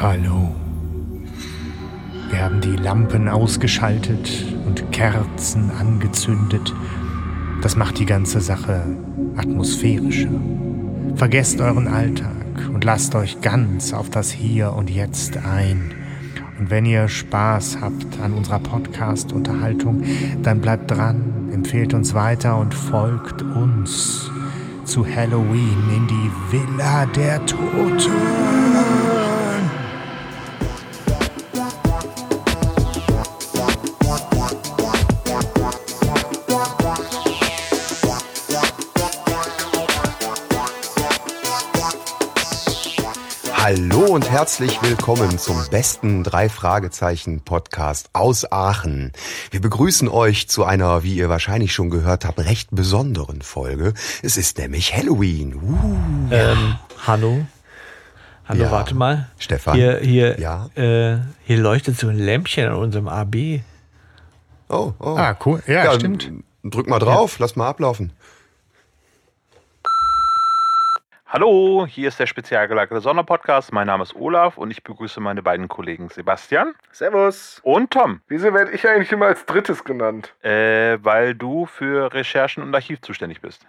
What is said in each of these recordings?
Hallo. Wir haben die Lampen ausgeschaltet und Kerzen angezündet. Das macht die ganze Sache atmosphärischer. Vergesst euren Alltag und lasst euch ganz auf das Hier und Jetzt ein. Und wenn ihr Spaß habt an unserer Podcast-Unterhaltung, dann bleibt dran, empfehlt uns weiter und folgt uns zu Halloween in die Villa der Toten. Herzlich willkommen zum besten drei Fragezeichen Podcast aus Aachen. Wir begrüßen euch zu einer, wie ihr wahrscheinlich schon gehört habt, recht besonderen Folge. Es ist nämlich Halloween. Uh. Ähm, hallo. Hallo, Ja. warte mal. Stefan? Hier, hier, Ja? äh, hier leuchtet so ein Lämpchen an unserem AB. Oh, oh. Ah, cool. Ja, stimmt. Drück mal drauf, lass mal ablaufen. Hallo, hier ist der spezial gelagerte Sonderpodcast. Mein Name ist Olaf und ich begrüße meine beiden Kollegen Sebastian Servus. und Tom, Wieso werde ich eigentlich immer als drittes genannt? äh, weil du für Recherchen und Archiv zuständig bist.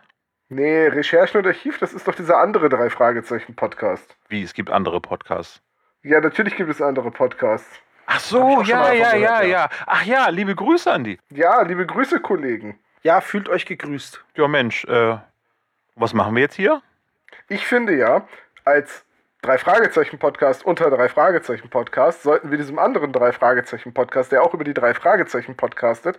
Nee, Recherchen und Archiv, das ist doch dieser andere drei Fragezeichen Podcast. Wie, es gibt andere Podcasts. Ja, natürlich gibt es andere Podcasts. Ach so, ja, ja, gehört, ja. ja. Ach ja, liebe Grüße an die. Ja, liebe Grüße, Kollegen. Ja, fühlt euch gegrüßt. Ja, Mensch, äh, was machen wir jetzt hier? Ich finde ja, als drei Fragezeichen Podcast unter drei Fragezeichen Podcast sollten wir diesem anderen drei Fragezeichen Podcast, der auch über die drei Fragezeichen podcastet,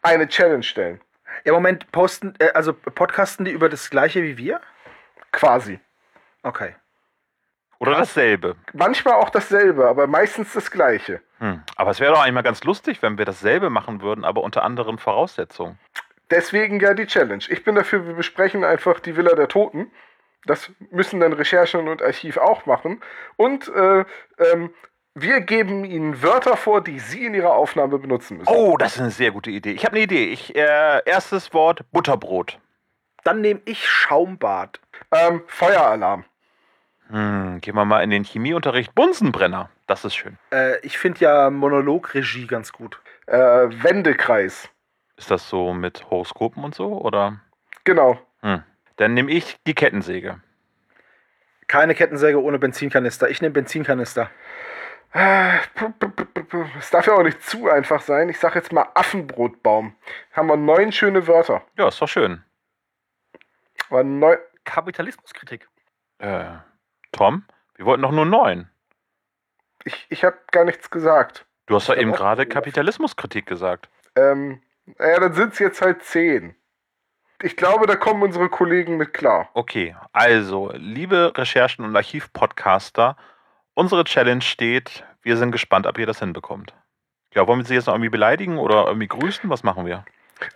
eine Challenge stellen. Ja, Moment, posten, äh, also podcasten die über das gleiche wie wir? Quasi. Okay. Oder dasselbe? Manchmal auch dasselbe, aber meistens das gleiche. Hm. Aber es wäre doch eigentlich mal ganz lustig, wenn wir dasselbe machen würden, aber unter anderen Voraussetzungen. Deswegen ja die Challenge. Ich bin dafür, wir besprechen einfach die Villa der Toten. Das müssen dann Recherchen und Archiv auch machen. Und äh, ähm, wir geben ihnen Wörter vor, die sie in ihrer Aufnahme benutzen müssen. Oh, das ist eine sehr gute Idee. Ich habe eine Idee. Ich, äh, erstes Wort, Butterbrot. Dann nehme ich Schaumbad. Ähm, Feueralarm. Hm, gehen wir mal in den Chemieunterricht. Bunsenbrenner. Das ist schön. Äh, ich finde ja Monologregie ganz gut. Äh, Wendekreis. Ist das so mit Horoskopen und so? Oder? Genau. Hm. Dann nehme ich die Kettensäge. Keine Kettensäge ohne Benzinkanister. Ich nehme Benzinkanister. Es darf ja auch nicht zu einfach sein. Ich sag jetzt mal Affenbrotbaum. Haben wir neun schöne Wörter. Ja, ist doch schön. Aber neun. Kapitalismuskritik. Äh, Tom, wir wollten doch nur neun. Ich, ich habe gar nichts gesagt. Du hast doch Ja, eben gerade Kapitalismuskritik gesagt. Ähm, naja, dann sind es jetzt halt zehn. Ich glaube, da kommen unsere Kollegen mit klar. Okay, also, liebe Recherchen- und Archiv-Podcaster, unsere Challenge steht, wir sind gespannt, ob ihr das hinbekommt. Ja, wollen wir sie jetzt noch irgendwie beleidigen oder irgendwie grüßen? Was machen wir?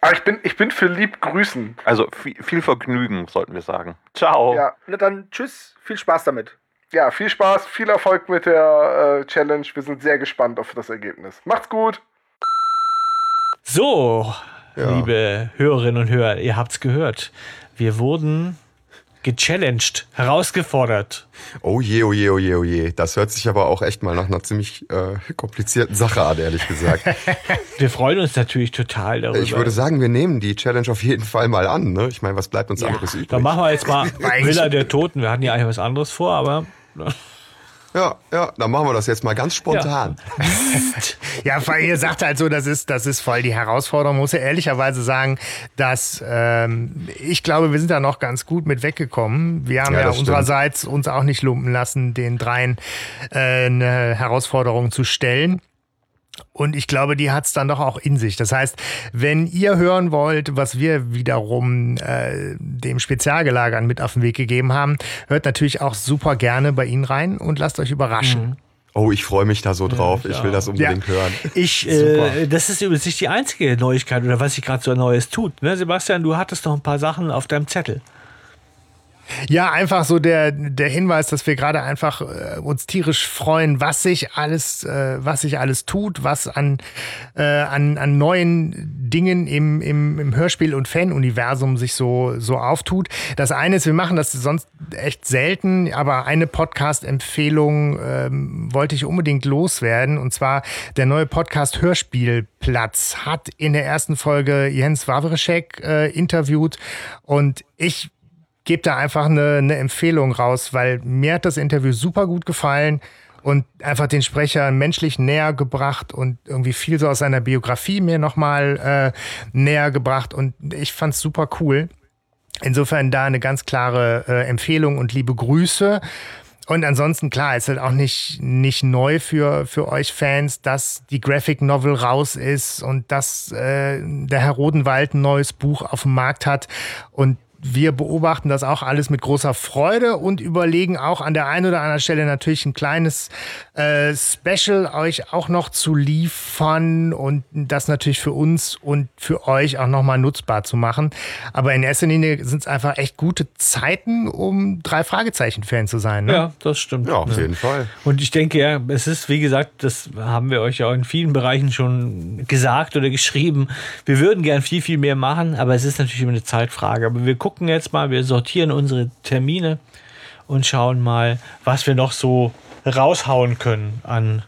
Aber ich bin, ich bin für lieb grüßen. Also, viel, viel Vergnügen, sollten wir sagen. Ciao. Ja, Na dann, tschüss. Viel Spaß damit. ja, viel Spaß, viel Erfolg mit der äh, Challenge. Wir sind sehr gespannt auf das Ergebnis. Macht's gut. So, Ja. liebe Hörerinnen und Hörer, ihr habt's gehört. Wir wurden gechallenged, herausgefordert. Oh je, oh je, oh je, oh je. Das hört sich aber auch echt mal nach einer ziemlich äh, komplizierten Sache an, ehrlich gesagt. Wir freuen uns natürlich total darüber. Ich würde sagen, wir nehmen die Challenge auf jeden Fall mal an. Ne? Ich meine, was bleibt uns anderes übrig? Dann machen wir jetzt mal Villa der Toten. Wir hatten ja eigentlich was anderes vor, aber Ja, ja, dann machen wir das jetzt mal ganz spontan. Ja, weil ihr sagt halt so, das ist, das ist voll die Herausforderung. Muss ja ehrlicherweise sagen, dass ähm, ich glaube, wir sind da noch ganz gut mit weggekommen. Wir haben Ja, ja, stimmt. unsererseits uns auch nicht lumpen lassen, den dreien äh, eine Herausforderung zu stellen. Und ich glaube, die hat's dann doch auch in sich. Das heißt, wenn ihr hören wollt, was wir wiederum äh, dem Spezialgelagern mit auf den Weg gegeben haben, hört natürlich auch super gerne bei Ihnen rein und lasst euch überraschen. Oh, ich freue mich da so drauf. Ich will das unbedingt Ja. hören. ich, äh, das ist übrigens nicht die einzige Neuigkeit oder was sich gerade so Neues tut. Ne, Sebastian, du hattest noch ein paar Sachen auf deinem Zettel. Ja, einfach so der, der Hinweis, dass wir gerade einfach äh, uns tierisch freuen, was sich alles, äh, was sich alles tut, was an, äh, an, an neuen Dingen im, im, im Hörspiel- und Fan-Universum sich so, so auftut. Das eine ist, wir machen das sonst echt selten, aber eine Podcast-Empfehlung ähm, wollte ich unbedingt loswerden. Und zwar der neue Podcast Hörspielplatz hat in der ersten Folge Jens Wawreschek äh, interviewt und ich gebe da einfach eine, eine Empfehlung raus, weil mir hat das Interview super gut gefallen und einfach den Sprecher menschlich näher gebracht und irgendwie viel so aus seiner Biografie mir nochmal äh, näher gebracht und ich fand's super cool. Insofern da eine ganz klare äh, Empfehlung und liebe Grüße. Und ansonsten, klar, ist halt auch nicht, nicht neu für, für euch Fans, dass die Graphic Novel raus ist und dass äh, der Herr Rodenwald ein neues Buch auf dem Markt hat. Und wir beobachten das auch alles mit großer Freude und überlegen auch an der einen oder anderen Stelle natürlich ein kleines äh, Special euch auch noch zu liefern und das natürlich für uns und für euch auch nochmal nutzbar zu machen. Aber in erster Linie sind es einfach echt gute Zeiten, um drei Fragezeichen-Fan zu sein. Ne? Ja, das stimmt. Ja, auf jeden Fall. Und ich denke, ja, es ist, wie gesagt, das haben wir euch ja auch in vielen Bereichen schon gesagt oder geschrieben. Wir würden gern viel, viel mehr machen, aber es ist natürlich immer eine Zeitfrage. Aber wir gucken jetzt mal, wir sortieren unsere Termine und schauen mal, was wir noch so raushauen können an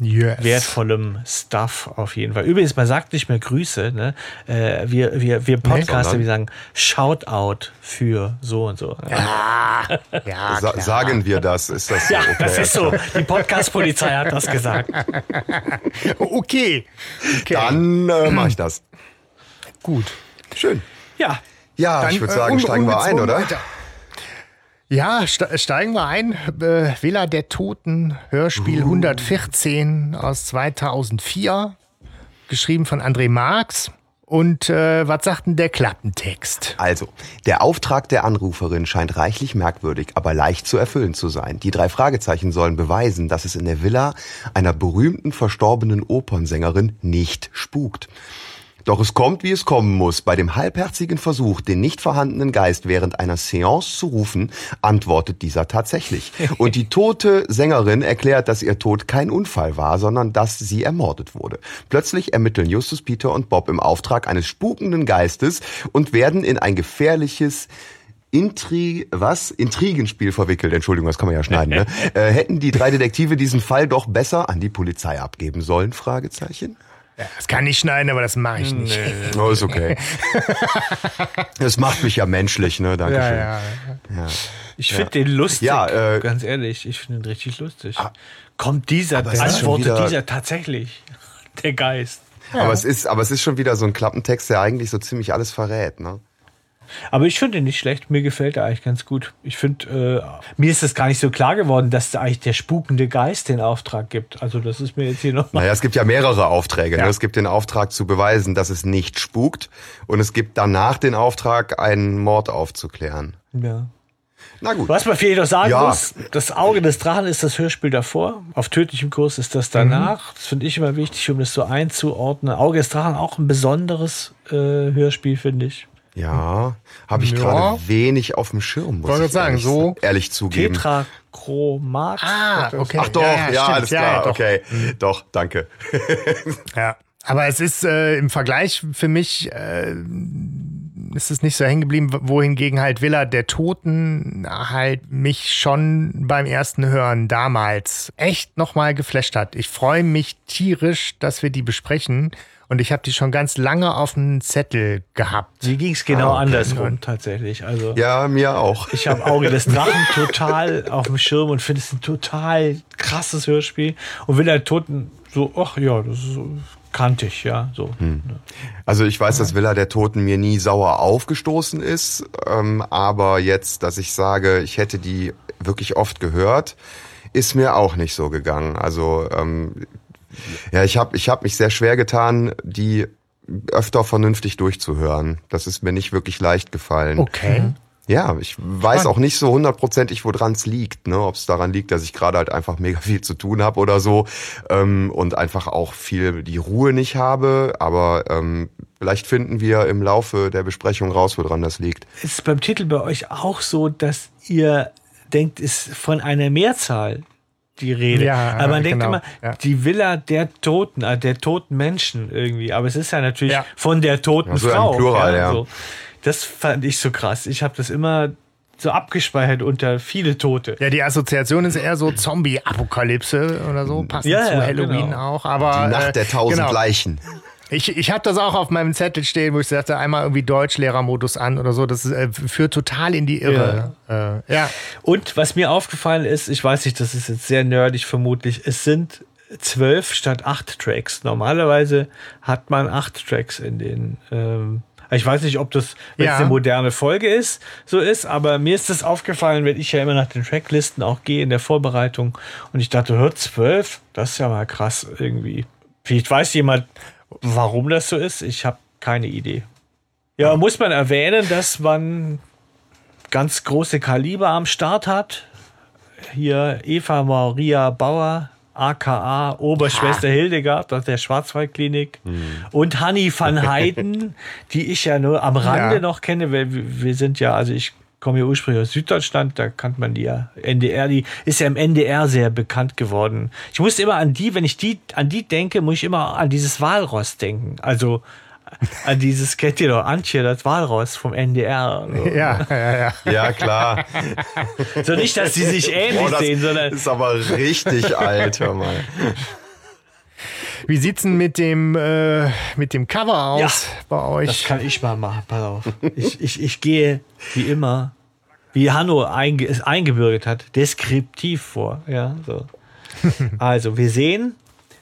Yes. wertvollem Stuff auf jeden Fall. Übrigens, man sagt nicht mehr Grüße, ne? Äh, wir, wir, wir Podcaster, wir sagen Shoutout für so und so. Ja, Sa klar. sagen wir das? Ist das so? Ja, okay. das ist so. Die Podcast-Polizei hat das gesagt. Okay. okay. Dann äh, mache ich das. gut. Schön. Ja, Ja, Dann, ich würde äh, sagen, un- steigen wir ein, oder? weiter. Ja, ste steigen wir ein. Äh, Villa der Toten, Hörspiel 114 aus 2004, geschrieben von André Marx. Und äh, was sagt denn der Klappentext? Also, der Auftrag der Anruferin scheint reichlich merkwürdig, aber leicht zu erfüllen zu sein. Die drei Fragezeichen sollen beweisen, dass es in der Villa einer berühmten verstorbenen Opernsängerin nicht spukt. Doch es kommt, wie es kommen muss. Bei dem halbherzigen Versuch, den nicht vorhandenen Geist während einer Seance zu rufen, antwortet dieser tatsächlich. Und die tote Sängerin erklärt, dass ihr Tod kein Unfall war, sondern dass sie ermordet wurde. Plötzlich ermitteln Justus, Peter und Bob im Auftrag eines spukenden Geistes und werden in ein gefährliches Intri was? Intrigenspiel verwickelt. Entschuldigung, das kann man ja schneiden. Ne? äh, hätten die drei Detektive diesen Fall doch besser an die Polizei abgeben sollen? Fragezeichen. Das kann ich schneiden, aber das mache ich nicht. Oh, ist okay. Das macht mich ja menschlich, ne? Dankeschön. Ja, ja. ich finde den lustig. Ja, äh, ganz ehrlich, ich finde den richtig lustig. Kommt dieser, antwortet dieser tatsächlich. Der Geist. Aber es ist, aber es ist schon wieder so ein Klappentext, der eigentlich so ziemlich alles verrät, ne? Aber ich finde ihn nicht schlecht. Mir gefällt er eigentlich ganz gut. Ich finde, äh, mir ist das gar nicht so klar geworden, dass da eigentlich der spukende Geist den Auftrag gibt. Also das ist mir jetzt hier nochmal. Naja, es gibt ja mehrere Aufträge. Ja. Ne? Es gibt den Auftrag zu beweisen, dass es nicht spukt. Und es gibt danach den Auftrag, einen Mord aufzuklären. Ja. Na gut. Was man vielleicht noch sagen Ja. muss, das Auge des Drachen ist das Hörspiel davor. Auf tödlichem Kurs ist das danach. Das finde ich immer wichtig, um das so einzuordnen. Auge des Drachen auch ein besonderes äh, Hörspiel, finde ich. Ja, habe ich Ja. gerade wenig auf dem Schirm, muss Wollte ich sagen, ehrlich, so ehrlich zugeben. Tetrachromat. Ah, okay. Ach doch, ja, alles Ja, klar, ja, doch. okay. Doch, danke. Ja. Aber es ist äh, im Vergleich für mich äh, ist es nicht so hängen geblieben, wohingegen halt Villa der Toten halt mich schon beim ersten Hören damals echt nochmal geflasht hat. Ich freue mich tierisch, dass wir die besprechen und ich habe die schon ganz lange auf dem Zettel gehabt. Sie ging es genau Ah, okay. andersrum tatsächlich. Also Ja, mir auch. ich habe Auge des Drachen total auf dem Schirm und finde es ein total krasses Hörspiel. Und will der Toten so, ach ja, das ist so kantig, ja, so. Also ich weiß, dass Villa der Toten mir nie sauer aufgestoßen ist, ähm, aber jetzt, dass ich sage, ich hätte die wirklich oft gehört, ist mir auch nicht so gegangen. Also ähm, ja, ich habe ich hab mich sehr schwer getan, die öfter vernünftig durchzuhören. Das ist mir nicht wirklich leicht gefallen. Okay. Ja, ich weiß auch nicht so hundertprozentig, woran es liegt. Ne? Ob es daran liegt, dass ich gerade halt einfach mega viel zu tun habe oder so ähm, und einfach auch viel die Ruhe nicht habe. Aber ähm, vielleicht finden wir im Laufe der Besprechung raus, woran das liegt. Ist beim Titel bei euch auch so, dass ihr denkt, ist von einer Mehrzahl die Rede. Ja, aber man denkt genau, immer, ja. die Villa der Toten, äh, der toten Menschen irgendwie. Aber es ist ja natürlich Ja. von der toten Ja, so im Frau. Plural, ja. So. Das fand ich so krass. Ich habe das immer so abgespeichert unter viele Tote. Ja, die Assoziation ist eher so Zombie-Apokalypse oder so, passend Ja, zu ja, Halloween genau. auch. Aber Die Nacht äh, der tausend genau. Leichen. Ich, ich habe das auch auf meinem Zettel stehen, wo ich sagte, einmal irgendwie Deutschlehrermodus an oder so. Das äh, führt total in die Irre. Ja. Äh, ja. Und was mir aufgefallen ist, ich weiß nicht, das ist jetzt sehr nerdig vermutlich, es sind zwölf statt acht Tracks. Normalerweise hat man acht Tracks in den. Ähm, ich weiß nicht, ob das Ja. eine moderne Folge ist, so ist, aber mir ist das aufgefallen, wenn ich ja immer nach den Tracklisten auch gehe in der Vorbereitung und ich dachte, hör, zwölf, das ist ja mal krass irgendwie. Vielleicht weiß jemand, warum das so ist. Ich habe keine Idee. Ja, muss man erwähnen, dass man ganz große Kaliber am Start hat. Hier Eva Maria Bauer, aka Oberschwester Hildegard aus der Schwarzwaldklinik und Hanni van Heiden, die ich ja nur am Rande Ja. noch kenne, weil wir sind ja, also ich komme ja ursprünglich aus Süddeutschland, da kannte man die ja. NDR, die ist ja im NDR sehr bekannt geworden. Ich musste immer an die, wenn ich die, an die denke, muss ich immer an dieses Walross denken. Also an dieses, kennt ihr doch, Antje, das Walross vom NDR. So. Ja, ja, ja. Ja, klar. So nicht, dass die sich ähnlich Boah, das sehen, sondern ist aber richtig alt, hör mal. Wie sieht's denn mit dem, äh, mit dem Cover aus bei das euch? kann ich mal machen. Pass auf. Ich, ich, ich gehe wie immer, wie Hanno einge es eingebürgert hat, deskriptiv vor. Ja, so. Also, wir sehen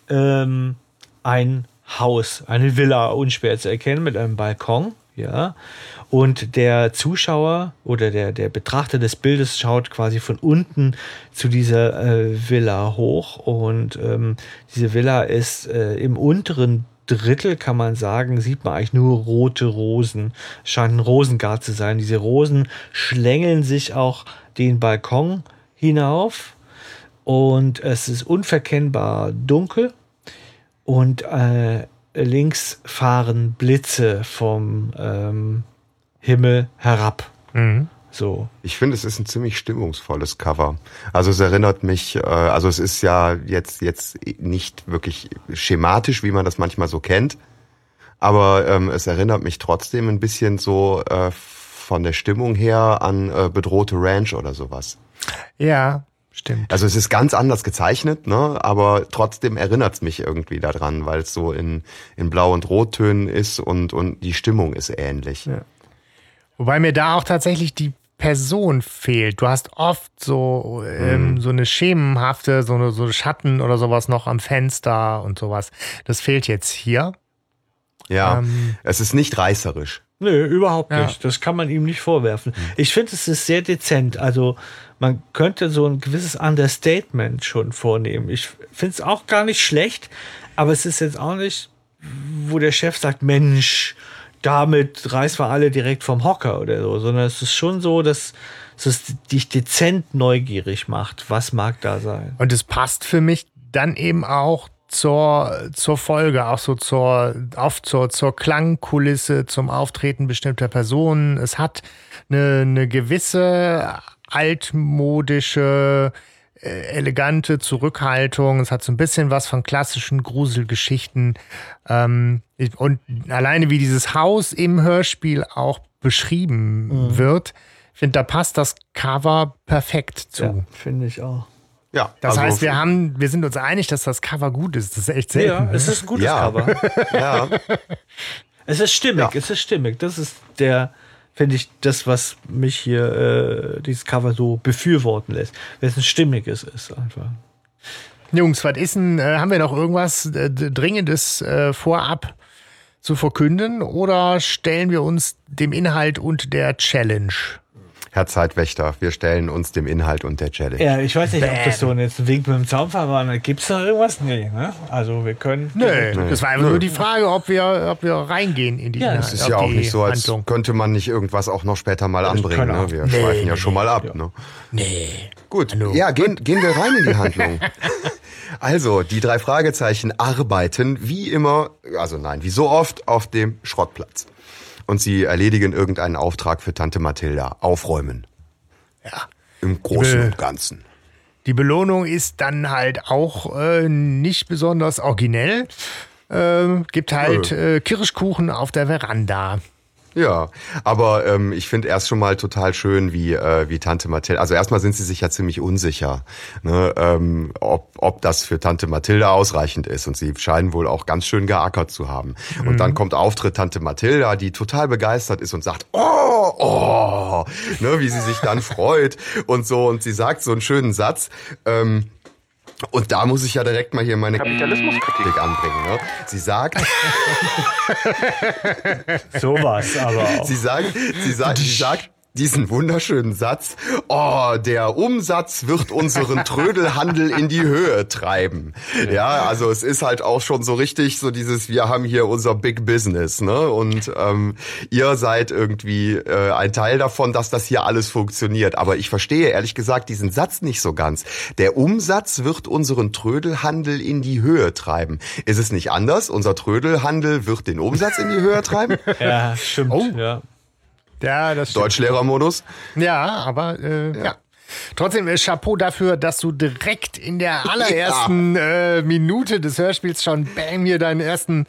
ähm, ein Haus, eine Villa, unschwer zu erkennen, mit einem Balkon. Ja, und der Zuschauer oder der, der Betrachter des Bildes schaut quasi von unten zu dieser äh, Villa hoch. Und ähm, diese Villa ist äh, im unteren Drittel, kann man sagen, sieht man eigentlich nur rote Rosen. Scheint ein Rosengarten zu sein. Diese Rosen schlängeln sich auch den Balkon hinauf. Und es ist unverkennbar dunkel. Und äh, links fahren Blitze vom ähm, Himmel herab. Mhm. So. Ich finde, es ist ein ziemlich stimmungsvolles Cover. Also es erinnert mich, äh, also es ist ja jetzt jetzt nicht wirklich schematisch, wie man das manchmal so kennt, aber ähm, es erinnert mich trotzdem ein bisschen so äh, von der Stimmung her an äh, bedrohte Ranch oder sowas. Ja, stimmt. Also es ist ganz anders gezeichnet, ne? aber trotzdem erinnert es mich irgendwie daran, weil es so in, in Blau- und Rottönen ist und, und die Stimmung ist ähnlich. Wobei mir da auch tatsächlich die Person fehlt. Du hast oft so, ähm, so eine schemenhafte, so eine so Schatten oder sowas noch am Fenster und sowas. Das fehlt jetzt hier. Ja, Ähm. es ist nicht reißerisch. Nö, überhaupt Ja. nicht. Das kann man ihm nicht vorwerfen. Ich finde, es ist sehr dezent. Also man könnte so ein gewisses Understatement schon vornehmen. Ich finde es auch gar nicht schlecht, aber es ist jetzt auch nicht, wo der Chef sagt, Mensch, damit reißen wir alle direkt vom Hocker oder so, sondern es ist schon so, dass es dich dezent neugierig macht. Was mag da sein? Und es passt für mich dann eben auch zur, zur Folge, auch so zur, oft zur, zur Klangkulisse, zum Auftreten bestimmter Personen. Es hat eine, eine gewisse altmodische, elegante Zurückhaltung. Es hat so ein bisschen was von klassischen Gruselgeschichten. Ähm, und alleine wie dieses Haus im Hörspiel auch beschrieben wird, ich finde, da passt das Cover perfekt zu. Ja, finde ich auch. Ja, Das also- heißt, wir haben, wir sind uns einig, dass das Cover gut ist. Das ist echt selten. Ja, ne? es ist ein gutes Ja. Cover. ja, Es ist stimmig, Ja. es ist stimmig. Das ist der, finde ich, das, was mich hier, äh, dieses Cover so befürworten lässt. Weil es ein stimmiges ist einfach. Jungs, was ist denn, äh, haben wir noch irgendwas äh, Dringendes äh, vorab zu verkünden oder stellen wir uns dem Inhalt und der Challenge? Herr Zeitwächter, wir stellen uns dem Inhalt und der Challenge. Ja, ich weiß nicht, ob das so jetzt ein Wink mit dem Zaunpfahl war. Gibt es da irgendwas? Nee, ne? Also wir können. Nö, das war einfach nur die Frage, ob wir, ob wir reingehen in die Ja, Inhalt, das ist ja auch nicht so, als Handlung. könnte man nicht irgendwas auch noch später mal anbringen. kann auch. Ne? Wir Nee, schweifen ja nee, schon mal ab. Ne? Nee. Gut, Hallo. ja, gehen, gehen wir rein in die Handlung. Also, die drei Fragezeichen arbeiten wie immer, also nein, wie so oft auf dem Schrottplatz. Und sie erledigen irgendeinen Auftrag für Tante Mathilda. Aufräumen. Ja. Im Großen und Ganzen. Die Belohnung ist dann halt auch äh, nicht besonders originell. Ähm, gibt halt äh, Kirschkuchen auf der Veranda. Ja, aber ähm, ich finde erst schon mal total schön, wie, äh, wie Tante Mathilda. Also erstmal sind sie sich ja ziemlich unsicher, ne, ähm, ob, ob das für Tante Mathilda ausreichend ist. Und sie scheinen wohl auch ganz schön geackert zu haben. Und dann kommt Auftritt Tante Mathilda, die total begeistert ist und sagt, oh, oh, ne, wie sie sich dann freut und so. Und sie sagt so einen schönen Satz. Ähm, und da muss ich ja direkt mal hier meine Kapitalismuskritik. Kritik anbringen. Ne? Sie sagt, Sowas, aber auch. Sie sagt, sie sagt, sie sagt diesen wunderschönen Satz, oh, der Umsatz wird unseren Trödelhandel in die Höhe treiben. Ja, also es ist halt auch schon so richtig so dieses, wir haben hier unser Big Business, ne? Und ähm, ihr seid irgendwie äh, ein Teil davon, dass das hier alles funktioniert. Aber ich verstehe ehrlich gesagt diesen Satz nicht so ganz. Der Umsatz wird unseren Trödelhandel in die Höhe treiben. Ist es nicht anders? Unser Trödelhandel wird den Umsatz in die Höhe treiben? Ja, stimmt. Oh. Ja. Ja, das stimmt. Deutschlehrermodus? Ja, aber äh, ja. Trotzdem äh, Chapeau dafür, dass du direkt in der allerersten äh, Minute des Hörspiels schon bam hier deinen ersten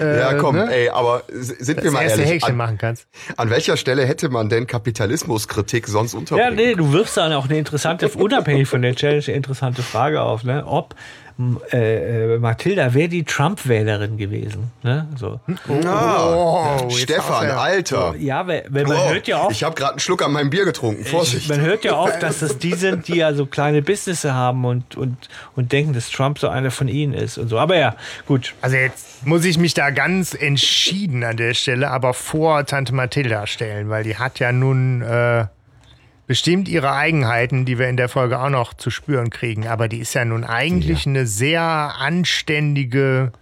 äh, Ja, komm, ne? ey, aber sind wir das mal erste ehrlich, Häkchen an, machen kannst. an welcher Stelle hätte man denn Kapitalismuskritik sonst Ja, unterbringen? nee, du wirfst dann auch eine interessante, unabhängig von der Challenge, eine interessante Frage auf, ne? ob äh, äh, Mathilda wäre die Trump-Wählerin gewesen. Ne? So. Oh, jetzt Stefan, Alter. Ja, weil, weil man Oh, hört ja oft, ich habe gerade einen Schluck an meinem Bier getrunken. Vorsicht. man hört ja oft, dass das die sind, die ja so kleine Businesses haben und, und, und denken, dass Trump so einer von ihnen ist und so. Aber ja, gut. Also jetzt muss ich mich da ganz entschieden an der Stelle, aber vor Tante Mathilda stellen, weil die hat ja nun äh, bestimmt ihre Eigenheiten, die wir in der Folge auch noch zu spüren kriegen. Aber die ist ja nun eigentlich eine sehr anständige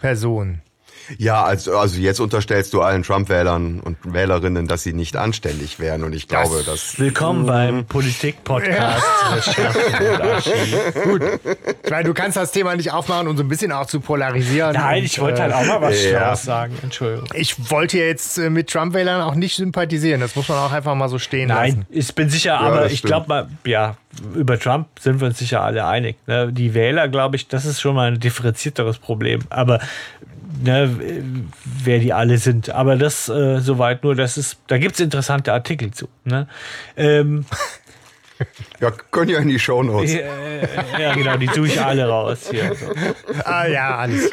Person. Ja, also, also jetzt unterstellst du allen Trump-Wählern und Wählerinnen, dass sie nicht anständig wären. Und ich glaube, dass. Willkommen beim Politik-Podcast. Gut. Ich meine, du kannst das Thema nicht aufmachen, um so ein bisschen auch zu polarisieren. Nein, Und, ich wollte äh, halt auch mal was ja. Schlaues sagen. Entschuldigung. Ich wollte jetzt äh, mit Trump-Wählern auch nicht sympathisieren. Das muss man auch einfach mal so stehen Nein, lassen. ich bin sicher, aber das ich glaube mal, ja, über Trump sind wir uns sicher alle einig. Ne? Die Wähler, glaube ich, das ist schon mal ein differenzierteres Problem. Aber ne, wer die alle sind. Aber das äh, soweit nur, das ist, da gibt es interessante Artikel zu. Ne? Ähm, Ja, können ja in die Shownotes. äh, ja, genau, die suche ich alle raus hier. So. Ah ja, alles.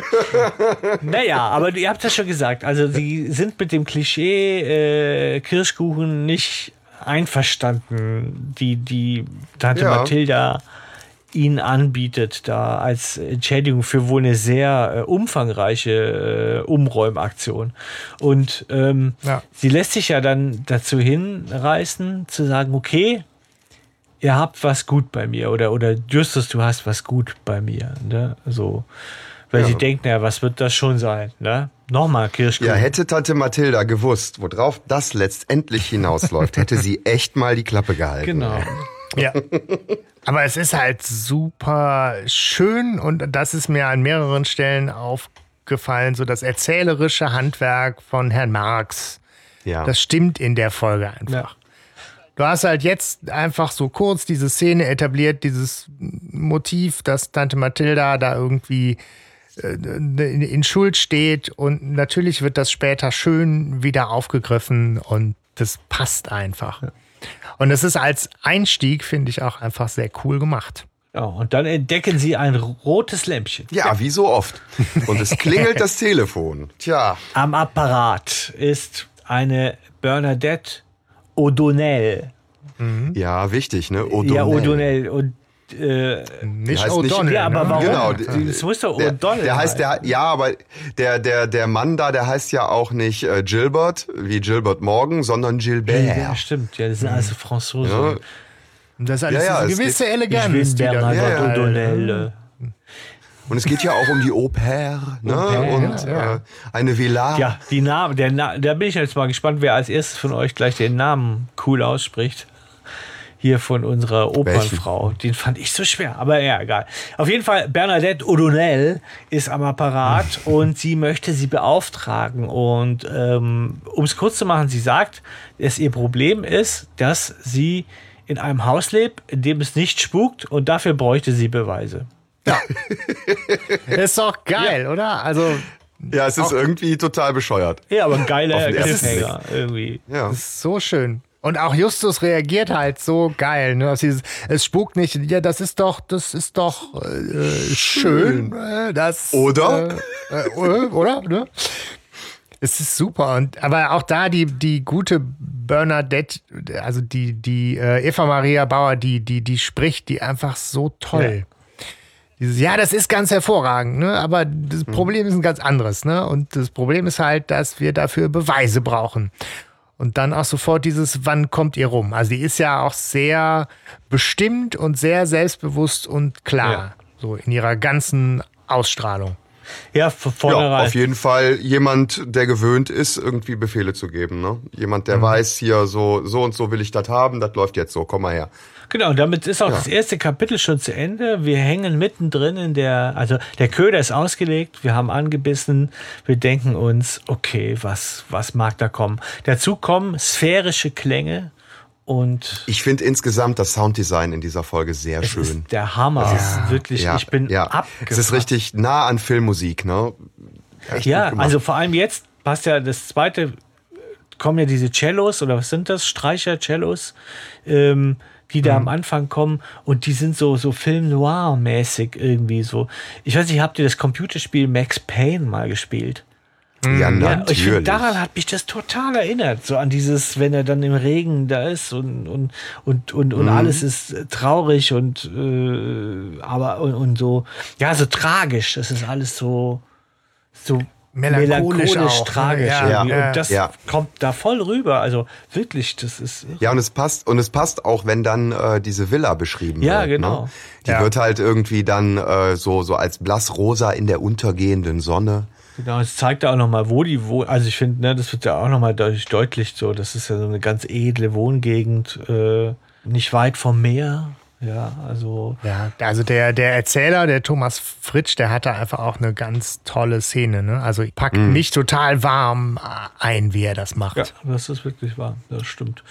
Naja, aber ihr habt ja schon gesagt, also sie sind mit dem Klischee äh, Kirschkuchen nicht einverstanden, die die Tante Ja. Mathilda ihnen anbietet, da als Entschädigung für wohl eine sehr äh, umfangreiche äh, Umräumaktion. Und ähm, Ja. sie lässt sich ja dann dazu hinreißen, zu sagen, okay, ihr habt was gut bei mir oder, oder Justus, du hast was gut bei mir. Ne? So, weil Ja. sie denkt, naja, was wird das schon sein? Ne? Nochmal Kirschkuchen. Ja, hätte Tante Mathilda gewusst, worauf das letztendlich hinausläuft, hätte sie echt mal die Klappe gehalten. Genau. Ja. Aber es ist halt super schön und das ist mir an mehreren Stellen aufgefallen, so das erzählerische Handwerk von Herrn Marx. Ja. Das stimmt in der Folge einfach. Du hast halt jetzt einfach so kurz diese Szene etabliert, dieses Motiv, dass Tante Mathilda da irgendwie äh, in in Schuld steht und natürlich wird das später schön wieder aufgegriffen und das passt einfach. Und es ist als Einstieg, finde ich, auch einfach sehr cool gemacht. Ja, und dann entdecken sie ein rotes Lämpchen. ja, wie so oft. Und es klingelt das Telefon. Tja, Am Apparat ist eine Bernadette O'Donnell. ja, wichtig, ne? O'Donnell. Ja, O'Donnell. Und Äh, Nicht heißt nicht- O'Donnell. ja, aber ne? warum? Genau, das muss doch Der, O'Donnell der heißt der, ja, aber der, der, der Mann da, der heißt ja auch nicht äh, Gilbert, wie Gilbert Morgan, sondern Gilbert. Ja, stimmt. Ja, das sind alles Franzosen. Ja, Und das ist alles Ja, ja, diese es gewisse Eleganz. ich bin Bernard. O'Donnell. Und es geht ja auch um die Oper, ne? Oper, und ja. Äh, eine Villa. Ja, die Namen, der Na da bin ich jetzt mal gespannt, wer als erstes von euch gleich den Namen cool ausspricht. Hier von unserer Opernfrau. Den fand ich so schwer, aber ja, egal. Auf jeden Fall, Bernadette O'Donnell ist am Apparat und sie möchte sie beauftragen. Und ähm, um es kurz zu machen, sie sagt, dass ihr Problem ist, dass sie in einem Haus lebt, in dem es nicht spukt und dafür bräuchte sie Beweise. ist doch geil, oder? Also, Ja, es ist irgendwie total bescheuert. Ja, aber ein geiler Cliffhanger irgendwie. Ja. das ist so schön. Und auch Justus reagiert halt so geil, ne? Dieses, es spukt nicht. Ja, das ist doch, das ist doch äh, schön. Äh, das, Oder? Äh, äh, oder? Ne? Es ist super. Und, aber auch da die, die gute Bernadette, also die, die äh, Eva Maria Bauer, die, die, die spricht die einfach so toll. Dieses, ja, das ist ganz hervorragend, ne? aber das Problem ist ein ganz anderes. Ne? Und das Problem ist halt, dass wir dafür Beweise brauchen. Und dann auch sofort dieses, wann kommt ihr rum? Also die ist ja auch sehr bestimmt und sehr selbstbewusst und klar. Ja. So in ihrer ganzen Ausstrahlung. Ja, von Ja, vornherein. auf jeden Fall jemand, der gewöhnt ist, irgendwie Befehle zu geben. Ne? Jemand, der weiß, hier so, so und so will ich das haben, das läuft jetzt so, komm mal her. Genau, damit ist auch das erste Kapitel schon zu Ende. Wir hängen mittendrin in der, also der Köder ist ausgelegt, wir haben angebissen, wir denken uns, okay, was, was mag da kommen? Dazu kommen sphärische Klänge und Ich finde insgesamt das Sounddesign in dieser Folge sehr schön. ist der Hammer. Es ist wirklich, ja, ich bin ja. abgefuckt. Es ist richtig nah an Filmmusik, ne? Echt Ja, also vor allem jetzt passt ja das zweite, kommen ja diese Cellos oder was sind das? Streicher, Cellos, ähm, die da am Anfang kommen und die sind so, so Film Noir-mäßig irgendwie so. Ich weiß nicht, habt ihr das Computerspiel Max Payne mal gespielt? ja, Ja, natürlich. ich finde, daran hat mich das total erinnert. So an dieses, wenn er dann im Regen da ist und, und, und, und, und alles ist äh, traurig und, äh, aber, und, und so, ja, so tragisch. Das ist alles so, so Melancholisch auch, ne? tragisch. Ja, ja, und das ja. kommt da voll rüber. Also wirklich, das ist. Ja, und es passt, und es passt auch, wenn dann äh, diese Villa beschrieben Ja, wird. genau. Ne? Die Ja. wird halt irgendwie dann äh, so, so als blassrosa in der untergehenden Sonne. Genau, es zeigt auch nochmal, wo die wohnen. Also ich finde, ne, das wird ja auch nochmal deutlich, deutlich so. Das ist ja so eine ganz edle Wohngegend, äh, nicht weit vom Meer. Ja, also Ja, also der, der Erzähler, der Thomas Fritsch, der hatte einfach auch eine ganz tolle Szene. Ne? Also packt mich total warm ein, wie er das macht. Ja, das ist wirklich wahr. Das stimmt.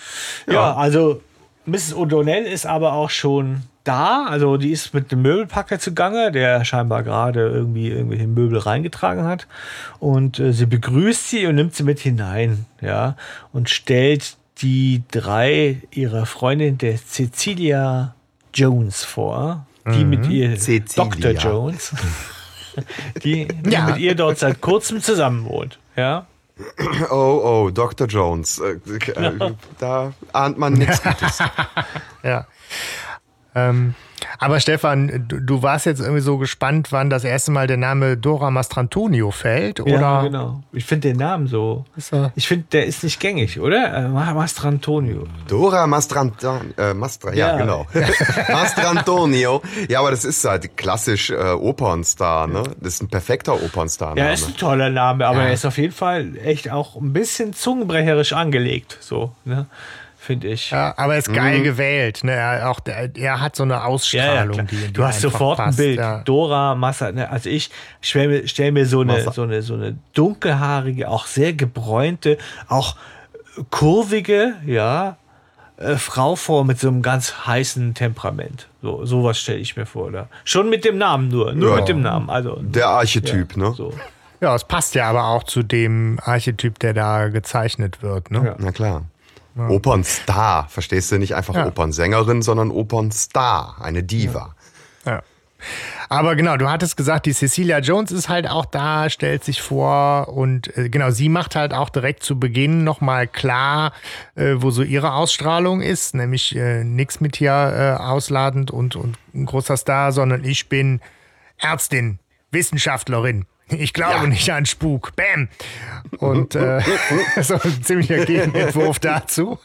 Ja, also Mrs. O'Donnell ist aber auch schon da. Also die ist mit einem Möbelpacker zugange, der scheinbar gerade irgendwie irgendwelche Möbel reingetragen hat. Und äh, sie begrüßt sie und nimmt sie mit hinein. Ja, und stellt die drei ihrer Freundin, der Cecilia Jones, vor. Die mit ihr Cecilia. Dr. Jones. Die, die Ja. mit ihr dort seit kurzem zusammen wohnt. Ja. Oh, oh, Dr. Jones. Äh, äh, da ahnt man nichts Gutes. Ja. Ähm, aber Stefan, du, du warst jetzt irgendwie so gespannt, wann das erste Mal der Name Dora Mastrantonio fällt, oder? Ja, genau. Ich finde den Namen so. Ist er- Ich finde, der ist nicht gängig, oder? Äh, Ma- Mastrantonio. Dora Mastrantonio, äh, Mastra, ja, Ja. genau. Mastrantonio. Ja, aber das ist halt klassisch äh, Opernstar, ne? Das ist ein perfekter Opernstar. Ja, ist ein toller Name, aber er ist auf jeden Fall echt auch ein bisschen zungenbrecherisch angelegt, so, ne? Finde ich. Ja, aber er ist geil gewählt. Ne? Er, auch der, er hat so eine Ausstrahlung, klar. die, die du hast sofort passt, ein Bild. Ja. Dora Massa, ne? also ich stelle mir, stell mir so, eine, Massa. so, eine, so eine dunkelhaarige, auch sehr gebräunte, auch kurvige, ja, äh, Frau vor mit so einem ganz heißen Temperament. So, sowas stelle ich mir vor. Oder? Schon mit dem Namen nur, nur Ja. mit dem Namen. Also, Der Archetyp, ne? so. ja, es passt ja aber auch zu dem Archetyp, der da gezeichnet wird. Ne? Ja. Na klar. Opernstar, verstehst du? Nicht einfach Ja. Opernsängerin, sondern Opernstar, eine Diva. Ja. Aber genau, du hattest gesagt, die Cecilia Jones ist halt auch da, stellt sich vor und äh, genau, sie macht halt auch direkt zu Beginn nochmal klar, äh, wo so ihre Ausstrahlung ist, nämlich äh, nichts mit hier äh, ausladend und, und ein großer Star, sondern ich bin Ärztin, Wissenschaftlerin. Ich glaube Ja. nicht an Spuk. Bam! Und äh, so ein ziemlicher Gegenentwurf dazu.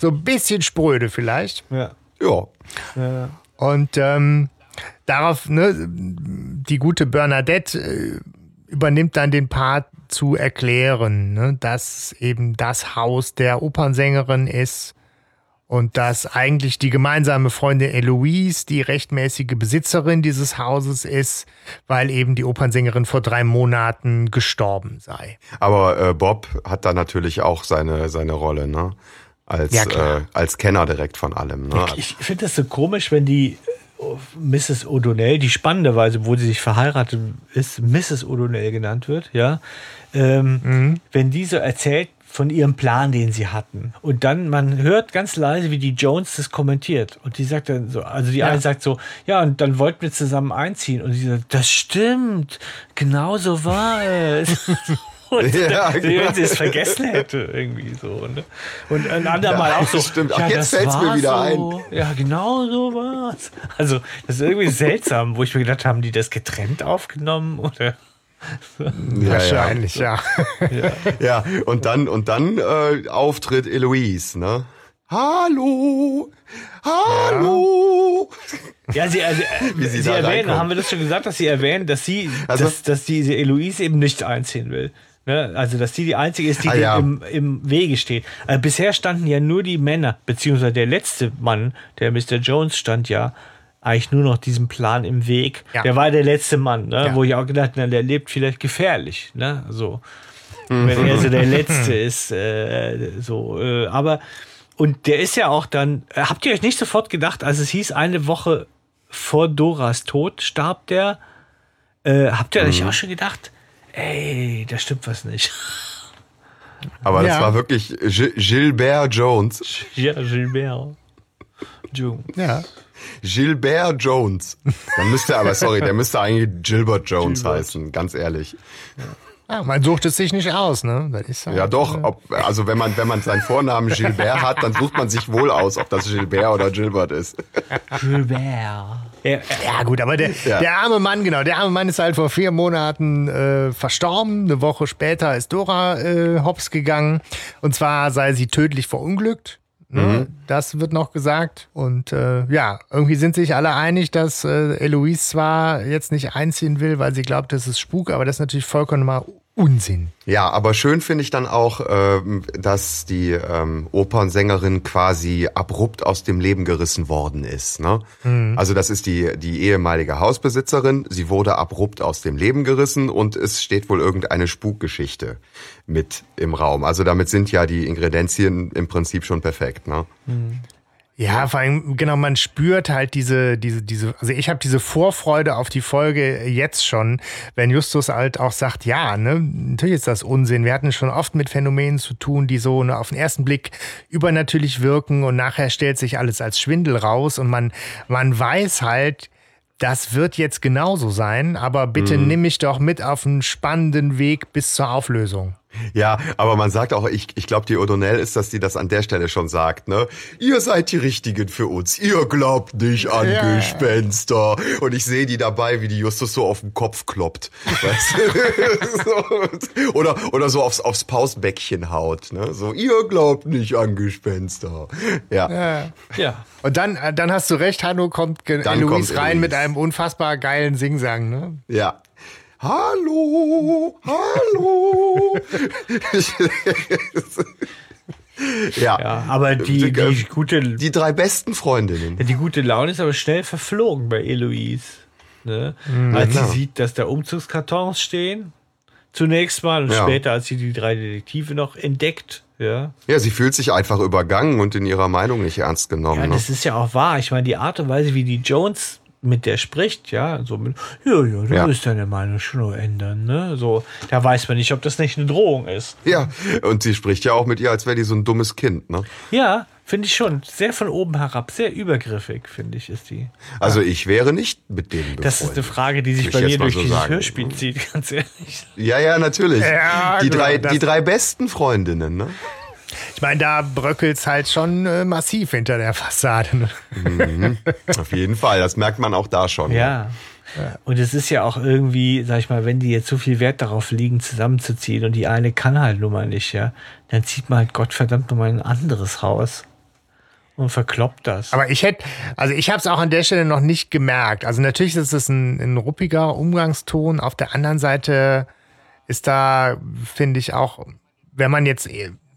So ein bisschen spröde vielleicht. Ja. Ja. Und ähm, darauf, ne, die gute Bernadette äh, übernimmt dann den Part zu erklären, ne, dass eben das Haus der Opernsängerin ist und dass eigentlich die gemeinsame Freundin Eloise die rechtmäßige Besitzerin dieses Hauses ist, weil eben die Opernsängerin vor drei Monaten gestorben sei. Aber äh, Bob hat da natürlich auch seine, seine Rolle, ne? Als, Ja, äh, als Kenner direkt von allem. Ne? Ich finde das so komisch, wenn die äh, Mrs. O'Donnell, die spannenderweise, wo sie sich verheiratet ist, Mrs. O'Donnell genannt wird, ja, ähm, wenn die so erzählt von ihrem Plan, den sie hatten. Und dann, man hört ganz leise, wie die Jones das kommentiert. Und die sagt dann so, also die eine sagt so, ja, und dann wollten wir zusammen einziehen. Und sie sagt, das stimmt, genau so war es. Und Ja, wie genau. wenn sie es vergessen hätte, irgendwie so. Ne? Und ein andermal Ja, auch so. stimmt. Ach, ja, jetzt das fällt's mir war wieder so. Ja, genau so war's. Also, das ist irgendwie seltsam, wo ich mir gedacht haben, die das getrennt aufgenommen oder? Ja, ja. Wahrscheinlich, ja. Ja, und dann, und dann äh, Auftritt Eloise, ne? Hallo! Hallo! Ja, sie, also, Wie sie sie, erwähnen, reinkommt. haben wir das schon gesagt, dass sie erwähnen, dass sie, Also- dass, dass diese Eloise eben nicht einziehen will. Ne? Also, dass die die einzige ist, die Ah, ja. im, im Wege steht. Also, bisher standen ja nur die Männer, beziehungsweise der letzte Mann, der Mr. Jones, stand ja eigentlich nur noch diesem Plan im Weg. Ja. Der war der letzte Mann, ne? Ja. wo ich auch gedacht, na, der lebt vielleicht gefährlich. Ne? So. Wenn er so der Letzte ist. Äh, so, äh, aber, und der ist ja auch dann, äh, habt ihr euch nicht sofort gedacht, als es hieß, eine Woche vor Doras Tod starb der, äh, habt ihr euch auch schon gedacht, ey, da stimmt was nicht. Aber das Ja. war wirklich Gi- Gilbert Jones. ja, Gilbert. Jung. ja. Gilbert Jones. Dann müsste aber, sorry, der müsste eigentlich Gilbert Jones Gilbert. heißen, ganz ehrlich. Ja, man sucht es sich nicht aus, ne? Das ist halt, Ja doch, äh, ob, also wenn man, wenn man seinen Vornamen Gilbert hat, dann sucht man sich wohl aus, ob das Gilbert oder Gilbert ist. Gilbert. Ja, Ja, gut, aber der, Ja. der arme Mann, genau, der arme Mann ist halt vor vier Monaten äh, verstorben. Eine Woche später ist Dora äh, hops gegangen. Und zwar sei sie tödlich verunglückt. Ne? Das wird noch gesagt. Und äh, ja, irgendwie sind sich alle einig, dass äh, Eloise zwar jetzt nicht einziehen will, weil sie glaubt, das ist Spuk, aber das ist natürlich vollkommen mal Unsinn. Ja, aber schön finde ich dann auch, ähm, dass die ähm, Opernsängerin quasi abrupt aus dem Leben gerissen worden ist. Ne? Also das ist die, die ehemalige Hausbesitzerin. Sie wurde abrupt aus dem Leben gerissen und es steht wohl irgendeine Spukgeschichte mit im Raum. Also damit sind ja die Ingredienzien im Prinzip schon perfekt. Ne? Ja, vor allem, genau, man spürt halt diese, diese, diese, also ich habe diese Vorfreude auf die Folge jetzt schon, wenn Justus halt auch sagt, ja, ne, natürlich ist das Unsinn. Wir hatten schon oft mit Phänomenen zu tun, die so ne, auf den ersten Blick übernatürlich wirken und nachher stellt sich alles als Schwindel raus und man, man weiß halt, das wird jetzt genauso sein, aber bitte nimm mich doch mit auf einen spannenden Weg bis zur Auflösung. Ja, aber man sagt auch, ich, ich glaube, die O'Donnell ist, dass die das an der Stelle schon sagt, ne? Ihr seid die Richtigen für uns. Ihr glaubt nicht an Ja. Gespenster. Und ich sehe die dabei, wie die Justus so auf den Kopf kloppt. Weißt du? so, oder, oder so aufs, aufs Pausbäckchen haut, ne? So, ihr glaubt nicht an Gespenster. Ja. ja. Und dann, äh, dann hast du recht, Hanno kommt Dann Eloise kommt rein Eloise. mit einem unfassbar geilen Singsang, ne? Ja. Hallo, hallo. ja. ja, aber die, die, gute, Die drei besten Freundinnen. Die gute Laune ist aber schnell verflogen bei Eloise. Ne? als sie klar. sieht, dass da Umzugskartons stehen. Zunächst mal und Ja. später, als sie die drei Detektive noch entdeckt. Ja, Ja, sie fühlt sich einfach übergangen und in ihrer Meinung nicht ernst genommen. ja ne? das ist ja auch wahr. Ich meine, die Art und Weise, wie die Jones mit der spricht, ja, so mit, ja, ja, du Ja. wirst deine Meinung schon noch ändern, ne? So, da weiß man nicht, ob das nicht eine Drohung ist. Ja, und sie spricht ja auch mit ihr, als wäre die so ein dummes Kind, ne? Ja, Finde ich schon. Sehr von oben herab, sehr übergriffig, finde ich, ist die. Also ich wäre nicht mit denen befreundet. Das ist eine Frage, die sich bei mir durch so dieses sagen. Hörspiel zieht, ganz ehrlich. Ja, ja, natürlich. Ja, die, genau, drei, das- die drei besten Freundinnen, ne? Ich meine, da bröckelt's halt schon äh, massiv hinter der Fassade. Ne? Auf jeden Fall. Das merkt man auch da schon. Ja. Und es ist ja auch irgendwie, sag ich mal, wenn die jetzt so viel Wert darauf liegen, zusammenzuziehen und die eine kann halt nun mal nicht, ja, dann zieht man halt Gottverdammt nochmal in ein anderes Haus und verkloppt das. Aber ich hätte, also ich habe es auch an der Stelle noch nicht gemerkt. Also natürlich ist es ein, ein ruppiger Umgangston. Auf der anderen Seite ist da, finde ich auch, wenn man jetzt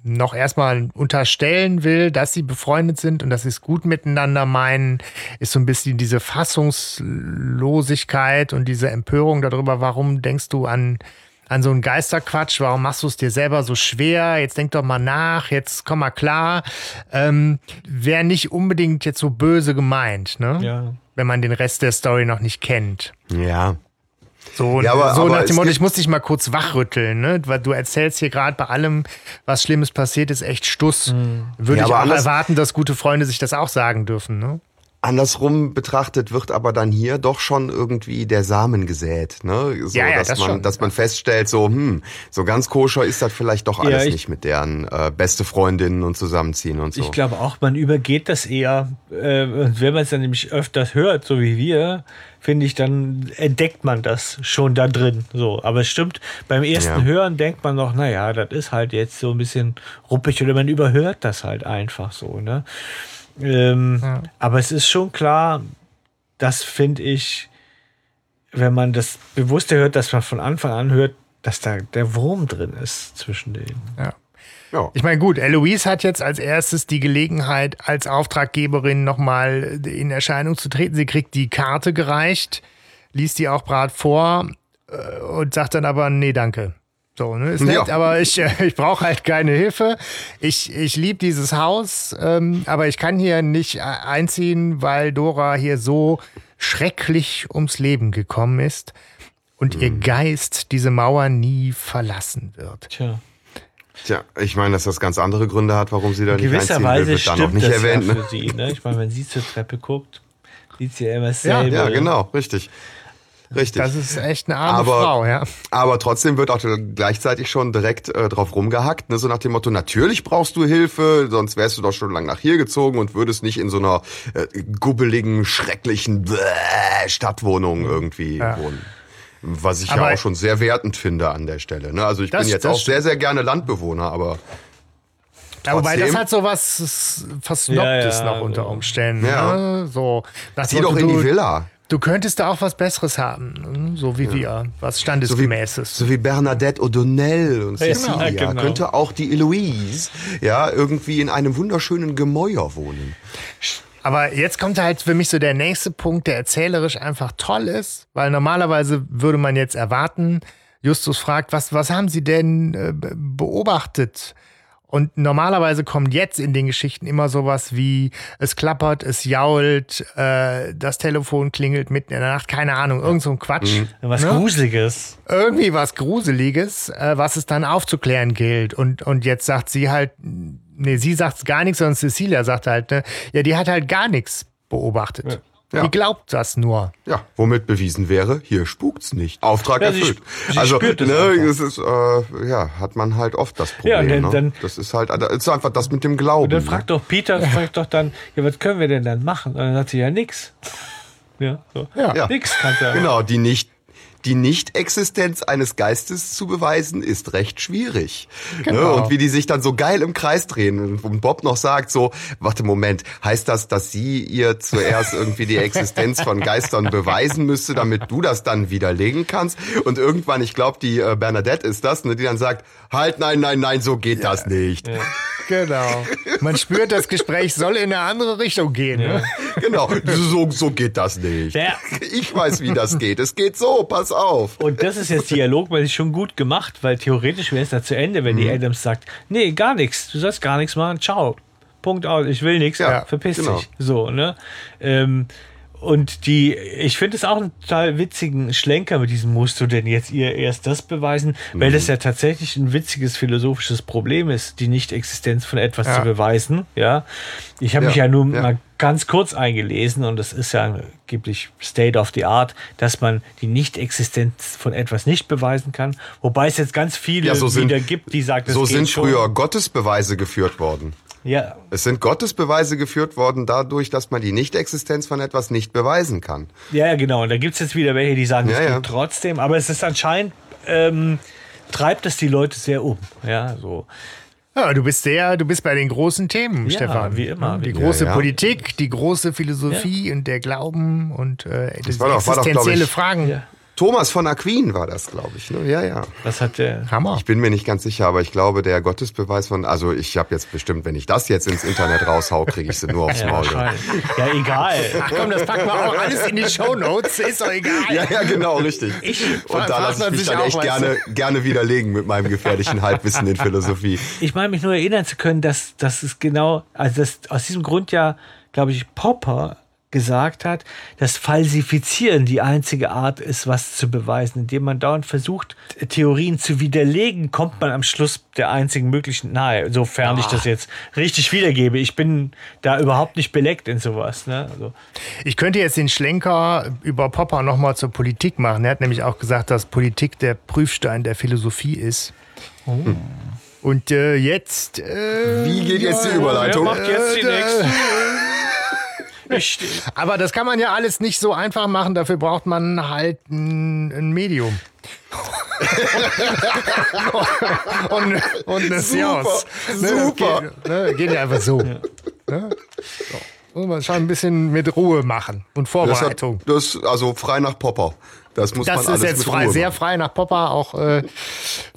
noch erstmal unterstellen will, dass sie befreundet sind und dass sie es gut miteinander meinen, ist so ein bisschen diese Fassungslosigkeit und diese Empörung darüber, warum denkst du an, an so einen Geisterquatsch, warum machst du es dir selber so schwer? Jetzt denk doch mal nach, jetzt komm mal klar. Ähm, Wäre nicht unbedingt jetzt so böse gemeint, ne? Ja. Wenn man den Rest der Story noch nicht kennt. Ja. So, Ja, aber- so aber nach dem Motto, ich muss dich mal kurz wachrütteln, ne? Weil du erzählst hier gerade bei allem, was Schlimmes passiert, ist echt Stuss. Würde Ja, ich auch erwarten, dass gute Freunde sich das auch sagen dürfen, ne? Andersrum betrachtet wird aber dann hier doch schon irgendwie der Samen gesät, ne? So, Ja, ja, dass das man, schon. dass man feststellt, so, hm, so ganz koscher ist das vielleicht doch alles ich- nicht mit deren äh, beste Freundinnen und zusammenziehen und so. Ich glaube auch, man übergeht das eher. Äh, und wenn man es dann nämlich öfters hört, so wie wir, finde ich, dann entdeckt man das schon da drin. So, aber es stimmt, beim ersten Ja. Hören denkt man noch, naja, das ist halt jetzt so ein bisschen ruppig oder man überhört das halt einfach so, ne? Ähm, Aber es ist schon klar, das finde ich, wenn man das bewusster hört, dass man von Anfang an hört, dass da der Wurm drin ist zwischen denen. Ja. ja. Ich meine, gut, Eloise hat jetzt als erstes die Gelegenheit, als Auftraggeberin nochmal in Erscheinung zu treten. Sie kriegt die Karte gereicht, liest die auch brat vor äh, und sagt dann aber, nee, danke. So, ne? Ist nett, Ja. aber ich, äh, ich brauche halt keine Hilfe. Ich, ich liebe dieses Haus, ähm, aber ich kann hier nicht äh, einziehen, weil Dora hier so schrecklich ums Leben gekommen ist und ihr Geist diese Mauer nie verlassen wird. Tja. Tja, ich meine, dass das ganz andere Gründe hat, warum sie da In nicht einziehen will, Weise wird da noch stimmt nicht das erwähnt. ja Ne? für sie. Ne? Ich meine, wenn sie zur Treppe guckt, sieht sie ja immer Ja, dasselbe. Ja, genau, richtig. Richtig. Das ist echt eine arme Aber- Frau, ja. Aber trotzdem wird auch gleichzeitig schon direkt äh, drauf rumgehackt, ne? so nach dem Motto, natürlich brauchst du Hilfe, sonst wärst du doch schon lang nach hier gezogen und würdest nicht in so einer äh, gubbeligen, schrecklichen Bäh, Stadtwohnung irgendwie wohnen. Was ich Aber- ja auch schon sehr wertend finde an der Stelle. Ne? Also ich Das- bin jetzt auch sehr, sehr gerne Landbewohner, aber Ja, wobei das hat so was Versnobtes Ja, ja, noch unter. Umständen. Ja. Ne? So, zieh doch in die Villa. Du könntest da auch was Besseres haben, ne? so wie wir, was So wie, Standesgemäßes. so wie Bernadette O'Donnell und Ja, Cecilia. genau. Könnte auch die Eloise ja irgendwie in einem wunderschönen Gemäuer wohnen. Aber jetzt kommt halt für mich so der nächste Punkt, der erzählerisch einfach toll ist, weil normalerweise würde man jetzt erwarten, Justus fragt, was, was haben Sie denn äh, be- beobachtet? Und normalerweise kommt jetzt in den Geschichten immer sowas wie, es klappert, es jault, äh, das Telefon klingelt mitten in der Nacht, keine Ahnung, irgend so ein Quatsch. Was Ne? Gruseliges. irgendwie was Gruseliges, äh, was es dann aufzuklären gilt. Und, und jetzt sagt sie halt, nee, sie sagt gar nichts, sondern Cecilia sagt halt, ne, ja, die hat halt gar nichts beobachtet. Ja. Die glaubt das nur. Ja, womit bewiesen wäre, hier spukt's nicht. Auftrag Ja, sie erfüllt. sp- sie also, spürt es ne, es ist, äh, ja, hat man halt oft das Problem. Ja, dann- ne? dann- das ist halt, das ist einfach das mit dem Glauben. Und dann ne? fragt doch Peter, fragt doch dann, ja, was können wir denn dann machen? Und dann sagt sie ja nix. Ja, so. Ja. Nix kannst du ja Genau, die nicht die Nicht-Existenz eines Geistes zu beweisen, ist recht schwierig. Genau. Ne? Und wie die sich dann so geil im Kreis drehen und Bob noch sagt so, warte Moment, heißt das, dass sie ihr zuerst irgendwie die Existenz von Geistern beweisen müsste, damit du das dann widerlegen kannst? Und irgendwann, ich glaube, die äh, Bernadette ist das, ne, die dann sagt, halt, nein, nein, nein, so geht das nicht. Genau. Man spürt, das Gespräch soll in eine andere Richtung gehen. Ne? Genau, so, so geht das nicht. Ja. Ich weiß, wie das geht. Es geht so, pass auf. Und das ist jetzt dialogmäßig schon gut gemacht, weil theoretisch wäre es da zu Ende, wenn Mhm. die Adams sagt, nee, gar nichts, du sollst gar nichts machen, ciao. Punkt aus, ich will nichts, Ja, verpiss genau. dich. So, ne? Ähm, Und die, ich finde es auch einen total witzigen Schlenker mit diesem musst du denn jetzt ihr erst das beweisen, weil das ja tatsächlich ein witziges philosophisches Problem ist, die Nicht-Existenz von etwas Ja. zu beweisen. Ja, ich habe Ja, mich ja nur ja. mal ganz kurz eingelesen und das ist ja angeblich State of the Art, dass man die Nicht-Existenz von etwas nicht beweisen kann. Wobei es jetzt ganz viele so sind- wieder gibt, die sagen, So sind schon. früher Gottesbeweise geführt worden. Ja, Es sind Gottesbeweise geführt worden dadurch, dass man die Nichtexistenz von etwas nicht beweisen kann. Ja, ja, genau. Und da gibt es jetzt wieder welche, die sagen, Ja, das ja. trotzdem. Aber es ist anscheinend, ähm, treibt es die Leute sehr um. Ja, so. Ja, du bist sehr, du bist bei den großen Themen, Ja, Stefan. wie immer, Die wie große. Ja, ja. Politik, die große Philosophie und der Glauben und äh, das war doch- war doch, existenzielle ich- Fragen. Ja. Thomas von Aquin war das, glaube ich. Ne? Ja, ja. Was hat der? Hammer. Ich bin mir nicht ganz sicher, aber ich glaube, der Gottesbeweis von, also ich habe jetzt bestimmt, wenn ich das jetzt ins Internet raushau, kriege ich sie nur aufs Ja, Maul. wahrscheinlich. ja, egal. Ach komm, das packen wir auch alles in die Shownotes, ist doch egal. Ja, ja, genau, richtig. Und da lasse ich mich sich dann auch, echt gerne, gerne widerlegen mit meinem gefährlichen Halbwissen in Philosophie. Ich meine mich nur erinnern zu können, dass das ist genau, also das aus diesem Grund ja, glaube ich, Popper gesagt hat, dass Falsifizieren die einzige Art ist, was zu beweisen. Indem man dauernd versucht, Theorien zu widerlegen, kommt man am Schluss der einzigen möglichen nahe, sofern ich das jetzt richtig wiedergebe. Ich bin da überhaupt nicht beleckt in sowas. Ne? Also, Ich könnte jetzt den Schlenker über Popper nochmal zur Politik machen. Er hat nämlich auch gesagt, dass Politik der Prüfstein der Philosophie ist. Und äh, jetzt. Äh, Wie geht jetzt die Überleitung? Wer macht jetzt die Äh, nächsten? Ich, Aber das kann man ja alles nicht so einfach machen. Dafür braucht man halt ein, ein Medium. und, und eine Seance. Ne, das super. Geht, ne, geht ja einfach so. Ne? So. Muss man schon ein bisschen mit Ruhe machen und Das, Vorbereitung. hat, das also frei nach Popper. Das muss Das man ist alles jetzt mit frei, Ruhe sehr frei nach Popper, auch äh,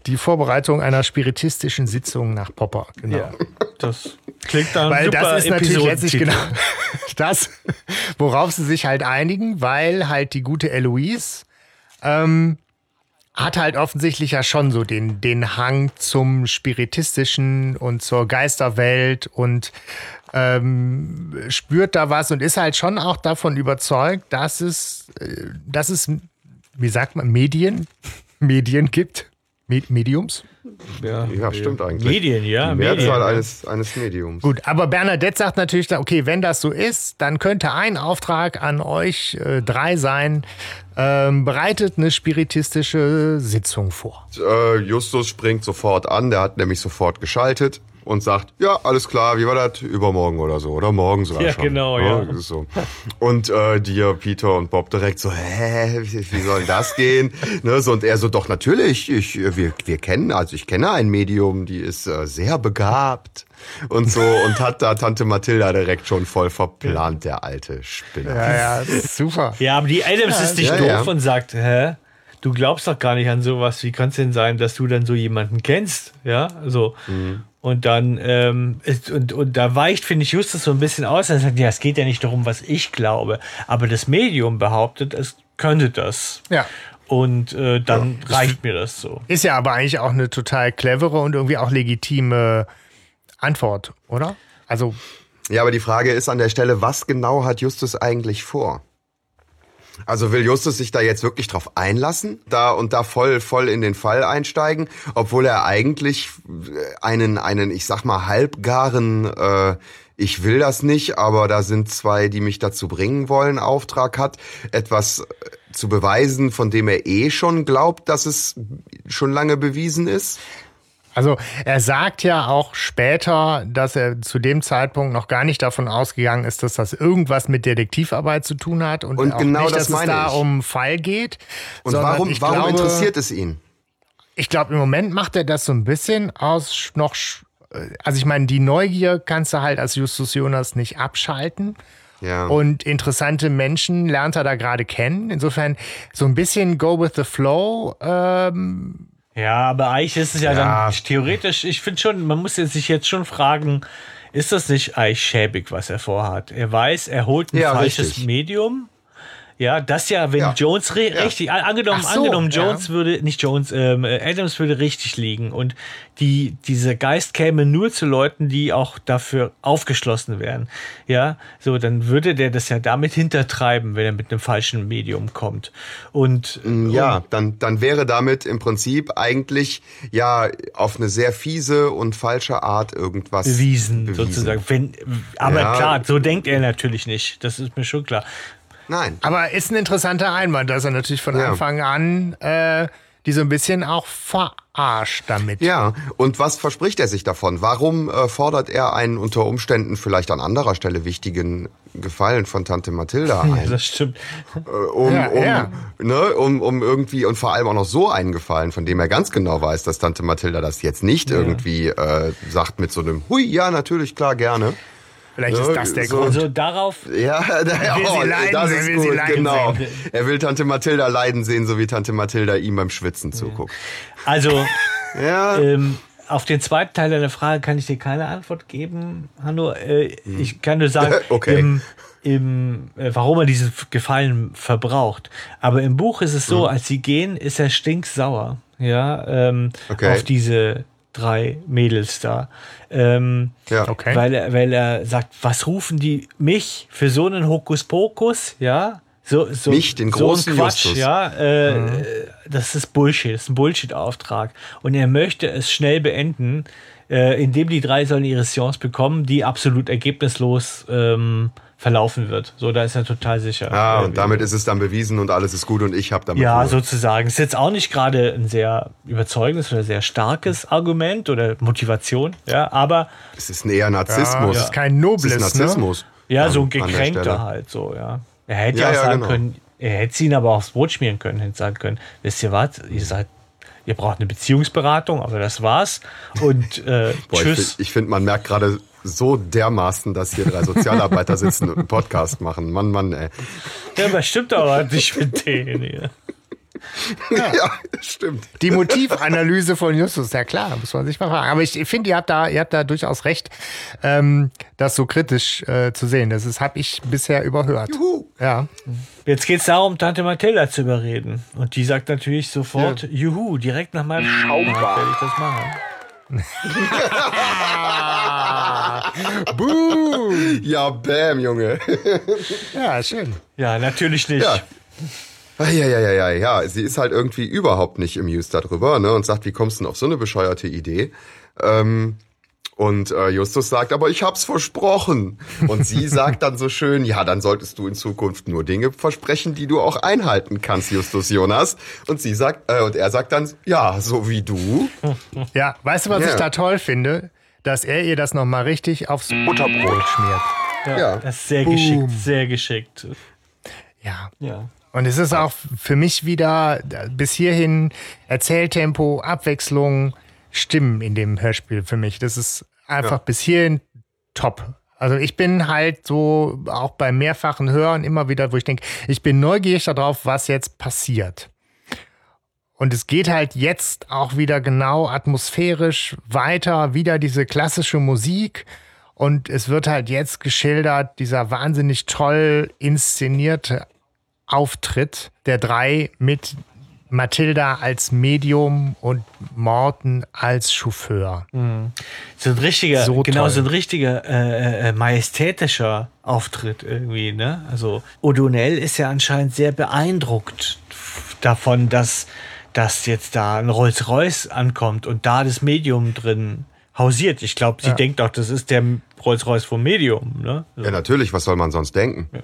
die Vorbereitung einer spiritistischen Sitzung nach Popper. Genau. ja, das klingt dann Weil super das ist natürlich letztlich genau das, worauf sie sich halt einigen, weil halt die gute Eloise ähm, hat halt offensichtlich ja schon so den, den Hang zum Spiritistischen und zur Geisterwelt und ähm, spürt da was und ist halt schon auch davon überzeugt, dass es, äh, dass es, wie sagt man, Medien, Medien gibt. Me- Mediums? Ja, Ja, stimmt eigentlich. Medien, ja. Die Mehrzahl Medien, ja. eines, eines Mediums. Gut, aber Bernadette sagt natürlich, okay, wenn das so ist, dann könnte ein Auftrag an euch äh, drei sein, ähm, bereitet eine spiritistische Sitzung vor. Äh, Justus springt sofort an, der hat nämlich sofort geschaltet und sagt, ja, alles klar, wie war das? Übermorgen oder so, oder morgen sogar Ja, schon. genau, ja. das ist so. Und äh, dir, Peter und Bob direkt so, hä, wie, wie soll das gehen? ne, so, und er so, doch natürlich, ich, wir, wir kennen, also ich kenne ein Medium, die ist äh, sehr begabt und so und hat da Tante Mathilda direkt schon voll verplant, der alte Spinner. Ja, ja, das ist super. Ja, aber die Adams ist nicht ja, doof ja. und sagt, hä? Du glaubst doch gar nicht an sowas. Wie kann es denn sein, dass du dann so jemanden kennst? Ja, so. Mhm. Und dann, ähm, ist, und, und da weicht, finde ich, Justus so ein bisschen aus. Er sagt, ja, es geht ja nicht darum, was ich glaube. Aber das Medium behauptet, es könnte das. Ja. Und äh, dann reicht mir das so. Ist ja aber eigentlich auch eine total clevere und irgendwie auch legitime Antwort, oder? Also, Ja, aber die Frage ist an der Stelle, was genau hat Justus eigentlich vor? Also will Justus sich da jetzt wirklich drauf einlassen, da und da voll voll in den Fall einsteigen, obwohl er eigentlich einen einen ich sag mal halbgaren äh, ich will das nicht, aber da sind zwei, die mich dazu bringen wollen, Auftrag hat, etwas äh, zu beweisen, von dem er eh schon glaubt, dass es schon lange bewiesen ist. Also er sagt ja auch später, dass er zu dem Zeitpunkt noch gar nicht davon ausgegangen ist, dass das irgendwas mit Detektivarbeit zu tun hat und, Und genau nicht, das dass es meine da ich. um Fall geht. Und warum warum glaube, interessiert es ihn? Ich glaube, im Moment macht er das so ein bisschen aus noch. äh, Also ich meine, die Neugier kannst du halt als Justus Jonas nicht abschalten. Ja. Und interessante Menschen lernt er da gerade kennen. Insofern so ein bisschen Go with the Flow. Ähm, Ja, aber eigentlich ist es ja, Ja. dann theoretisch, ich finde schon, man muss sich jetzt schon fragen, ist das nicht eigentlich schäbig, was er vorhat? Er weiß, er holt ein Ja, falsches richtig. Medium. Ja, das ja, wenn Ja. Jones re richtig, an- angenommen, so, angenommen ja. Jones würde, nicht Jones, ähm, äh, Adams würde richtig liegen und die, dieser Geist käme nur zu Leuten, die auch dafür aufgeschlossen wären. Ja, so, dann würde der das ja damit hintertreiben, wenn er mit einem falschen Medium kommt. Und Ja, dann, dann wäre damit im Prinzip eigentlich ja auf eine sehr fiese und falsche Art irgendwas bewiesen, sozusagen. Wenn, aber Ja. klar, so denkt er natürlich nicht. Das ist mir schon klar. Nein. Aber ist ein interessanter Einwand, dass er natürlich von Ja. Anfang an äh, die so ein bisschen auch verarscht damit. Ja, und was verspricht er sich davon? Warum äh, fordert er einen unter Umständen vielleicht an anderer Stelle wichtigen Gefallen von Tante Mathilda ein? Das stimmt. Äh, um, Ja, um, ja. Ne, um, um irgendwie und vor allem auch noch so einen Gefallen, von dem er ganz genau weiß, dass Tante Mathilda das jetzt nicht irgendwie äh, sagt mit so einem Hui, ja, natürlich, klar, gerne. Vielleicht Ja, ist das der so- Grund. Also darauf Ja, da, will sie leiden, das er ist will sie gut, leiden genau. sehen. Er will Tante Mathilda leiden sehen, so wie Tante Mathilda ihm beim Schwitzen zuguckt. Also, Ja, ähm, auf den zweiten Teil deiner Frage kann ich dir keine Antwort geben, Hanno. Äh, ich kann nur sagen, Okay. im, im, äh, warum er diesen Gefallen verbraucht. Aber im Buch ist es so, als sie gehen, ist er stinksauer. Ja, ähm, Okay. auf diese drei Mädels da. Ähm, ja. Okay. weil, er, weil er sagt, was rufen die mich für so einen Hokuspokus, ja? So, so, Mich, den so ein großen Quatsch, Justus. ja. Äh, Das ist Bullshit, das ist ein Bullshit-Auftrag. Und er möchte es schnell beenden, äh, indem die drei sollen ihre Seance bekommen, die absolut ergebnislos ähm, verlaufen wird. So, da ist er total sicher. Ah, und damit ist es dann bewiesen und alles ist gut und ich habe damit ja, Ruhe. sozusagen. Ist jetzt auch nicht gerade ein sehr überzeugendes oder sehr starkes Argument oder Motivation, ja, aber Es ist ein eher Narzissmus. das ist kein nobles, Es ist Narzissmus. Ja, an- so ein gekränkter halt so, ja. Er hätte Ja, ja, auch ja, sagen genau. können, er hätte ihn aber aufs Brot schmieren können, hätte sagen können, wisst ihr was, ihr seid, ihr braucht eine Beziehungsberatung, aber das war's. Und äh, Boah, ich tschüss. finde, find, man merkt gerade so dermaßen, dass hier drei Sozialarbeiter sitzen und einen Podcast machen. Mann, Mann, ey. Ja, aber stimmt aber nicht mit denen hier. Ja, stimmt. Die Motivanalyse von Justus, ja klar, muss man sich mal fragen. Aber ich finde, ihr habt da, ihr habt da durchaus recht, ähm, das so kritisch äh, zu sehen. Das habe ich bisher überhört. Juhu. Ja. Jetzt geht es darum, Tante Mathilda zu überreden. Und die sagt natürlich sofort, juhu, direkt nach meinem Schaubar. werde ich das machen. Boom! Ja, bam, Junge. Ja, schön. Ja, natürlich nicht. Ja. Ja, ja, ja, ja, ja. Sie ist halt irgendwie überhaupt nicht amused darüber, ne? Und sagt, wie kommst du denn auf so eine bescheuerte Idee? Ähm, und äh, Justus sagt, aber ich hab's versprochen. Und sie sagt dann so schön, ja, dann solltest du in Zukunft nur Dinge versprechen, die du auch einhalten kannst, Justus Jonas. Und sie sagt, äh, und er sagt dann, ja, so wie du. Ja, weißt du, was Ja. ich da toll finde? Dass er ihr das nochmal richtig aufs Butterbrot schmiert. Ja, Ja. Das ist sehr Boom. geschickt, sehr geschickt. Ja. Ja. Und es ist auch für mich wieder bis hierhin Erzähltempo, Abwechslung, Stimmen in dem Hörspiel für mich. Das ist einfach bis hierhin top. Also ich bin halt so auch beim mehrfachen Hören immer wieder, wo ich denke, ich bin neugierig darauf, was jetzt passiert. Und es geht halt jetzt auch wieder genau atmosphärisch weiter, wieder diese klassische Musik. Und es wird halt jetzt geschildert, dieser wahnsinnig toll inszenierte Auftritt der drei mit Mathilda als Medium und Morten als Chauffeur. So ein richtiger, So genau, toll. so ein richtiger äh, äh, majestätischer Auftritt irgendwie, ne? Also O'Donnell ist ja anscheinend sehr beeindruckt davon, dass, dass jetzt da ein Rolls-Royce ankommt und da das Medium drin hausiert. Ich glaube, sie denkt auch, das ist der Rolls-Royce vom Medium, ne? So. Ja, natürlich, was soll man sonst denken? Ja.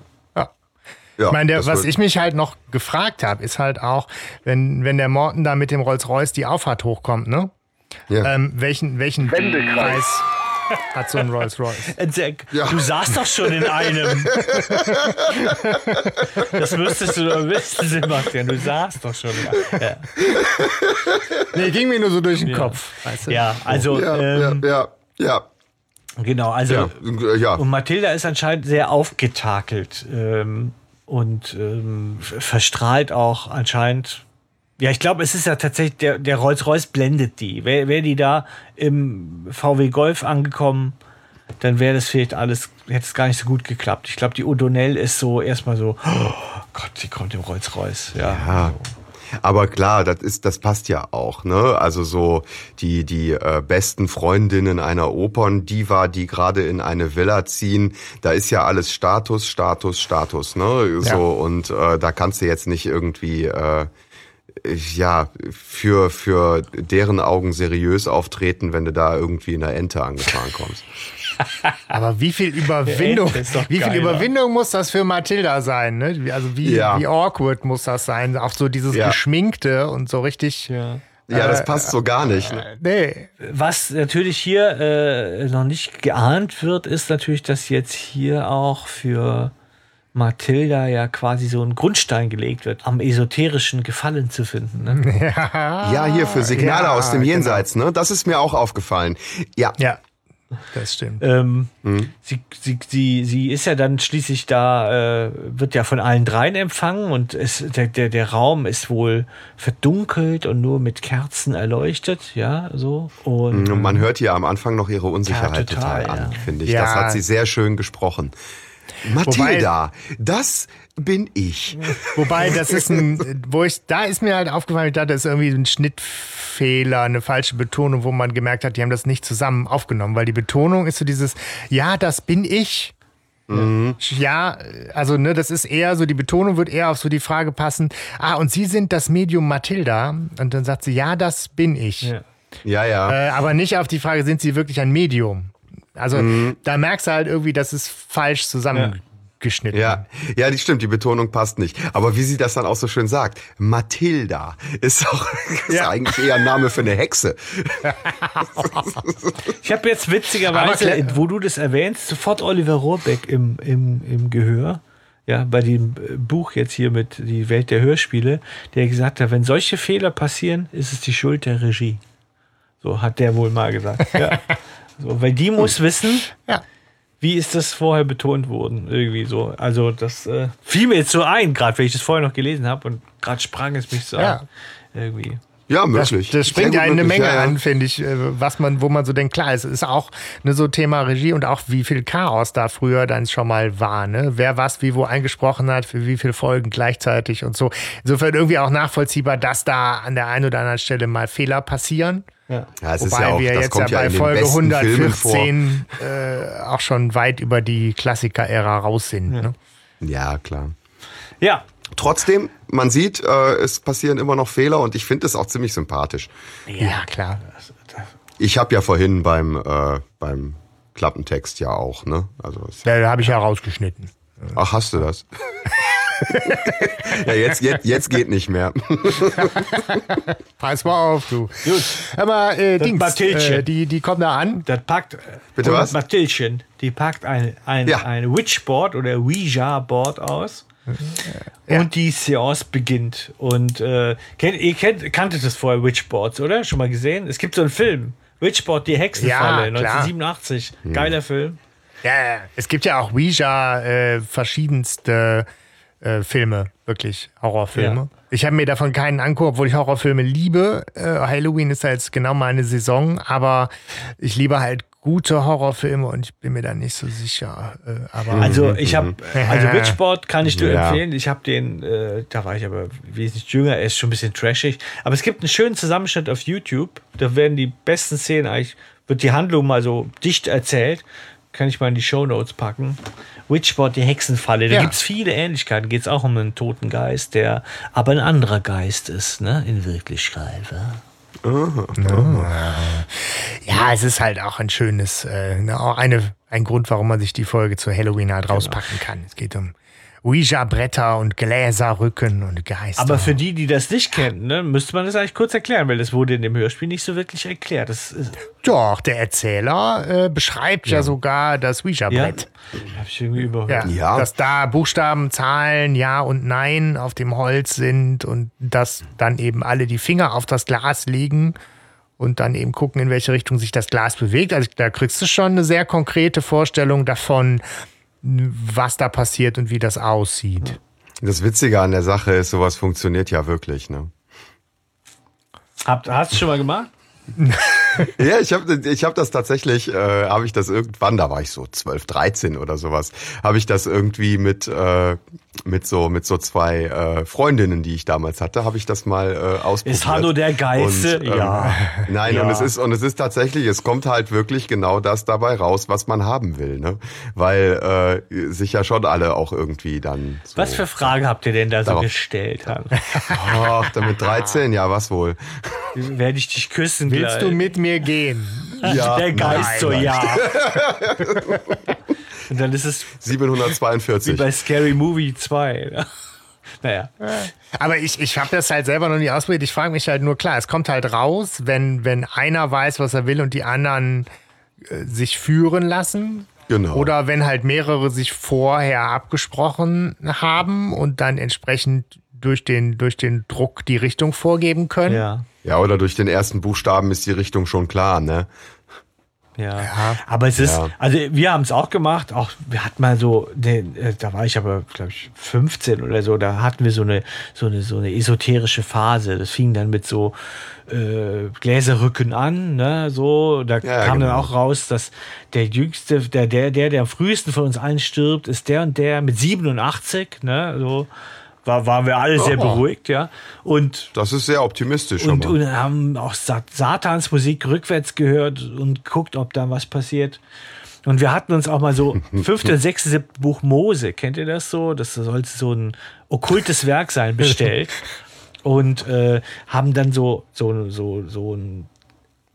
Ja, Ich meine, der, was ich mich halt noch gefragt habe, ist halt auch, wenn, wenn der Morten da mit dem Rolls-Royce die Auffahrt hochkommt, ne? Ja. Ähm, welchen welchen Wendekreis. Preis hat so ein Rolls-Royce? Äh, sehr- Ja. Du saßt doch schon in einem. das müsstest du doch wissen, Sebastian. Du saßt doch schon in einem. Ja, Nee, ging mir nur so durch den Kopf. Weißt du? ja also, ja, ähm, ja, ja, ja, genau. Also, ja, ja. Und Mathilda ist anscheinend sehr aufgetakelt ähm, und ähm, verstrahlt auch anscheinend. Ja, ich glaube, es ist ja tatsächlich, der, der Rolls-Royce blendet die. Wäre wär die da im VW Golf angekommen, dann wäre das vielleicht alles, hätte es gar nicht so gut geklappt. Ich glaube, die O'Donnell ist so erstmal so, oh Gott, sie kommt im Rolls-Royce. Ja. Ja. Aber klar, das ist, das passt ja auch, ne? Also so die die äh, besten Freundinnen einer Operndiva, die gerade in eine Villa ziehen, da ist ja alles Status, Status, Status, ne? So Ja. und äh, da kannst du jetzt nicht irgendwie äh, ja für für deren Augen seriös auftreten, wenn du da irgendwie in der Ente angefahren kommst. Aber wie viel Überwindung, wie viel. Überwindung muss das für Mathilda sein? Ne? Wie- Also wie, Ja. wie awkward muss das sein? Auch so dieses Ja. Geschminkte und so richtig. Ja. Ja, das passt so gar nicht. Ne? Nee. Was natürlich hier äh, noch nicht geahnt wird, ist natürlich, dass jetzt hier auch für Mathilda ja quasi so ein Grundstein gelegt wird, am esoterischen Gefallen zu finden. Ne? Ja, hier für Signale ja, aus dem genau. Jenseits, ne? Das ist mir auch aufgefallen. Ja, Ja, das stimmt. Ähm, sie, sie, sie, sie ist ja dann schließlich da, äh, wird ja von allen dreien empfangen und es, der, der, der Raum ist wohl verdunkelt und nur mit Kerzen erleuchtet, ja, so. Und Und man hört hier am Anfang noch ihre Unsicherheit Ja, total, total, an, ja. finde ich. Ja. Das hat sie sehr schön gesprochen. Mathilda, das bin ich. Wobei, das ist ein, wo ich, da ist mir halt aufgefallen, ich dachte, das ist irgendwie ein Schnittfehler, eine falsche Betonung, wo man gemerkt hat, die haben das nicht zusammen aufgenommen, weil die Betonung ist so dieses, ja, das bin ich. Ja, also ne, das ist eher so, die Betonung wird eher auf so die Frage passen, ah, und Sie sind das Medium Mathilda? Und dann sagt sie, ja, das bin ich. Ja. Ja, ja. Äh, aber nicht auf die Frage, sind Sie wirklich ein Medium? Also da merkst du halt irgendwie, das ist falsch zusammengeschnitten. Ja, ja, die stimmt, die Betonung passt nicht. Aber wie sie das dann auch so schön sagt, Mathilda ist doch ist Ja. eigentlich eher ein Name für eine Hexe. Ich habe jetzt witzigerweise, wo du das erwähnst, sofort Oliver Rohrbeck im, im, im Gehör. Ja, bei dem Buch jetzt hier mit Die Welt der Hörspiele, der gesagt hat, wenn solche Fehler passieren, ist es die Schuld der Regie. So hat der wohl mal gesagt. Ja. So, weil die muss wissen, Ja. wie ist das vorher betont worden. Irgendwie so. Also das äh, fiel mir jetzt so ein, gerade wenn ich das vorher noch gelesen habe und gerade sprang es mich so Ja. an. Irgendwie. Ja, Das, möglich. das springt ja gut eine möglich, Menge ja, ja. an, finde ich, äh, was man, wo man so denkt, klar, es ist auch ne, so Thema Regie und auch wie viel Chaos da früher dann schon mal war, ne? Wer was wie wo eingesprochen hat, für wie viele Folgen gleichzeitig und so. Insofern irgendwie auch nachvollziehbar, dass da an der einen oder anderen Stelle mal Fehler passieren. Ja, es ist Wobei ja auch, wir das jetzt ja kommt ja, bei Folge besten Filmen vor. 114 äh, auch schon weit über die Klassiker-Ära raus sind. Ne? Ja, klar. Ja, Trotzdem, man sieht, äh, es passieren immer noch Fehler und ich finde es auch ziemlich sympathisch. Ja, klar. Ich habe ja vorhin beim, äh, beim Klappentext ja auch, ne? Also, es- Da habe ich ja rausgeschnitten. ach, hast du das? ja, jetzt, jetzt, jetzt geht nicht mehr. Pass mal auf, du. Gut. Aber äh, Dings, Mathildchen. äh, die, die kommen da an. Das packt. Bitte was? Mathildchen, die packt ein, ein, Ja. ein Witchboard oder Ouija-Board aus. Ja. Und die Seance beginnt. Und äh, kennt, ihr kennt, kanntet das vorher, Witchboards, oder? Schon mal gesehen? Es gibt so einen Film. Witchboard, die Hexenfalle, Ja, klar. 1987. Geiler Film. Ja, ja. es gibt ja auch Ouija äh, verschiedenste äh, Filme, wirklich Horrorfilme. Ja. Ich habe mir davon keinen angeguckt, obwohl ich Horrorfilme liebe. Äh, Halloween ist ja jetzt genau meine Saison, aber ich liebe halt gute Horrorfilme und ich bin mir da nicht so sicher. Äh, aber Also ich habe, also Witchboard kann ich dir Ja. empfehlen. Ich habe den, äh, da war ich aber wesentlich jünger, er ist schon ein bisschen trashig. Aber es gibt einen schönen Zusammenschnitt auf YouTube. Da werden die besten Szenen eigentlich, wird die Handlung mal so dicht erzählt. Kann ich mal in die Shownotes packen. Witchboard, die Hexenfalle. Da Ja. gibt's viele Ähnlichkeiten. Geht es auch um einen toten Geist, der aber ein anderer Geist ist, ne? In Wirklichkeit. Ja? ja, es ist halt auch ein schönes, äh, ne, auch eine, ein Grund, warum man sich die Folge zu Halloween halt rauspacken kann. Es geht um Ouija-Bretter und Gläserrücken und Geister. Aber für die, die das nicht kennen, ne, müsste man das eigentlich kurz erklären, weil das wurde in dem Hörspiel nicht so wirklich erklärt. Das ist, Doch, der Erzähler äh, beschreibt ja. sogar das ja, Ouija-Brett. hab ich irgendwie überhört. Ja, Ja. Dass da Buchstaben, Zahlen, Ja und Nein auf dem Holz sind und dass dann eben alle die Finger auf das Glas legen und dann eben gucken, in welche Richtung sich das Glas bewegt. Also da kriegst du schon eine sehr konkrete Vorstellung davon, was da passiert und wie das aussieht. Das Witzige an der Sache ist, sowas funktioniert ja wirklich, ne? Habt, hast du schon mal gemacht? Ja, ich habe ich hab das tatsächlich, äh, habe ich das irgendwann, da war ich so 12, 13 oder sowas, habe ich das irgendwie mit äh, mit so mit so zwei äh, Freundinnen, die ich damals hatte, habe ich das mal äh, ausprobiert. Ist Hanno der Geilste? Und, ähm, Ja. Nein, Ja. und es ist und es ist tatsächlich, es kommt halt wirklich genau das dabei raus, was man haben will, ne? Weil äh, sich ja schon alle auch irgendwie dann so, Was für Frage habt ihr denn da so Darauf- gestellt? Hanno? Ach, damit 13, ja, was wohl? Werde ich dich küssen Willst gleich? du mit mir gehen? Ja, der Geist nein, so, ja. Und dann ist es wie 742. bei Scary Movie 2. ne? Naja. Aber ich, ich habe das halt selber noch nie ausprobiert. Ich frage mich halt nur, klar, es kommt halt raus, wenn, wenn einer weiß, was er will und die anderen äh, sich führen lassen. Genau. Oder wenn halt mehrere sich vorher abgesprochen haben und dann entsprechend durch den, durch den Druck die Richtung vorgeben können. Ja. Ja, oder durch den ersten Buchstaben ist die Richtung schon klar, ne? Ja. aber es ist, Ja. also wir haben es auch gemacht, auch wir hatten mal so, äh, da war ich aber, glaube ich, 15 oder so, da hatten wir so eine, so eine, so eine esoterische Phase. Das fing dann mit so äh, Gläserrücken an, ne, so, da Ja, kam dann genau. auch raus, dass der jüngste, der, der, der, der am frühesten von uns allen stirbt, ist der und der mit 87, ne, so. War, waren wir alle sehr Oh. beruhigt, ja. Und Das ist sehr optimistisch. und, und haben auch Sa- Satans Musik rückwärts gehört und guckt, ob da was passiert. Und wir hatten uns auch mal so fünfte und sechste, siebte Buch Mose, kennt ihr das so? Das sollte so ein okkultes Werk sein, bestellt. Und äh, haben dann so, so, so, so ein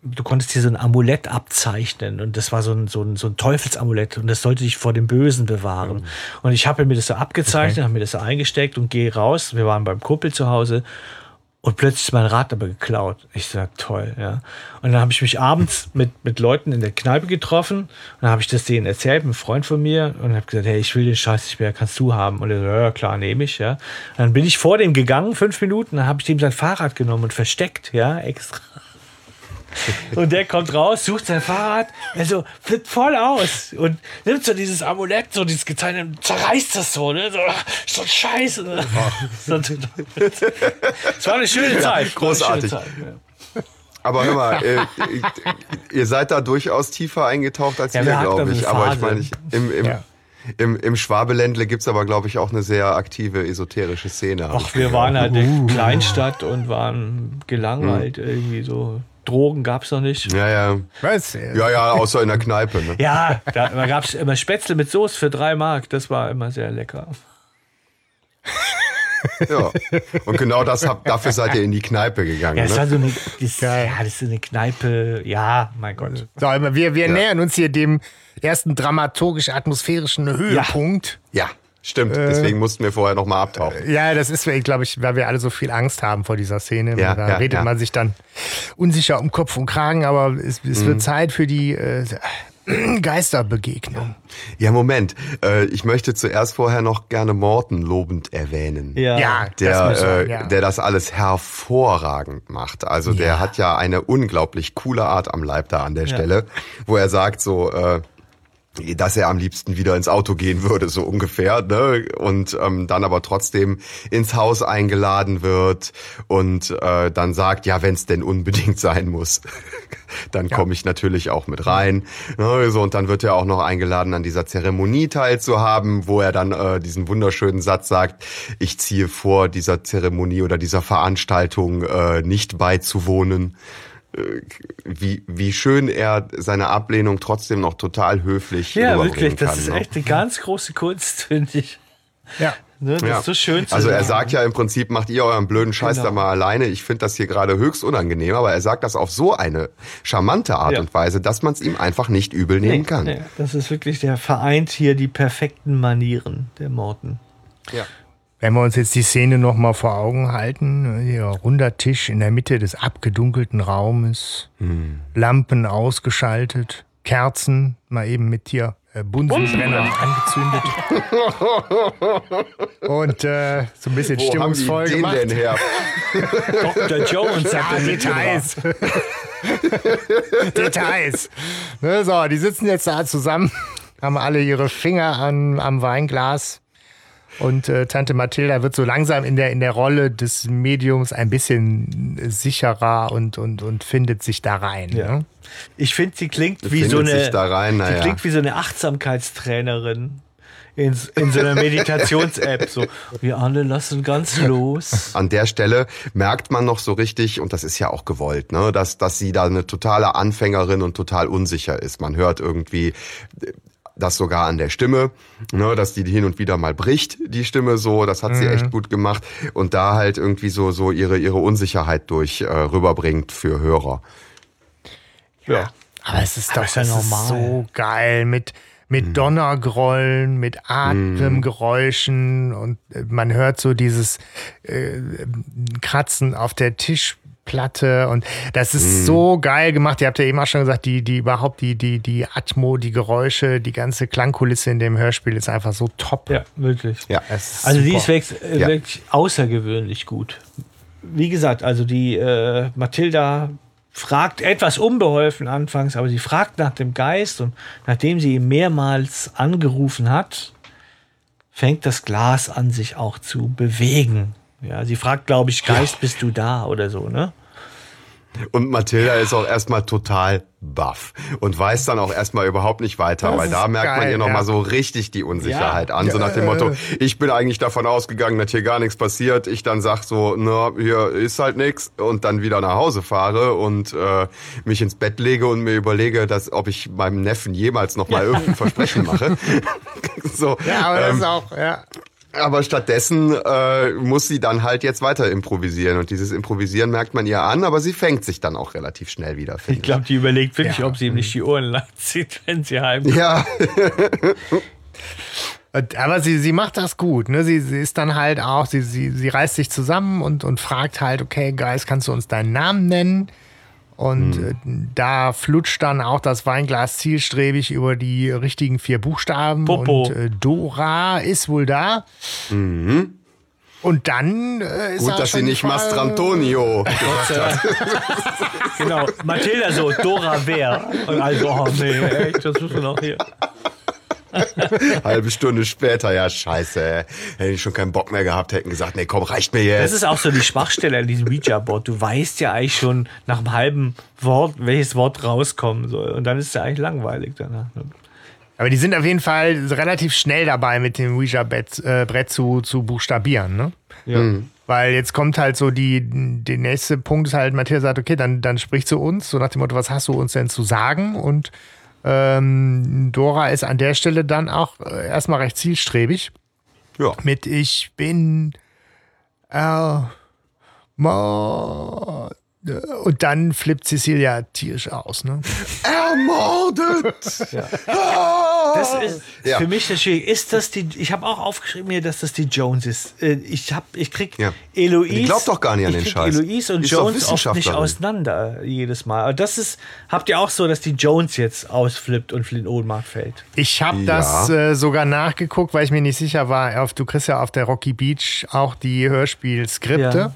du konntest hier so ein Amulett abzeichnen und das war so ein, so ein, so ein Teufelsamulett und das sollte dich vor dem Bösen bewahren. Und ich habe mir das so abgezeichnet, habe mir das so eingesteckt und gehe raus. Wir waren beim Kumpel zu Hause und plötzlich ist mein Rad aber geklaut. Ich sag, toll, ja. Und dann habe ich mich abends mit, mit Leuten in der Kneipe getroffen und dann habe ich das denen erzählt, einem Freund von mir und habe gesagt, hey, ich will den Scheiß nicht mehr, kannst du haben. Und er so, ja, klar, nehme ich, ja. Und dann bin ich vor dem gegangen, fünf Minuten, dann habe ich ihm sein Fahrrad genommen und versteckt, ja, extra. Und der kommt raus, sucht sein Fahrrad, also flippt voll aus und nimmt so dieses Amulett, so dieses gezeichnete, und zerreißt das so, ne? So, so ein Scheiß. Ne? So, es war eine schöne Zeit. Es war eine schöne Großartig. Zeit, ja. Aber hör mal, äh, ihr seid da durchaus tiefer eingetaucht als Ja, wir, glaube ich. Aber ich meine, im, im, Ja. im, im Schwabeländle gibt's aber, glaube ich, auch eine sehr aktive esoterische Szene. Ach, wir waren halt Uh. eine Kleinstadt und waren gelangweilt irgendwie so. Drogen gab's noch nicht. Ja, ja. Was? Ja, ja, außer in der Kneipe. Ne? Ja, da, da gab's immer Spätzle mit Soße für drei Mark. Das war immer sehr lecker. Ja. Und genau das habt, dafür seid ihr in die Kneipe gegangen. Ja, das war Ne? so eine, das, Geil. ja, das ist eine Kneipe. Ja, mein Gott. So, aber wir, wir nähern uns hier dem ersten dramaturgisch-atmosphärischen Höhepunkt. Ja, stimmt. Deswegen mussten wir vorher nochmal abtauchen. Ja, das ist, glaube ich, weil wir alle so viel Angst haben vor dieser Szene. Ja, da ja, redet ja. man sich dann unsicher um Kopf und Kragen, aber es, es Mhm. wird Zeit für die äh, Geisterbegegnung. Ja, Moment. Äh, ich möchte zuerst vorher noch gerne Morten lobend erwähnen. Ja, der, das äh, ja. der das alles hervorragend macht. Also der hat ja eine unglaublich coole Art am Leib da an der Stelle, wo er sagt so, äh, dass er am liebsten wieder ins Auto gehen würde, so ungefähr, ne? Und ähm, dann aber trotzdem ins Haus eingeladen wird und äh, dann sagt, ja, wenn es denn unbedingt sein muss, dann komme ich natürlich auch mit rein. Ne? So, und dann wird er auch noch eingeladen, an dieser Zeremonie teilzuhaben, wo er dann äh, diesen wunderschönen Satz sagt, ich ziehe vor, dieser Zeremonie oder dieser Veranstaltung äh, nicht beizuwohnen wie, wie schön er seine Ablehnung trotzdem noch total höflich Ja, rüberbringen wirklich. Das kann, ist ne? echt eine ganz große Kunst, finde ich. Ja. Ne, das Ja. ist so schön zu Also er sagen. sagt ja im Prinzip, macht ihr euren blöden Scheiß Genau. da mal alleine. Ich finde das hier gerade höchst unangenehm, aber er sagt das auf so eine charmante Art Ja. und Weise, dass man es ihm einfach nicht übel nehmen Nee, kann. nee, das ist wirklich, der vereint hier die perfekten Manieren, der Morten. Wenn wir uns jetzt die Szene noch mal vor Augen halten, hier runder Tisch in der Mitte des abgedunkelten Raumes, Lampen ausgeschaltet, Kerzen mal eben mit hier äh, Bunsenbrennern angezündet und äh, so ein bisschen stimmungsvoll den gemacht. denn her? Dr. Jones hat den Details. Details. Ne, so, die sitzen jetzt da zusammen, haben alle ihre Finger an, am Weinglas Und äh, Tante Mathilda wird so langsam in der, in der Rolle des Mediums ein bisschen sicherer und, und, und findet sich da rein. Ja. Ne? Ich finde, sie klingt wie Findet so eine. sich da rein, sie naja. klingt wie so eine Achtsamkeitstrainerin. In, in so einer Meditations-App. So, wir alle lassen ganz los. An der Stelle merkt man noch so richtig, und das ist ja auch gewollt, ne, dass, dass sie da eine totale Anfängerin und total unsicher ist. Man hört irgendwie das sogar an der Stimme, ne, dass die hin und wieder mal bricht, die Stimme so, das hat sie echt gut gemacht und da halt irgendwie so, so ihre, ihre Unsicherheit durch äh, rüberbringt für Hörer. Ja. Aber es ist Aber doch ja normal. so geil mit, mit Donnergrollen, mit Atemgeräuschen und äh, man hört so dieses äh, Kratzen auf der Tischplatte und das ist so geil gemacht. Ihr habt ja eben auch schon gesagt, die, die überhaupt die, die, die Atmo, die Geräusche, die ganze Klangkulisse in dem Hörspiel ist einfach so top. Ja, wirklich. Ja. Es ist Also die super. ist wirklich, äh, Ja. wirklich außergewöhnlich gut. Wie gesagt, also die äh, Mathilda fragt etwas unbeholfen anfangs, aber sie fragt nach dem Geist und nachdem sie ihn mehrmals angerufen hat, fängt das Glas an sich auch zu bewegen. Ja, sie fragt, glaube ich, Geist, bist du da oder so, ne? Und Mathilda ist auch erstmal total baff und weiß dann auch erstmal überhaupt nicht weiter, Das weil da merkt man geil, ihr nochmal ja. so richtig die Unsicherheit Ja. an. So nach dem Motto, ich bin eigentlich davon ausgegangen, dass hier gar nichts passiert. Ich dann sag so, na, hier ist halt nichts und dann wieder nach Hause fahre und äh, mich ins Bett lege und mir überlege, dass, ob ich meinem Neffen jemals nochmal irgendein Versprechen mache. so, Ja, aber das ähm, ist auch, ja. Aber stattdessen äh, muss sie dann halt jetzt weiter improvisieren. Und dieses Improvisieren merkt man ihr an, aber sie fängt sich dann auch relativ schnell wieder, finde Ich glaube, die überlegt wirklich, Ja. ob sie ihm nicht die Ohren lang zieht, wenn sie heimkommt. Ja, Aber sie, sie macht das gut. Ne? Sie, sie ist dann halt auch, sie, sie, sie reißt sich zusammen und, und fragt halt, okay, Geist, kannst du uns deinen Namen nennen? Und äh, da flutscht dann auch das Weinglas zielstrebig über die richtigen vier Buchstaben. Popo. Und äh, Dora ist wohl da. Und dann äh, ist gut, dass sie nicht Mastrantonio gemacht hat. Genau. Mathilda so, Dora wer? Und also, oh nee, echt, das müssen wir noch hier. Halbe Stunde später, ja, scheiße. Hätte ich schon keinen Bock mehr gehabt, hätten gesagt, nee, komm, reicht mir Das jetzt. ist auch so die Schwachstelle an diesem Ouija-Board. Du weißt ja eigentlich schon nach einem halben Wort, welches Wort rauskommen soll. Und dann ist es ja eigentlich langweilig danach. ne? Aber die sind auf jeden Fall relativ schnell dabei, mit dem Ouija-Brett äh, zu, zu buchstabieren. Ne? Ja. Weil jetzt kommt halt so die, der nächste Punkt ist halt, Matthias sagt, okay, dann, dann sprich zu uns, so nach dem Motto, was hast du uns denn zu sagen? Und ähm, Dora ist an der Stelle dann auch äh, erstmal recht zielstrebig Ja. mit Ich bin äh, Mo und dann flippt Cecilia tierisch aus, ne? Ermordet! Das ist Ja. für mich das schwierig. Ist das die, ich habe auch aufgeschrieben mir, dass das die Jones ist. Äh, Ich hab, ich krieg Ja. Eloise. Die glaubt doch gar nicht an ich den Scheiß. Eloise und ist Jones oft nicht auseinander jedes Mal. Aber das ist, habt ihr auch so, dass die Jones jetzt ausflippt und in Ohnmacht fällt? Ich habe Ja. das äh, sogar nachgeguckt, weil ich mir nicht sicher war. Auf, du kriegst ja auf der Rocky Beach auch die Hörspielskripte, Ja.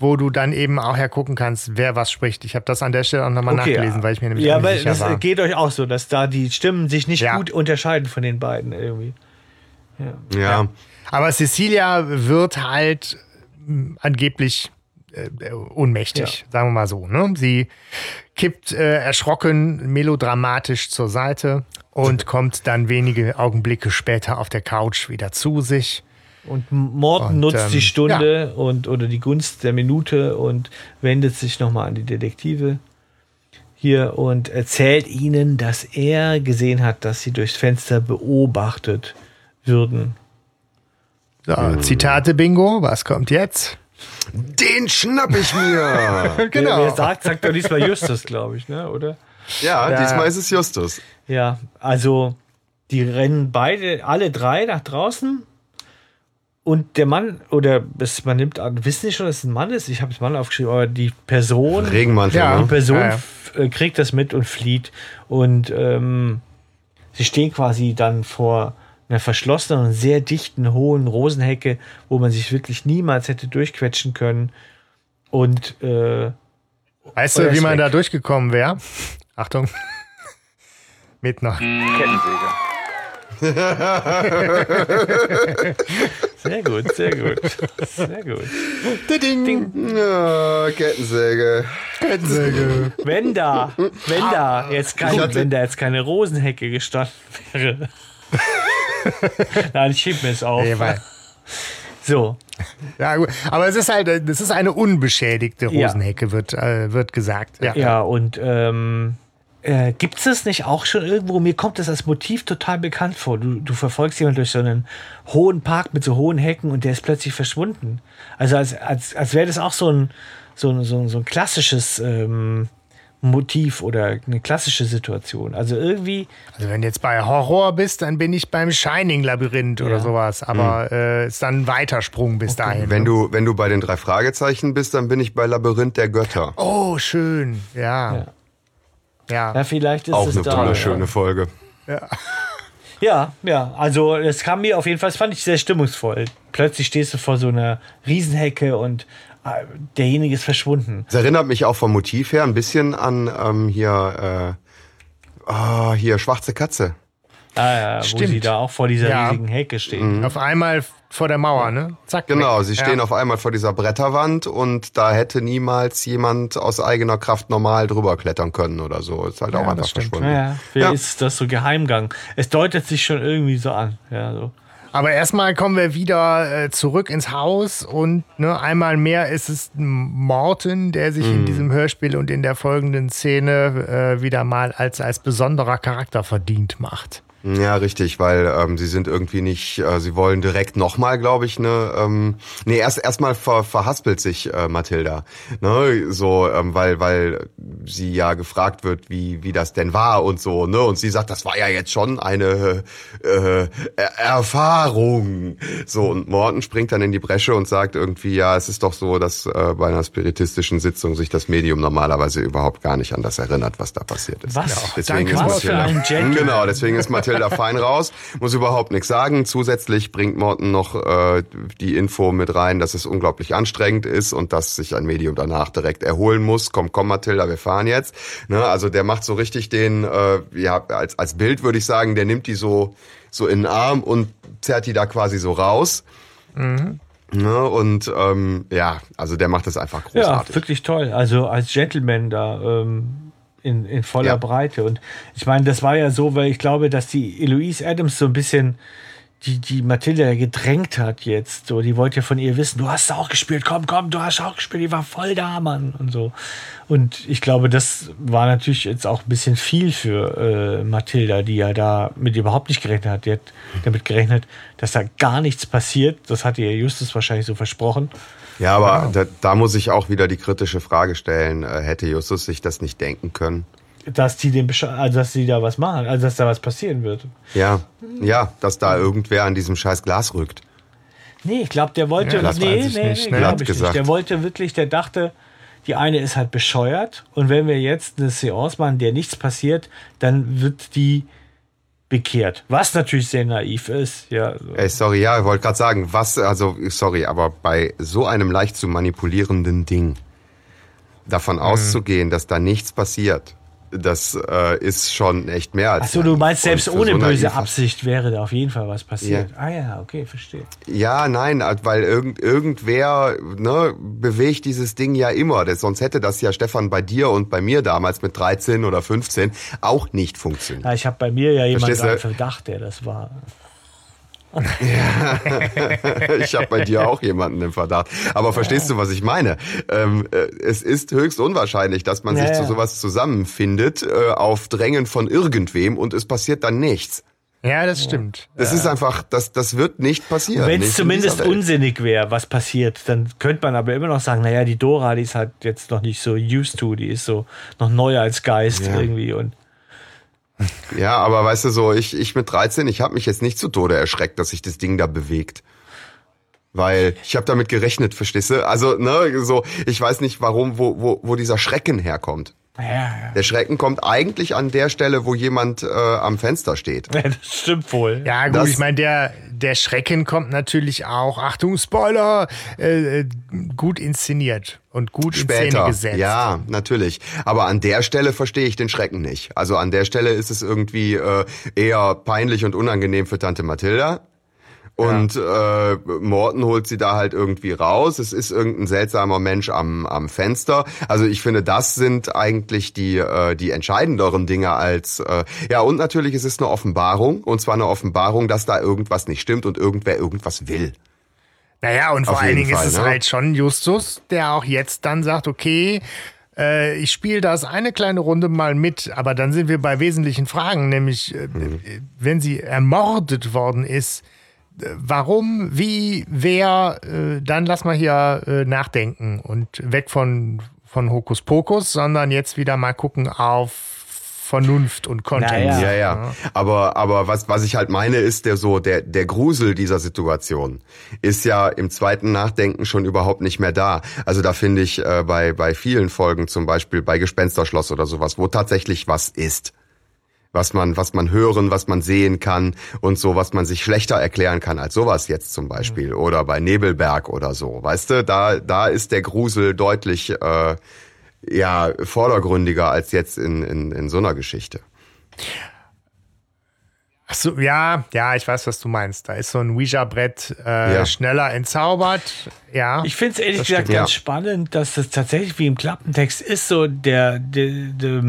Wo du dann eben auch hergucken kannst, wer was spricht. Ich habe das an der Stelle auch nochmal nachgelesen, weil ich mir nämlich ja, weil sicher das war. geht euch auch so, dass da die Stimmen sich nicht Ja. gut unterscheiden von den beiden irgendwie. Ja. Aber Cecilia wird halt mh, angeblich äh, äh, ohnmächtig, sagen wir mal so. Ne? Sie kippt äh, erschrocken, melodramatisch zur Seite und kommt dann wenige Augenblicke später auf der Couch wieder zu sich. Und Morton Und, nutzt die ähm, Stunde und oder die Gunst der Minute und wendet sich nochmal an die Detektive hier und erzählt ihnen, dass er gesehen hat, dass sie durchs Fenster beobachtet würden. So, Zitate Bingo, was kommt jetzt? Den schnapp ich mir! Genau. Wer, wer sagt, sagt doch diesmal Justus, glaube ich, ne? oder? Ja, Ja. diesmal ist es Justus. Ja, also die rennen beide, alle drei nach draußen. Und der Mann, oder es, man nimmt an, wissen Sie schon, dass es ein Mann ist? Ich habe es Mann aufgeschrieben, aber die Person, Regenmantel, Ja. die ne? Person Ja, ja. äh, kriegt das mit und flieht. Und ähm, sie stehen quasi dann vor einer verschlossenen und sehr dichten, hohen Rosenhecke, wo man sich wirklich niemals hätte durchquetschen können. Und äh, Weißt du, wie man weg. da durchgekommen wäre? Achtung. Mit noch. Kettensäge. Sehr gut, sehr gut. Sehr gut. Ding. Ja, Kettensäge. Kettensäge. Wenn da, wenn da jetzt Ich keine, hatte- wenn da jetzt keine Rosenhecke gestanden wäre. Nein, ich schieb mir es auf. Nee, So, Ja, gut. Aber es ist halt, es ist eine unbeschädigte Ja. Rosenhecke, wird, äh, wird gesagt. Ja. ja, und ähm, äh, gibt es das nicht auch schon irgendwo? Mir kommt das als Motiv total bekannt vor. Du, du verfolgst jemanden durch so einen hohen Park mit so hohen Hecken und der ist plötzlich verschwunden. Also als, als, als wäre das auch so ein, so ein, so ein, so ein klassisches ähm, Motiv oder eine klassische Situation. Also irgendwie, Also wenn du jetzt bei Horror bist, dann bin ich beim Shining-Labyrinth oder Ja. sowas. Aber äh, ist dann ein Weitersprung bis dahin. Wenn ne? du, wenn du bei den drei Fragezeichen bist, dann bin ich bei Labyrinth der Götter. Oh, schön. Ja. Ja. Ja. ja, vielleicht ist Auch es eine da. tolle, ja. schöne Folge. Ja, ja, also es kam mir auf jeden Fall, das fand ich sehr stimmungsvoll. Plötzlich stehst du vor so einer Riesenhecke und äh, derjenige ist verschwunden. Es erinnert mich auch vom Motiv her ein bisschen an ähm, hier, äh, ah, hier Schwarze Katze. Ah, ja, wo Stimmt. sie da auch vor dieser Ja. riesigen Hecke stehen. Auf einmal vor der Mauer, ne? Zack. Genau, weg. sie stehen ja. auf einmal vor dieser Bretterwand und da hätte niemals jemand aus eigener Kraft normal drüber klettern können oder so. Ist halt Ja, auch das einfach verschwunden. Ja, wer Ja. ist das so Geheimgang? Es deutet sich schon irgendwie so an. Ja, so. Aber erstmal kommen wir wieder äh, zurück ins Haus und ne, einmal mehr ist es Morten, der sich Mhm. in diesem Hörspiel und in der folgenden Szene äh, wieder mal als, als besonderer Charakter verdient macht. Ja, richtig, weil ähm, sie sind irgendwie nicht, äh, sie wollen direkt nochmal, glaube ich, ne, ähm, nee, erst erstmal ver, verhaspelt sich äh, Mathilda, ne, so, ähm, weil weil sie ja gefragt wird, wie wie das denn war und so, ne, und sie sagt, das war ja jetzt schon eine äh, Er- Erfahrung, so und Morten springt dann in die Bresche und sagt irgendwie, ja, es ist doch so, dass äh, bei einer spiritistischen Sitzung sich das Medium normalerweise überhaupt gar nicht an das erinnert, was da passiert ist. Was? Deswegen Danke, ist Mathilda, genau, deswegen ist Mathilda fein raus, muss überhaupt nichts sagen. Zusätzlich bringt Morten noch äh, die Info mit rein, dass es unglaublich anstrengend ist und dass sich ein Medium danach direkt erholen muss. Komm, komm, Mathilda, wir fahren jetzt. Ne, also der macht so richtig den, äh, ja, als, als Bild würde ich sagen, der nimmt die so, so in den Arm und zerrt die da quasi so raus. Ne, und ähm, ja, also der macht das einfach Ja, großartig. wirklich toll. Also als Gentleman da ähm, in, in voller Ja. Breite. Und ich meine, das war ja so, weil ich glaube, dass die Eloise Adams so ein bisschen die, die Mathilda gedrängt hat jetzt. So, die wollte ja von ihr wissen, du hast auch gespielt, komm, komm, du hast auch gespielt, die war voll da, Mann. Und so. Und ich glaube, das war natürlich jetzt auch ein bisschen viel für äh, Mathilda, die ja da mit überhaupt nicht gerechnet hat. Die hat damit gerechnet, dass da gar nichts passiert. Das hat ihr Justus wahrscheinlich so versprochen. Ja, aber da, da muss ich auch wieder die kritische Frage stellen, äh, hätte Justus sich das nicht denken können? dass die den Besche also dass die da was machen, also dass da was passieren wird. Ja, ja, dass da irgendwer an diesem scheiß Glas rückt. Nee, ich glaube, der wollte Ja, nee, nee, nicht, nee, ne? glaub Hat ich gesagt. nicht. Der wollte wirklich, der dachte, die eine ist halt bescheuert und wenn wir jetzt eine Seance machen, der nichts passiert, dann wird die bekehrt. Was natürlich sehr naiv ist, ja. so. Ey, sorry, ja, ich wollte gerade sagen, was, also, sorry, aber bei so einem leicht zu manipulierenden Ding davon auszugehen, dass da nichts passiert, das äh, ist schon echt mehr als. Achso, du meinst, selbst ohne so böse Absicht wäre da auf jeden Fall was passiert. Ja. Ah ja, okay, verstehe. Ja, nein, weil irgend, irgendwer ne, bewegt dieses Ding ja immer. Das, sonst hätte das ja Stefan bei dir und bei mir damals mit 13 oder 15 auch nicht funktioniert. Ja, ich habe bei mir ja jemanden Verdacht, der das war. Ich habe bei dir auch jemanden im Verdacht. Aber verstehst du, was ich meine? Ähm, äh, es ist höchst unwahrscheinlich, dass man Ja, sich zu ja. sowas zusammenfindet äh, auf Drängen von irgendwem und es passiert dann nichts. Ja, das stimmt. Das ist einfach, das, das wird nicht passieren. Wenn es in zumindest unsinnig wäre, was passiert, dann könnte man aber immer noch sagen, naja, die Dora, die ist halt jetzt noch nicht so used to, die ist so noch neuer als Geist Ja. irgendwie und Ja, aber weißt du so, ich, ich mit 13, ich habe mich jetzt nicht zu Tode erschreckt, dass sich das Ding da bewegt. Weil ich habe damit gerechnet, verstehst du? Also, ne, so, ich weiß nicht, warum, wo, wo, wo dieser Schrecken herkommt. Ja, ja. Der Schrecken kommt eigentlich an der Stelle, wo jemand äh, am Fenster steht. ja, das stimmt wohl. Ja, gut, Das- ich meine, der, der Schrecken kommt natürlich auch, Achtung, Spoiler, äh, äh, gut inszeniert und gut in Szene Später. gesetzt. Ja, natürlich. Aber an der Stelle verstehe ich den Schrecken nicht. Also an der Stelle ist es irgendwie äh, eher peinlich und unangenehm für Tante Mathilda. Und äh, Morten holt sie da halt irgendwie raus. Es ist irgendein seltsamer Mensch am, am Fenster. Also ich finde, das sind eigentlich die, äh, die entscheidenderen Dinge als äh, ja und natürlich ist es eine Offenbarung und zwar eine Offenbarung, dass da irgendwas nicht stimmt und irgendwer irgendwas will. Naja, und vor Auf allen Dingen Fall, ist es ne? halt schon Justus, der auch jetzt dann sagt, okay, äh, ich spiele das eine kleine Runde mal mit, aber dann sind wir bei wesentlichen Fragen, nämlich äh, Mhm. äh, wenn sie ermordet worden ist, warum, wie, wer, äh, dann lass mal hier äh, nachdenken und weg von, von Hokuspokus, sondern jetzt wieder mal gucken auf Vernunft und Content. Naja. Ja, ja. Aber, aber was, was ich halt meine, ist der so, der, der Grusel dieser Situation ist ja im zweiten Nachdenken schon überhaupt nicht mehr da. Also da finde ich äh, bei, bei vielen Folgen, zum Beispiel bei Gespensterschloss oder sowas, wo tatsächlich was ist. Was man, was man hören, was man sehen kann und so, was man sich schlechter erklären kann als sowas jetzt zum Beispiel. Oder bei Nebelberg oder so. Weißt du, da, da ist der Grusel deutlich, äh, ja, vordergründiger als jetzt in, in, in so einer Geschichte. Ach so, ja, ja, ich weiß, was du meinst. Da ist so ein Ouija-Brett äh, Ja. schneller entzaubert. Ja. Ich finde es ehrlich gesagt stimmt, ganz ja. spannend, dass das tatsächlich wie im Klappentext ist, so der, der, der,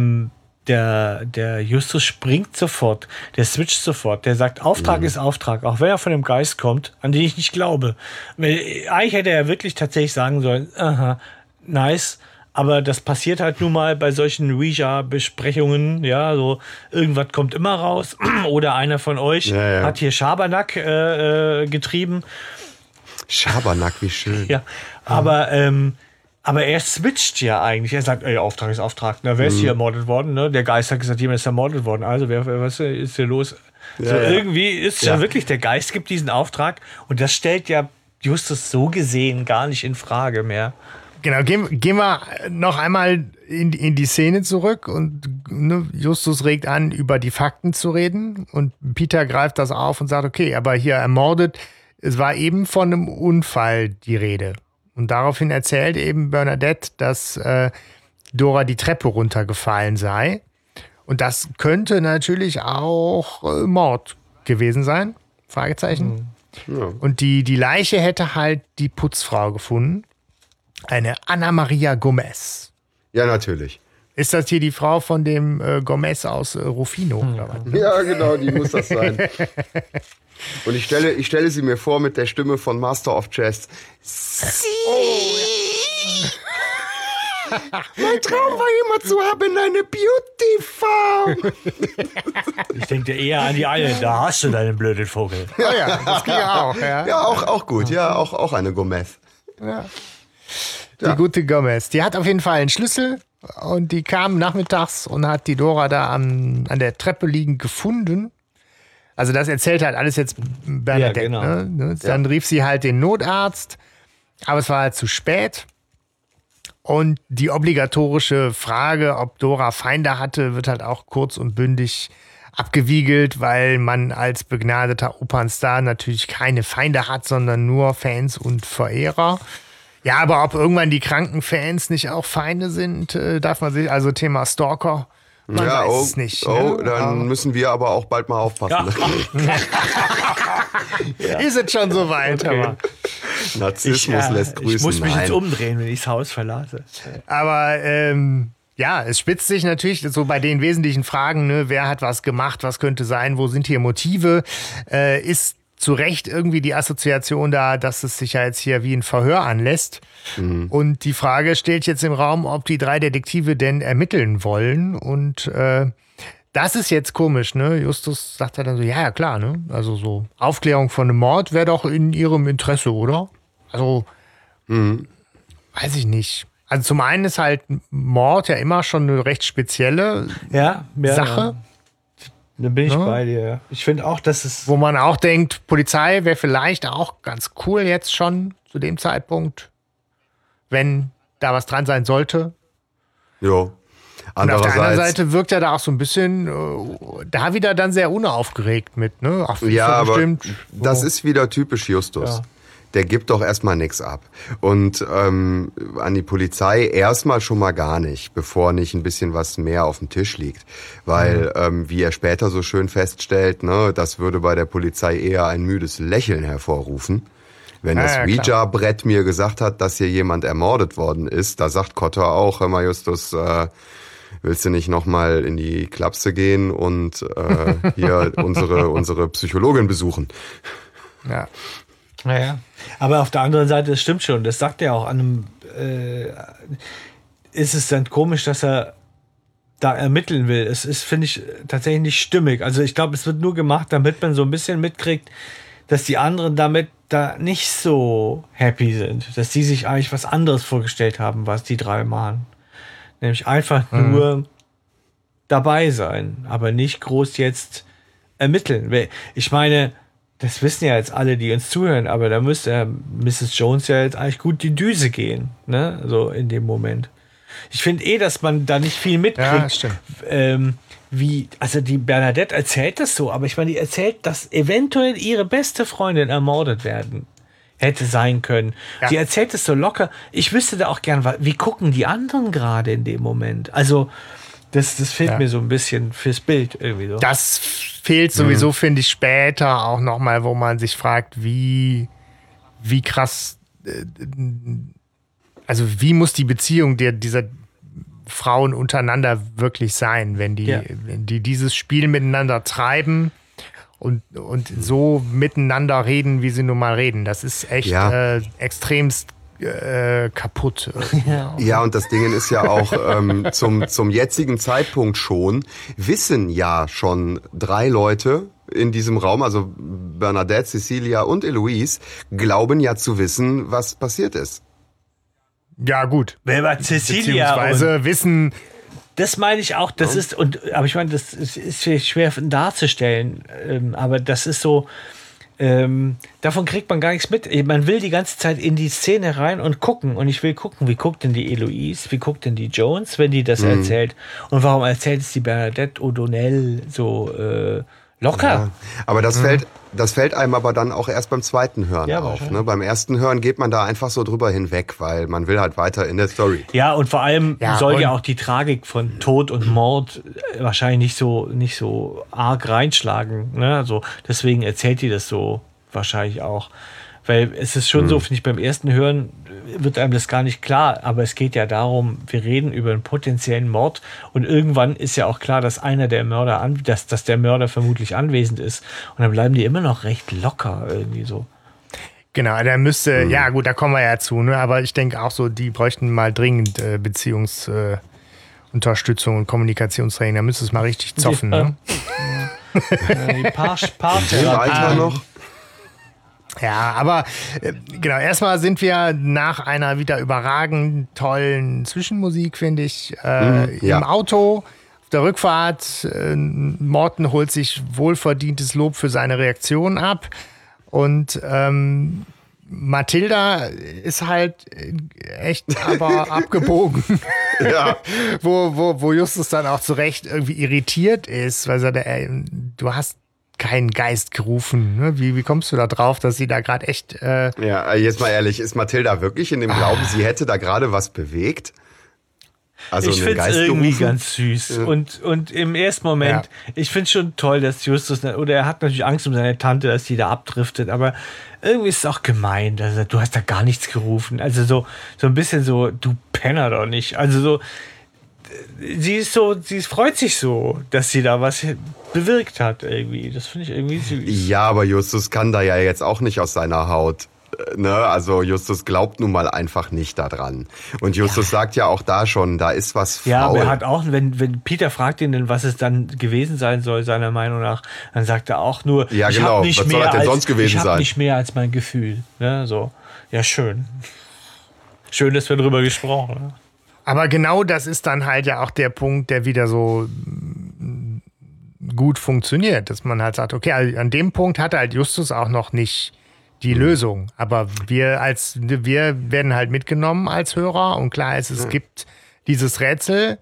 der, der Justus springt sofort, der switcht sofort, der sagt, Auftrag ist Auftrag, auch wenn er von dem Geist kommt, an den ich nicht glaube. Weil, Eigentlich hätte er wirklich tatsächlich sagen sollen, aha, nice, aber das passiert halt nun mal bei solchen Ouija-Besprechungen, ja, so irgendwas kommt immer raus oder einer von euch Ja, ja. hat hier Schabernack äh, äh, getrieben Schabernack, wie schön. ja, aber, ähm, aber er switcht ja eigentlich. Er sagt, ey, Auftrag ist Auftrag. Na, wer ist Mhm. hier ermordet worden? Ne? Der Geist hat gesagt, jemand ist ermordet worden. Also, wer, was ist hier los? so, ja. irgendwie ist ja. Ja. wirklich, der Geist gibt diesen Auftrag und das stellt ja Justus so gesehen gar nicht in Frage mehr. Genau, gehen, gehen wir noch einmal in, in die Szene zurück und ne, Justus regt an, über die Fakten zu reden und Peter greift das auf und sagt, okay, aber hier ermordet, es war eben von einem Unfall die Rede. Und daraufhin erzählt eben Bernadette, dass äh, Dora die Treppe runtergefallen sei. Und das könnte natürlich auch äh, Mord gewesen sein. Fragezeichen. Und die, die Leiche hätte halt die Putzfrau gefunden. Eine Anna Maria Gomez. Ja, natürlich. Ist das hier die Frau von dem äh, Gomez aus äh, Rufino? Was? Ja, genau, die muss das sein. Und ich stelle, ich stelle sie mir vor mit der Stimme von Master of Chess. mein Traum war immer zu haben eine Beauty Farm. Ich denke eher an die eine, da hast du deinen blöden Vogel. Ja, ja, das ging ja auch. Ja. Ja, auch, auch gut. Ja, auch, auch eine Gomez. Die gute Gomez. Die hat auf jeden Fall einen Schlüssel und die kam nachmittags und hat die Dora da an, an der Treppe liegend gefunden. Also das erzählt halt alles jetzt Bernadette. Ja, genau. ne? Ne? Dann rief sie halt den Notarzt, aber es war halt zu spät. Und die obligatorische Frage, ob Dora Feinde hatte, wird halt auch kurz und bündig abgewiegelt, weil man als begnadeter Opernstar natürlich keine Feinde hat, sondern nur Fans und Verehrer. Ja, aber ob irgendwann die kranken Fans nicht auch Feinde sind, äh, darf man sich, also Thema Stalker, man ja, weiß oh, es nicht. oh, ne? dann müssen wir aber auch bald mal aufpassen. Ist es schon soweit, aber, Narzissmus ja, lässt grüßen. ich muss mich jetzt Nein. umdrehen, wenn ich das Haus verlasse. aber ähm, ja, es spitzt sich natürlich so bei den wesentlichen Fragen, ne, wer hat was gemacht, was könnte sein, wo sind hier Motive, äh, ist zu Recht irgendwie die Assoziation da, dass es sich ja jetzt hier wie ein Verhör anlässt. Und die Frage stellt jetzt im Raum, ob die drei Detektive denn ermitteln wollen. Und äh, das ist jetzt komisch, ne? Justus sagt ja dann so, ja, ja, klar, ne? Also so Aufklärung von einem Mord wäre doch in ihrem Interesse, oder? Also, weiß ich nicht. Also zum einen ist halt Mord ja immer schon eine recht spezielle Ja, ja Sache, Ja. Da bin ich Ja. bei dir. ja. Ich finde auch, dass es wo man auch denkt, Polizei wäre vielleicht auch ganz cool jetzt schon zu dem Zeitpunkt, wenn da was dran sein sollte. Jo. Und auf der anderen Seite wirkt er da auch so ein bisschen, äh, da wieder dann sehr unaufgeregt mit, ne? Ach, ja, aber bestimmt. das ist wieder typisch Justus. Ja. Der gibt doch erstmal nichts ab. Und ähm, an die Polizei erstmal schon mal gar nicht, bevor nicht ein bisschen was mehr auf dem Tisch liegt. Weil, mhm. ähm, wie er später so schön feststellt, ne, das würde bei der Polizei eher ein müdes Lächeln hervorrufen. Wenn das ja, Ouija-Brett mir gesagt hat, dass hier jemand ermordet worden ist, da sagt Kotter auch, hör mal Justus, äh, willst du nicht nochmal in die Klapse gehen und äh, hier unsere, unsere Psychologin besuchen? Ja. Naja. Aber auf der anderen Seite, das stimmt schon, das sagt er auch an einem, äh, ist es dann komisch, dass er da ermitteln will. Es ist, finde ich, tatsächlich nicht stimmig. Also ich glaube, es wird nur gemacht, damit man so ein bisschen mitkriegt, dass die anderen damit da nicht so happy sind, dass die sich eigentlich was anderes vorgestellt haben, was die drei machen. Nämlich einfach mhm. nur dabei sein, aber nicht groß jetzt ermitteln. Ich meine, das wissen ja jetzt alle, die uns zuhören, aber da müsste Mrs. Jones ja jetzt eigentlich gut die Düse gehen, ne? So in dem Moment. Ich finde eh, dass man da nicht viel mitkriegt. Ja, stimmt. Ähm, wie, also die Bernadette erzählt das so, aber ich meine, die erzählt, dass eventuell ihre beste Freundin ermordet werden hätte sein können. Ja. Die erzählt es so locker. Ich wüsste da auch gern, wie gucken die anderen gerade in dem Moment? Also, das, das fehlt ja. mir so ein bisschen fürs Bild irgendwie so. Das fehlt sowieso, mhm. finde ich, später auch nochmal, wo man sich fragt, wie, wie krass, äh, also wie muss die Beziehung der, dieser Frauen untereinander wirklich sein, wenn die, ja. wenn die dieses Spiel miteinander treiben und, und so miteinander reden, wie sie nun mal reden. Das ist echt ja. äh, extremst äh, kaputt. Ja. ja, und das Ding ist ja auch ähm, zum, zum jetzigen Zeitpunkt schon, wissen ja schon drei Leute in diesem Raum, also Bernadette, Cecilia und Eloise, glauben ja zu wissen, was passiert ist. Ja, gut. Wer war Cecilia? Beziehungsweise wissen. Das meine ich auch, das ja. ist, und aber ich meine, das ist, ist schwer darzustellen, ähm, aber das ist so, ähm, davon kriegt man gar nichts mit. Man will die ganze Zeit in die Szene rein und gucken. Und ich will gucken, wie guckt denn die Eloise, wie guckt denn die Jones, wenn die das mhm. erzählt? Und warum erzählt es die Bernadette O'Donnell so äh, locker? Ja, aber das mhm. fällt das fällt einem aber dann auch erst beim zweiten Hören ja, auf. Ne? Beim ersten Hören geht man da einfach so drüber hinweg, weil man will halt weiter in der Story. Ja, und vor allem ja, soll ja auch die Tragik von Tod und Mord äh, wahrscheinlich nicht so, nicht so arg reinschlagen. Ne? Also deswegen erzählt die das so wahrscheinlich auch. Weil es ist schon hm. so, finde ich, beim ersten Hören wird einem das gar nicht klar. Aber es geht ja darum, wir reden über einen potenziellen Mord und irgendwann ist ja auch klar, dass einer der Mörder, an, dass, dass der Mörder vermutlich anwesend ist. Und dann bleiben die immer noch recht locker irgendwie so. Genau, der müsste, mhm. ja gut, da kommen wir ja zu, ne? aber ich denke auch so, die bräuchten mal dringend äh, Beziehungsunterstützung äh, und Kommunikationstraining. Da müsste es mal richtig zoffen. Ja. Ne? ja, die Paar, Paartherapie. noch. Ja, aber äh, genau, erstmal sind wir nach einer wieder überragend tollen Zwischenmusik, finde ich, äh, mhm, ja. im Auto. Auf der Rückfahrt, äh, Morten holt sich wohlverdientes Lob für seine Reaktion ab. Und ähm, Mathilda ist halt echt aber abgebogen. ja. wo, wo, wo Justus dann auch zu Recht irgendwie irritiert ist, weil er, ey, du hast keinen Geist gerufen. Ne? Wie, wie kommst du da drauf, dass sie da gerade echt. Äh ja, jetzt mal ehrlich, ist Mathilda wirklich in dem Glauben, ah. sie hätte da gerade was bewegt? Also ich finde es irgendwie ganz süß. Ja. Und, und im ersten Moment, ja. ich finde es schon toll, dass Justus, oder er hat natürlich Angst um seine Tante, dass die da abdriftet, aber irgendwie ist es auch gemein, dass er, du hast da gar nichts gerufen. Also so, so ein bisschen so, du Penner doch nicht. Also so, sie ist so, sie freut sich so, dass sie da was bewirkt hat irgendwie. Das finde ich irgendwie süß. Ja, aber Justus kann da ja jetzt auch nicht aus seiner Haut. Äh, ne? Also Justus glaubt nun mal einfach nicht daran. Und Justus ja. sagt ja auch da schon, da ist was faul. Ja, aber er hat auch, wenn, wenn Peter fragt ihn, was es dann gewesen sein soll, seiner Meinung nach, dann sagt er auch nur, ja, genau. ich habe nicht, mehr als, ich hab nicht mehr als mein Gefühl. Ne? So. Ja, schön. Schön, dass wir drüber gesprochen haben. Aber genau das ist dann halt ja auch der Punkt, der wieder so gut funktioniert, dass man halt sagt, okay, also an dem Punkt hatte halt Justus auch noch nicht die mhm. Lösung, aber wir als wir werden halt mitgenommen als Hörer und klar ist, es mhm. gibt dieses Rätsel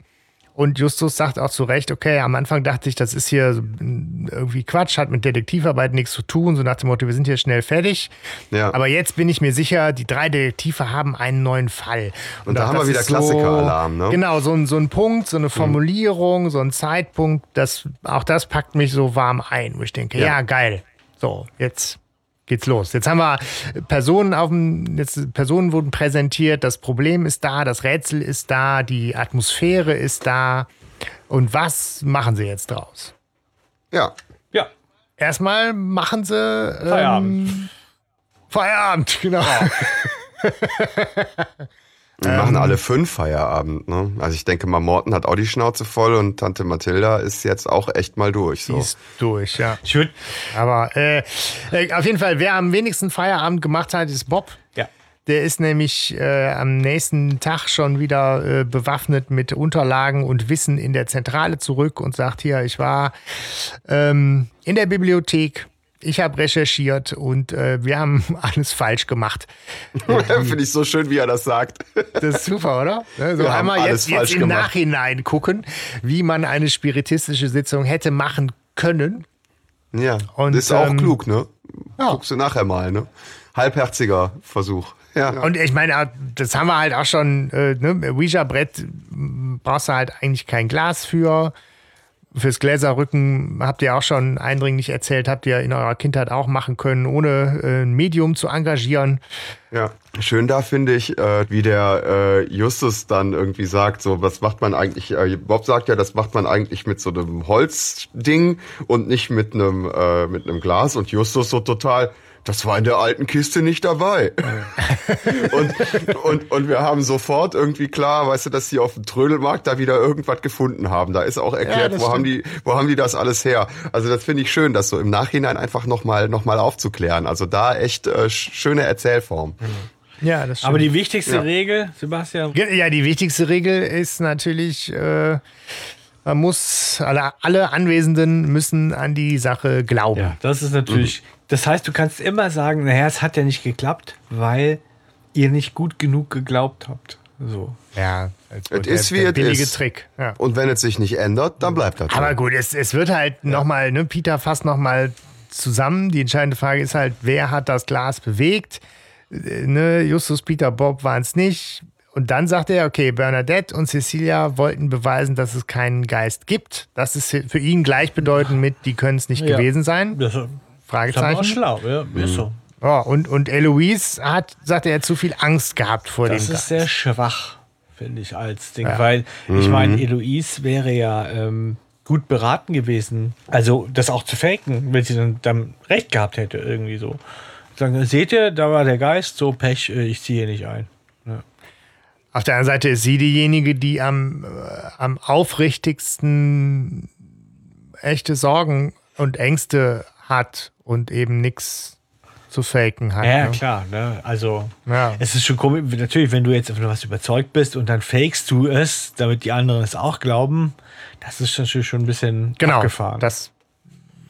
Und Justus sagt auch zu Recht, okay, am Anfang dachte ich, das ist hier so irgendwie Quatsch, hat mit Detektivarbeit nichts zu tun, so nach dem Motto, wir sind hier schnell fertig. Ja. Aber jetzt bin ich mir sicher, die drei Detektive haben einen neuen Fall. Und da auch haben wir wieder ist so- Klassikeralarm, ne? Genau, so ein, so ein Punkt, so eine Formulierung, so ein Zeitpunkt, das, auch das packt mich so warm ein, wo ich denke, ja, Ja. geil. So, jetzt geht's los. Jetzt haben wir Personen auf dem, jetzt Personen wurden präsentiert, das Problem ist da, das Rätsel ist da, die Atmosphäre ist da. Und was machen sie jetzt draus? Ja. Ja, Erstmal machen sie ähm, Feierabend. Feierabend, genau. Wir Ähm. machen alle fünf Feierabend, ne? Also ich denke mal, Morten hat auch die Schnauze voll und Tante Mathilda ist jetzt auch echt mal durch. Die So. ist durch, ja. ich würde. Aber äh, äh, auf jeden Fall, wer am wenigsten Feierabend gemacht hat, ist Bob. Ja. Der ist nämlich äh, am nächsten Tag schon wieder äh, bewaffnet mit Unterlagen und Wissen in der Zentrale zurück und sagt hier, ich war ähm, in der Bibliothek, ich habe recherchiert und äh, wir haben alles falsch gemacht. Finde ich so schön, wie er das sagt. Das ist super, oder? So Wir haben einmal jetzt, jetzt im gemacht. Nachhinein gucken, wie man eine spiritistische Sitzung hätte machen können. Ja. Und, ist auch ähm, klug, ne? ja. Guckst du nachher mal, ne? Halbherziger Versuch. Ja. Und ich meine, das haben wir halt auch schon, äh, ne, Ouija-Brett brauchst du halt eigentlich kein Glas für. Fürs Gläserrücken habt ihr auch schon eindringlich erzählt, habt ihr in eurer Kindheit auch machen können, ohne äh, ein Medium zu engagieren. Ja, schön da finde ich, äh, wie der äh, Justus dann irgendwie sagt, so was macht man eigentlich, äh, Bob sagt ja, das macht man eigentlich mit so einem Holzding und nicht mit einem äh, mit einem Glas und Justus so total, das war in der alten Kiste nicht dabei. und, und, und wir haben sofort irgendwie klar, weißt du, dass die auf dem Trödelmarkt da wieder irgendwas gefunden haben. Da ist auch erklärt, das wo haben die, wo haben die das alles her? Also das finde ich schön, das so im Nachhinein einfach nochmal noch mal aufzuklären. Also da echt äh, sch- schöne Erzählform. Ja, das Aber die wichtigste Ja. Regel, Sebastian, Ja, die wichtigste Regel ist natürlich, äh, man muss, alle, alle Anwesenden müssen an die Sache glauben. Ja, das ist natürlich. Das heißt, du kannst immer sagen, naja, es hat ja nicht geklappt, weil ihr nicht gut genug geglaubt habt. So. Ja, als Es ist, wie es billige ist. Trick. Ja. Und wenn es sich nicht ändert, dann bleibt das. Aber gut, es, es wird halt nochmal, ne, Peter fasst nochmal zusammen. Die entscheidende Frage ist halt, wer hat das Glas bewegt? Äh, Ne, Justus, Peter, Bob waren es nicht. Und dann sagt er, okay, Bernadette und Cecilia wollten beweisen, dass es keinen Geist gibt. Das ist für ihn gleichbedeutend mit, die können es nicht Ja. gewesen sein. Das, das Fragezeichen. schlau, ja, ist so. Ja, und, und Eloise hat, sagt er, zu viel Angst gehabt vor Das dem ist Geist. sehr schwach, finde ich, als Ding. Weil, ich meine, Eloise wäre ja ähm, gut beraten gewesen, also das auch zu faken, wenn sie dann, dann recht gehabt hätte, irgendwie so. Sagen, seht ihr, da war der Geist, so Pech, äh, ich ziehe nicht ein. Auf der anderen Seite ist sie diejenige, die am, äh, am aufrichtigsten echte Sorgen und Ängste hat und eben nichts zu faken hat. Ja, ne? klar, ne? Also, Ja. es ist schon komisch, natürlich, wenn du jetzt von was überzeugt bist und dann fakest du es, damit die anderen es auch glauben, das ist natürlich schon ein bisschen Genau, abgefahren. das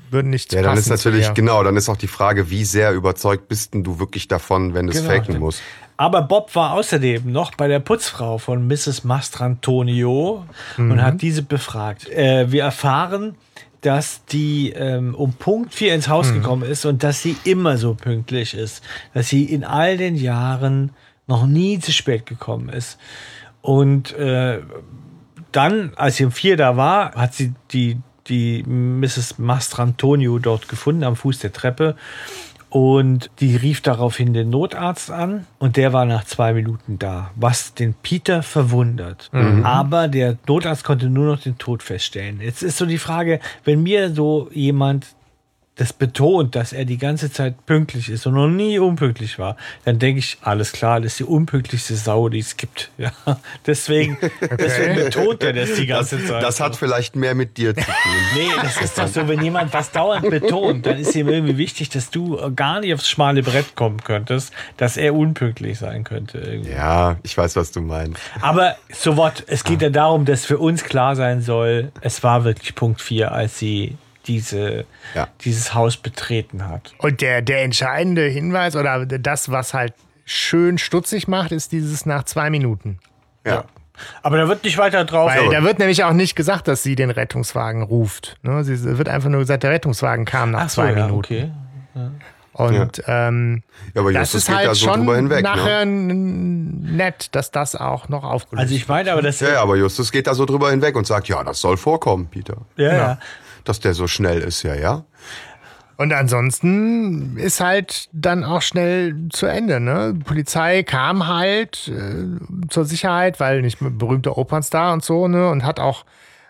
würde nicht ja, dann ist natürlich, genau, dann ist auch die Frage, wie sehr überzeugt bist denn du wirklich davon, wenn du es Genau. faken musst. Aber Bob war außerdem noch bei der Putzfrau von Mrs. Mastrantonio und hat diese befragt. Äh, wir erfahren, dass die ähm, um Punkt 4 ins Haus gekommen ist und dass sie immer so pünktlich ist. Dass sie in all den Jahren noch nie zu spät gekommen ist. Und äh, dann, als sie um vier da war, hat sie die, die Mrs. Mastrantonio dort gefunden am Fuß der Treppe. Und die rief daraufhin den Notarzt an und der war nach zwei Minuten da, was den Peter verwundert. Aber der Notarzt konnte nur noch den Tod feststellen. Jetzt ist so die Frage, wenn mir so jemand das betont, dass er die ganze Zeit pünktlich ist und noch nie unpünktlich war, dann denke ich, alles klar, das ist die unpünktlichste Sau, die es gibt. Ja, deswegen, deswegen betont er das die ganze Zeit. Das hat vielleicht mehr mit dir zu tun. Nee, das ist doch so, wenn jemand was dauernd betont, dann ist ihm irgendwie wichtig, dass du gar nicht aufs schmale Brett kommen könntest, dass er unpünktlich sein könnte. Irgendwie. Ja, ich weiß, was du meinst. Aber so what, es geht ja darum, dass für uns klar sein soll, es war wirklich Punkt 4, als sie diese, Ja. dieses Haus betreten hat. Und der, der entscheidende Hinweis oder das, was halt schön stutzig macht, ist dieses nach zwei Minuten. Ja. Aber da wird nicht weiter drauf. Weil da wird nämlich auch nicht gesagt, dass sie den Rettungswagen ruft. Ne? Sie es wird einfach nur gesagt, der Rettungswagen kam nach Ach so, zwei ja, Minuten. okay. Und ähm, Ja, aber das Justus ist geht halt da so schon drüber hinweg. nachher Ne? nett, dass das auch noch aufgelöst Also ich meine aber, das Ja, ja, aber Justus geht da so drüber hinweg und sagt, ja, das soll vorkommen, Peter. ja, ja. Dass der so schnell ist, ja, ja. Und ansonsten ist halt dann auch schnell zu Ende. Ne? Die Polizei kam halt äh, zur Sicherheit, weil nicht mehr berühmter Opernstar und so, ne? Und hat auch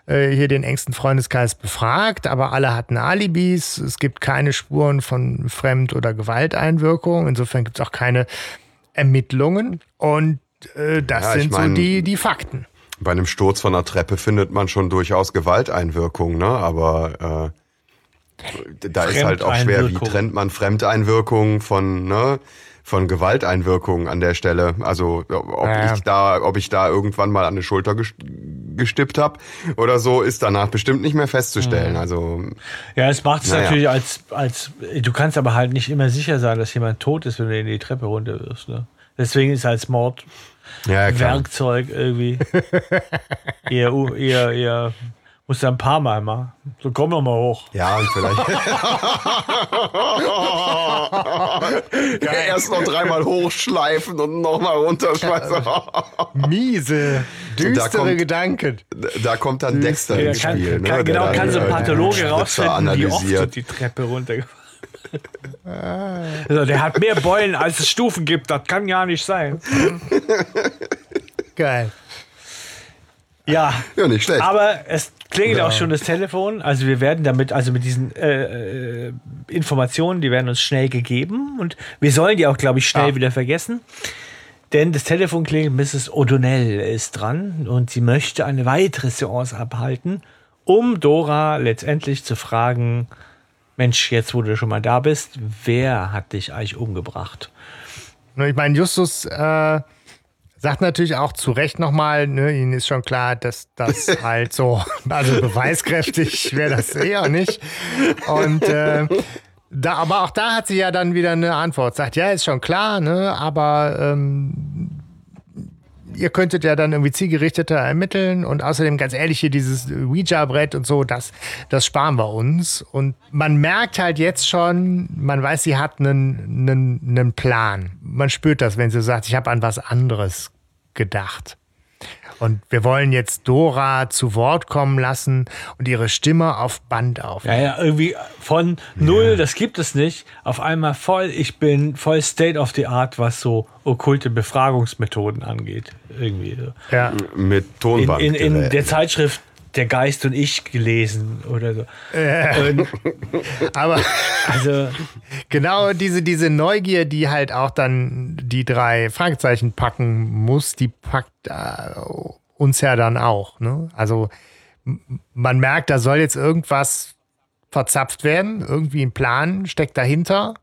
äh, hier den engsten Freundeskreis befragt, aber alle hatten Alibis. Es gibt keine Spuren von Fremd- oder Gewalteinwirkung. Insofern gibt es auch keine Ermittlungen. Und äh, das Ja, sind so mein- die, die Fakten. Bei einem Sturz von einer Treppe findet man schon durchaus Gewalteinwirkung, ne? Aber äh, da ist halt auch schwer, wie trennt man Fremdeinwirkung von, ne? Von Gewalteinwirkung an der Stelle. Also ob Ja. ich da, ob ich da irgendwann mal an die Schulter ges- gestippt habe oder so, ist danach bestimmt nicht mehr festzustellen. Also Ja, es macht es Naja. natürlich als, als. Du kannst aber halt nicht immer sicher sein, dass jemand tot ist, wenn du ihn die Treppe runterwirfst. Ne? Deswegen ist als Mord ja. Werkzeug irgendwie eher, u- eher, eher. Musst du ein paar Mal machen. So komm doch mal hoch. Ja, und vielleicht. ja, erst noch dreimal hochschleifen und nochmal runterschmeißen. Miese, düstere kommt- Gedanken. Da kommt dann Dexter Ja, ins kann, Spiel. kann, ne, genau, kann so ein äh, Pathologe rausfinden, wie oft die Treppe runtergefahren also, Der hat mehr Beulen, als es Stufen gibt. Das kann ja nicht sein. Geil. Ja, Ja, nicht schlecht. aber es klingelt auch schon das Telefon. Also wir werden damit, also mit diesen äh, äh, Informationen, die werden uns schnell gegeben und wir sollen die auch, glaube ich, schnell wieder vergessen. Denn das Telefon klingelt, Mrs. O'Donnell ist dran und sie möchte eine weitere Seance abhalten, um Dora letztendlich zu fragen, Mensch, jetzt wo du schon mal da bist, wer hat dich eigentlich umgebracht? Ich meine, Justus äh, sagt natürlich auch zu Recht nochmal, ne, ihnen ist schon klar, dass das halt so, also beweiskräftig wäre das eher nicht. Und äh, da, aber auch da hat sie ja dann wieder eine Antwort. Sagt, ja, ist schon klar, ne, aber ähm, ihr könntet ja dann irgendwie zielgerichteter ermitteln und außerdem ganz ehrlich hier dieses Ouija-Brett und so, das, das sparen wir uns. Und man merkt halt jetzt schon, man weiß, sie hat einen, einen, einen Plan. Man spürt das, wenn sie sagt, ich habe an was anderes gedacht. Und wir wollen jetzt Dora zu Wort kommen lassen und ihre Stimme auf Band auf. Ja, ja, irgendwie von null, das gibt es nicht, auf einmal voll, ich bin voll State of the Art, was so okkulte Befragungsmethoden angeht. Irgendwie. Ja. Mit In, Tonband. in, in der Zeitschrift Der Geist und ich gelesen oder so. Und, Aber also, Genau diese, diese Neugier, die halt auch dann die drei Fragezeichen packen muss, die packt äh, uns ja dann auch. Ne? Also man merkt, da soll jetzt irgendwas verzapft werden, irgendwie ein Plan steckt dahinter,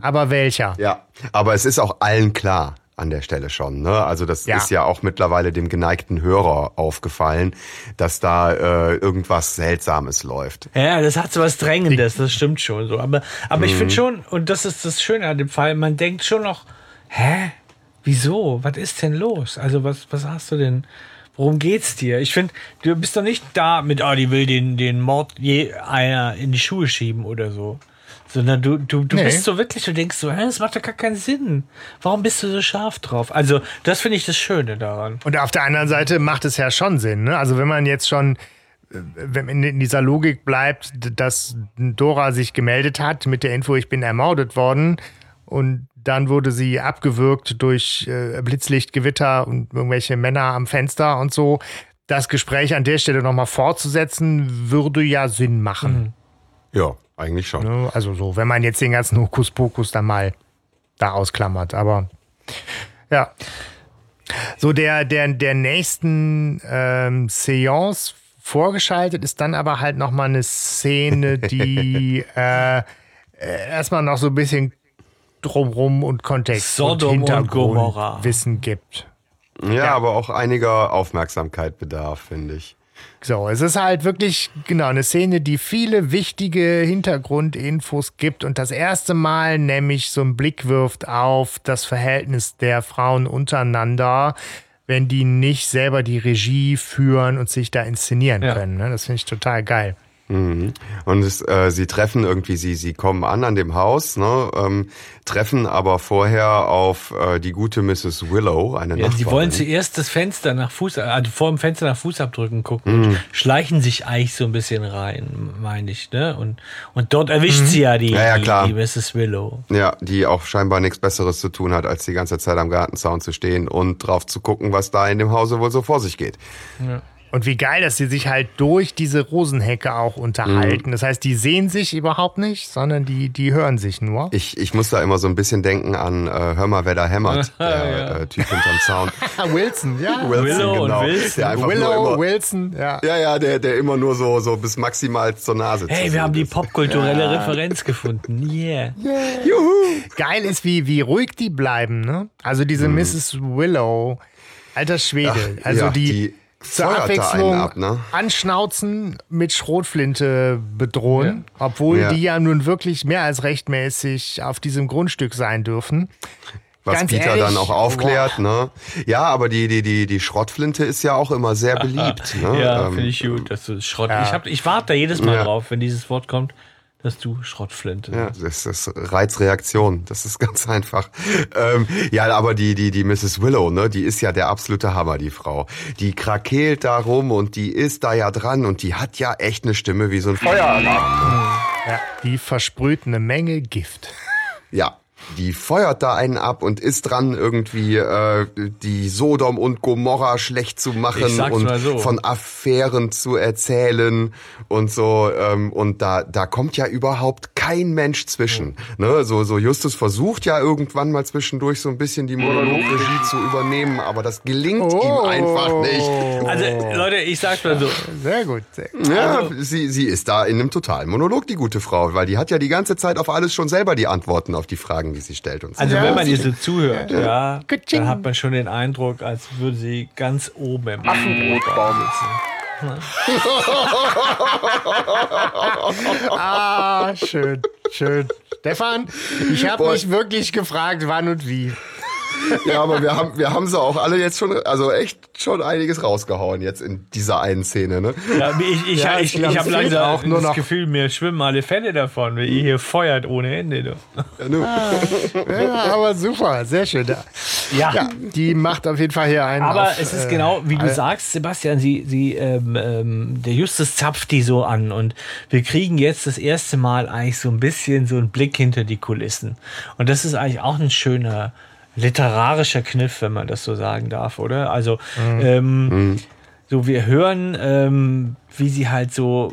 aber welcher? Ja, aber es ist auch allen klar an der Stelle schon. Ne? Also das Ja. ist ja auch mittlerweile dem geneigten Hörer aufgefallen, dass da äh, irgendwas Seltsames läuft. ja, das hat so was Drängendes, das stimmt schon so. Aber, aber ich finde schon, und das ist das Schöne an dem Fall, man denkt schon noch, hä? Wieso? Was ist denn los? Also, was, was hast du denn? Worum geht's dir? Ich finde, du bist doch nicht da mit, ah, die will den, den Mord je einer in die Schuhe schieben oder so. Sondern du, du, du Nee. bist so wirklich, du denkst so, hä, das macht doch gar keinen Sinn. Warum bist du so scharf drauf? Also, das finde ich das Schöne daran. Und auf der anderen Seite macht es ja schon Sinn. Ne? Also wenn man jetzt schon, äh, wenn man in dieser Logik bleibt, dass Dora sich gemeldet hat mit der Info, ich bin ermordet worden und dann wurde sie abgewürgt durch äh, Blitzlichtgewitter und irgendwelche Männer am Fenster und so. Das Gespräch an der Stelle nochmal fortzusetzen, würde ja Sinn machen. Ja, eigentlich schon. Ne? Also so, wenn man jetzt den ganzen Hokuspokus dann mal da ausklammert. Aber ja. So der, der, der nächsten ähm, Seance vorgeschaltet ist dann aber halt nochmal eine Szene, die äh, äh, erstmal noch so ein bisschen drumrum und Kontext Sodom und. Hintergrundwissen gibt. Ja, aber auch einiger Aufmerksamkeit bedarf, finde ich. So, es ist halt wirklich genau eine Szene, die viele wichtige Hintergrundinfos gibt und das erste Mal nämlich so einen Blick wirft auf das Verhältnis der Frauen untereinander. wenn die nicht selber die Regie führen und sich da inszenieren Ja. können. Ne? Das finde ich total geil. Mhm. Und es, äh, sie treffen irgendwie, sie, sie kommen an an dem Haus, ne, ähm, treffen aber vorher auf äh, die gute Mrs. Willow, eine Ja, sie Nachbarin. wollen zuerst das Fenster nach Fuß, also vor dem Fenster nach Fußabdrücken gucken und schleichen sich eigentlich so ein bisschen rein, meine ich, ne? Und, und dort erwischt sie ja die, Ja, ja, die, die Mrs. Willow. Ja, die auch scheinbar nichts Besseres zu tun hat, als die ganze Zeit am Gartenzaun zu stehen und drauf zu gucken, was da in dem Hause wohl so vor sich geht. Und wie geil, dass sie sich halt durch diese Rosenhecke auch unterhalten. Das heißt, die sehen sich überhaupt nicht, sondern die, die hören sich nur. Ich, ich muss da immer so ein bisschen denken an äh, Hör mal, wer da hämmert, der Ja. äh, Typ hinterm Zaun. Wilson, ja. Willow und Wilson. Der Willow, immer, Wilson, ja. ja, ja, der, der immer nur so, so bis maximal zur Nase Hey, wir haben die popkulturelle Referenz gefunden. Yeah. Geil ist, wie, wie ruhig die bleiben, ne? Also diese Mrs. Willow, alter Schwede. also ja, die, die zur feuert Abwechslung ab, ne? anschnauzen, mit Schrotflinte bedrohen, obwohl Ja. die ja nun wirklich mehr als rechtmäßig auf diesem Grundstück sein dürfen. Was Ganz Peter ehrlich, dann auch aufklärt, ne? Ja, aber die, die, die, die Schrottflinte ist ja auch immer sehr beliebt, ne? Ja, Ähm, finde ich gut, dass du Schrott. ja. Ich, hab, ich warte da jedes Mal Ja. drauf, wenn dieses Wort kommt, dass du Schrottflinte. Ja, das ist Reizreaktion. Das ist ganz einfach. Ähm, ja, aber die, die, die Mrs. Willow, ne, die ist ja der absolute Hammer, die Frau. Die krakeelt da rum und die ist da ja dran und die hat ja echt eine Stimme wie so ein Feueralarm. Ja, die versprüht eine Menge Gift. Ja. Die feuert da einen ab und ist dran, irgendwie äh, die Sodom und Gomorra schlecht zu machen und so. von Affären zu erzählen und so. Ähm, und da, da kommt ja überhaupt kein Mensch zwischen. Ne? So, so Justus versucht ja irgendwann mal zwischendurch so ein bisschen die Monologregie zu übernehmen, aber das gelingt ihm einfach nicht. Also, Leute, ich sag's mal so. Sehr gut. Sehr gut. Ja, sie, sie ist da in einem totalen Monolog, die gute Frau, weil die hat ja die ganze Zeit auf alles schon selber die Antworten auf die Fragen, die sie stellt. Und so. Also Ja, wenn man sie- ihr so zuhört, ja, dann hat man schon den Eindruck, als würde sie ganz oben im Affenbrotbaum. Ah, schön, schön. Stefan, ich habe mich wirklich gefragt, wann und wie. Ja, aber wir haben, wir haben sie auch alle jetzt schon, also echt schon einiges rausgehauen jetzt in dieser einen Szene, ne? Ja, ich ich, Ja, ich, ich ich habe langsam auch nur das noch- Gefühl, mir schwimmen alle Fälle davon, weil ihr hier feuert ohne Ende. Du. Ja, nu. Ja, aber super, sehr schön. Ja. Ja, die macht auf jeden Fall hier einen. Aber auf, es ist äh, genau, wie du sagst, Sebastian, sie, sie, ähm, ähm, der Justus zapft die so an und wir kriegen jetzt das erste Mal eigentlich so ein bisschen so einen Blick hinter die Kulissen. Und das ist eigentlich auch ein schöner literarischer Kniff, wenn man das so sagen darf, oder? Also, ähm, so wir hören, ähm, wie sie halt so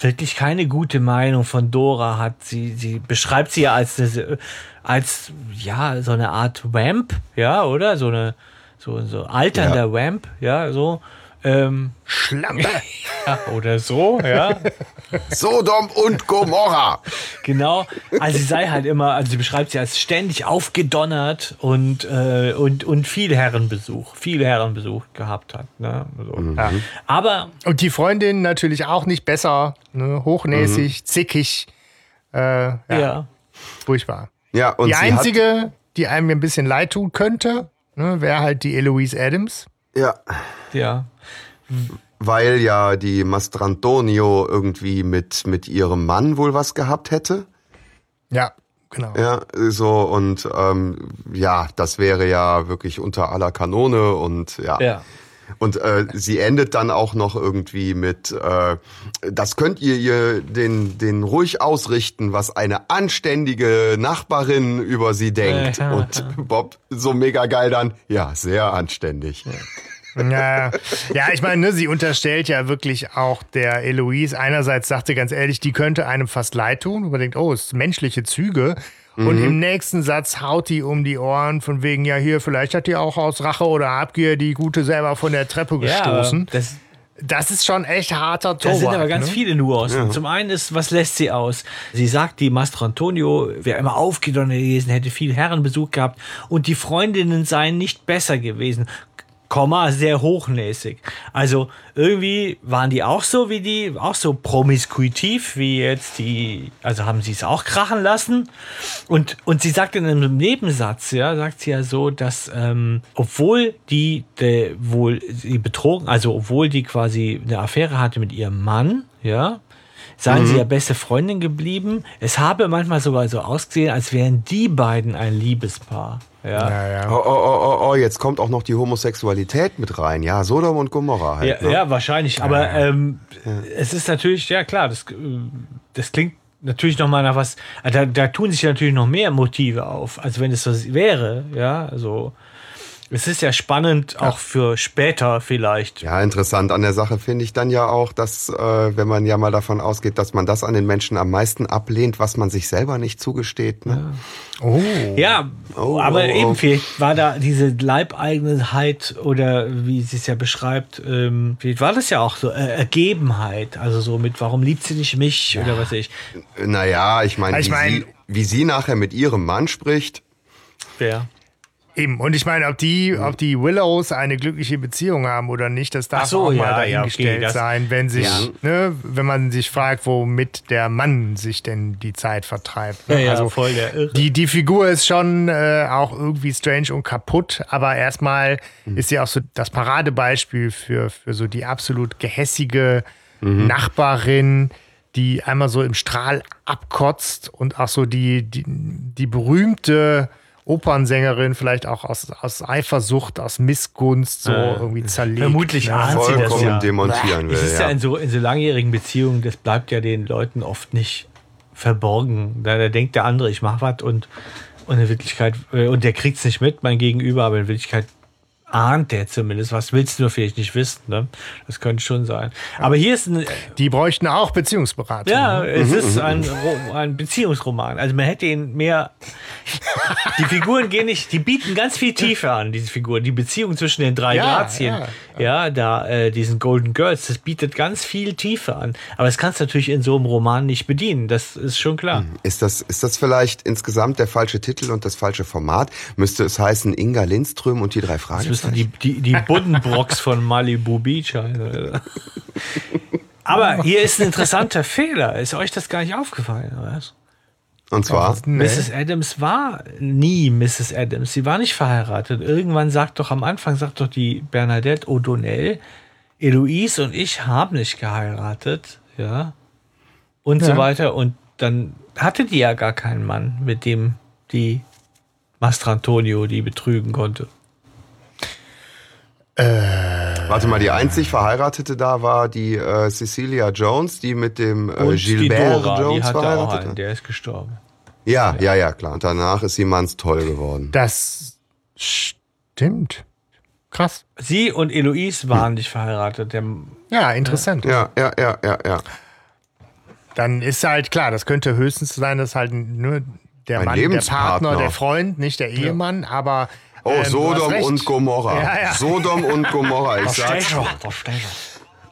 wirklich keine gute Meinung von Dora hat. Sie, sie beschreibt sie ja als, als ja, so eine Art Vamp, ja, oder? So eine, so, so alternder Vamp, ja, so. Ähm, Schlampe. ja, oder so, ja. Sodom und Gomorra. Genau. Also sie sei halt immer, also sie beschreibt sie als ständig aufgedonnert und, äh, und, und viel Herrenbesuch, viel Herrenbesuch gehabt hat. Ne? So. Ja. Aber Und die Freundin natürlich auch nicht besser. Ne? Hochnäsig, zickig. Äh, ja, ja. furchtbar. Ja, und die sie einzige, die einem ein bisschen leid tun könnte, ne, wäre halt die Eloise Adams. hat, ja, ja. weil ja die Mastrantonio irgendwie mit, mit ihrem Mann wohl was gehabt hätte. Ja, genau. Ja, so und ähm, ja, das wäre ja wirklich unter aller Kanone und ja. Ja. Und äh, sie endet dann auch noch irgendwie mit, äh, das könnt ihr ihr den, den ruhig ausrichten, was eine anständige Nachbarin über sie denkt. Ja. Und Bob so mega geil dann, ja, sehr anständig. Ja, ja ich meine, ne, sie unterstellt ja wirklich auch der Eloise. Einerseits sagte ganz ehrlich, die könnte einem fast leid tun. Und man denkt, oh, es sind menschliche Züge. Und im nächsten Satz haut die um die Ohren von wegen, ja hier, vielleicht hat die auch aus Rache oder Habgier die Gute selber von der Treppe Ja, gestoßen. das, das ist schon echt harter Da Tobak. sind aber ganz ne? viele Nuancen. Zum einen ist, was lässt sie aus? Sie sagt, die Mastro Antonio wäre immer aufgedonnert gewesen, hätte viel Herrenbesuch gehabt und die Freundinnen seien nicht besser gewesen. Komma, sehr hochnäsig. Also irgendwie waren die auch so wie die, auch so promiskuitiv wie jetzt die, also haben sie es auch krachen lassen. Und, und sie sagt in einem Nebensatz, ja, sagt sie ja so, dass ähm, obwohl die, de, wohl sie betrogen, also obwohl die quasi eine Affäre hatte mit ihrem Mann, ja, seien sie ja beste Freundin geblieben. Es habe manchmal sogar so ausgesehen, als wären die beiden ein Liebespaar. Ja. Ja, ja. Oh, oh, oh, oh, oh, jetzt kommt auch noch die Homosexualität mit rein. Ja, Sodom und Gomorra halt. Ja, ne? ja wahrscheinlich. Aber ähm, es ist natürlich, ja klar, das, äh, das klingt natürlich noch mal nach was. Da, da tun sich natürlich noch mehr Motive auf, als wenn es so wäre. Ja, also es ist ja spannend auch für später vielleicht. Ja, interessant an der Sache finde ich dann ja auch, dass, äh, wenn man ja mal davon ausgeht, dass man das an den Menschen am meisten ablehnt, was man sich selber nicht zugesteht. Ne? Oh. Ja, Oh, aber oh, oh. eben vielleicht war da diese Leibeigenheit oder wie sie es ja beschreibt, ähm, vielleicht war das ja auch so äh, Ergebenheit, also so mit warum liebt sie nicht mich oder was weiß ich. Naja, ich meine, Ich wie, mein- sie, wie sie nachher mit ihrem Mann spricht, Wer? Eben. Und ich meine, ob die, ob die Willows eine glückliche Beziehung haben oder nicht, das darf so, auch ja, mal ja, dahingestellt okay, das- sein, wenn sich, Ja. ne, wenn man sich fragt, womit der Mann sich denn die Zeit vertreibt. Ne? Ja, ja, also voll der Irre. die, die Figur ist schon äh, auch irgendwie strange und kaputt, aber erstmal ist sie auch so das Paradebeispiel für, für so die absolut gehässige Nachbarin, die einmal so im Strahl abkotzt und auch so die, die, die berühmte Opernsängerin vielleicht auch aus, aus Eifersucht, aus Missgunst so irgendwie zerlegt. Vermutlich ne? ahnt sie das ja. demontieren will. Es ist ja, Ja. in, so, in so langjährigen Beziehungen, das bleibt ja den Leuten oft nicht verborgen. Da, da denkt der andere, ich mach was und, und in Wirklichkeit, äh, und der kriegt es nicht mit, mein Gegenüber, aber in Wirklichkeit ahnt der zumindest. Was willst du nur vielleicht nicht wissen? Ne? Das könnte schon sein. Aber hier ist ein, Die bräuchten auch Beziehungsberatung. ja, ne? es ist ein, Ro- ein Beziehungsroman. Also man hätte ihn mehr. Die Figuren gehen nicht, die bieten ganz viel Tiefe an, diese Figuren. Die Beziehung zwischen den drei Ja, Grazien, ja, ja, da, äh, diesen Golden Girls, das bietet ganz viel Tiefe an. Aber das kannst du natürlich in so einem Roman nicht bedienen, das ist schon klar. Ist das, ist das vielleicht insgesamt der falsche Titel und das falsche Format? Müsste es heißen Inga Lindström und die drei Das müsste die, die, die Buddenbrocks von Malibu Beach heißen. Aber hier ist ein interessanter Fehler. Ist euch das gar nicht aufgefallen, oder was? Und zwar, Nee. Mrs. Adams war nie Mrs. Adams. Sie war nicht verheiratet. Irgendwann sagt doch am Anfang, sagt doch die Bernadette O'Donnell, Eloise und ich haben nicht geheiratet, ja. Und so weiter. Und dann hatte die ja gar keinen Mann, mit dem die Mastrantonio die betrügen konnte. Warte mal, die einzig Verheiratete da war die äh, Cecilia Jones, die mit dem äh, die Gilbert Dora, die Jones auch verheiratet einen, war. der ist gestorben. Ja, ja, ja, klar. Und danach ist sie toll geworden. Das stimmt. Krass. Sie und Eloise waren nicht verheiratet. Der, Ja, interessant. Ja, ja, ja, ja, ja. Dann ist halt klar, das könnte höchstens sein, dass halt nur der Ein Mann, der Lebenspartner. Partner, der Freund, nicht der Ehemann, aber. Oh, ähm, Sodom und Gomorra. Ja, ja. Sodom und Gomorra. Ich sag's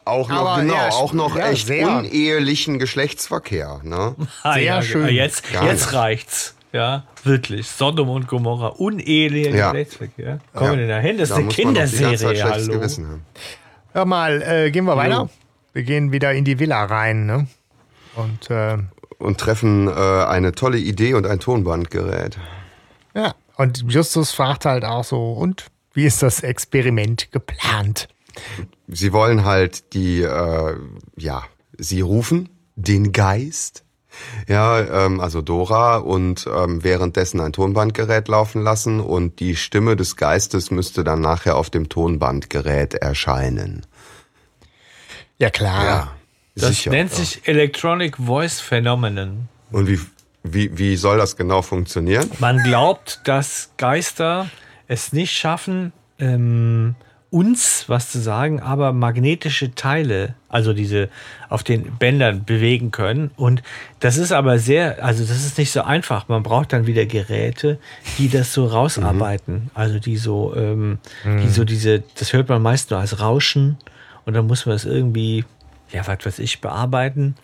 auch noch, Aber genau, ja, auch noch ja, echt sehr. unehelichen Geschlechtsverkehr. Ne? Ah, Sehr ja, schön. Jetzt, Gar jetzt nicht. reicht's. Ja, wirklich. Sodom und Gomorra. Uneheliche Ja. Geschlechtsverkehr. Kommen wir denn da hin? Das ist Da eine Kinderserie. Hallo. Gewissen haben. Hör mal, äh, gehen wir weiter. Wir gehen wieder in die Villa rein, ne? Und äh, Und treffen äh, eine tolle Idee und ein Tonbandgerät. ja, und Justus fragt halt auch so, und wie ist das Experiment geplant? Sie wollen halt die, äh, ja, sie rufen den Geist. Ja, ähm, also Dora und ähm, währenddessen ein Tonbandgerät laufen lassen und die Stimme des Geistes müsste dann nachher auf dem Tonbandgerät erscheinen. Ja, klar. Ja, Das sicher. nennt sich Electronic Voice Phenomenon. Und wie, wie, wie soll das genau funktionieren? Man glaubt, dass Geister es nicht schaffen, ähm, uns was zu sagen, aber magnetische Teile, also diese auf den Bändern bewegen können. Und das ist aber sehr, also das ist nicht so einfach. Man braucht dann wieder Geräte, die das so rausarbeiten. Also die so, ähm, die so diese, das hört man meist nur als Rauschen und dann muss man es irgendwie, ja, was weiß ich, bearbeiten.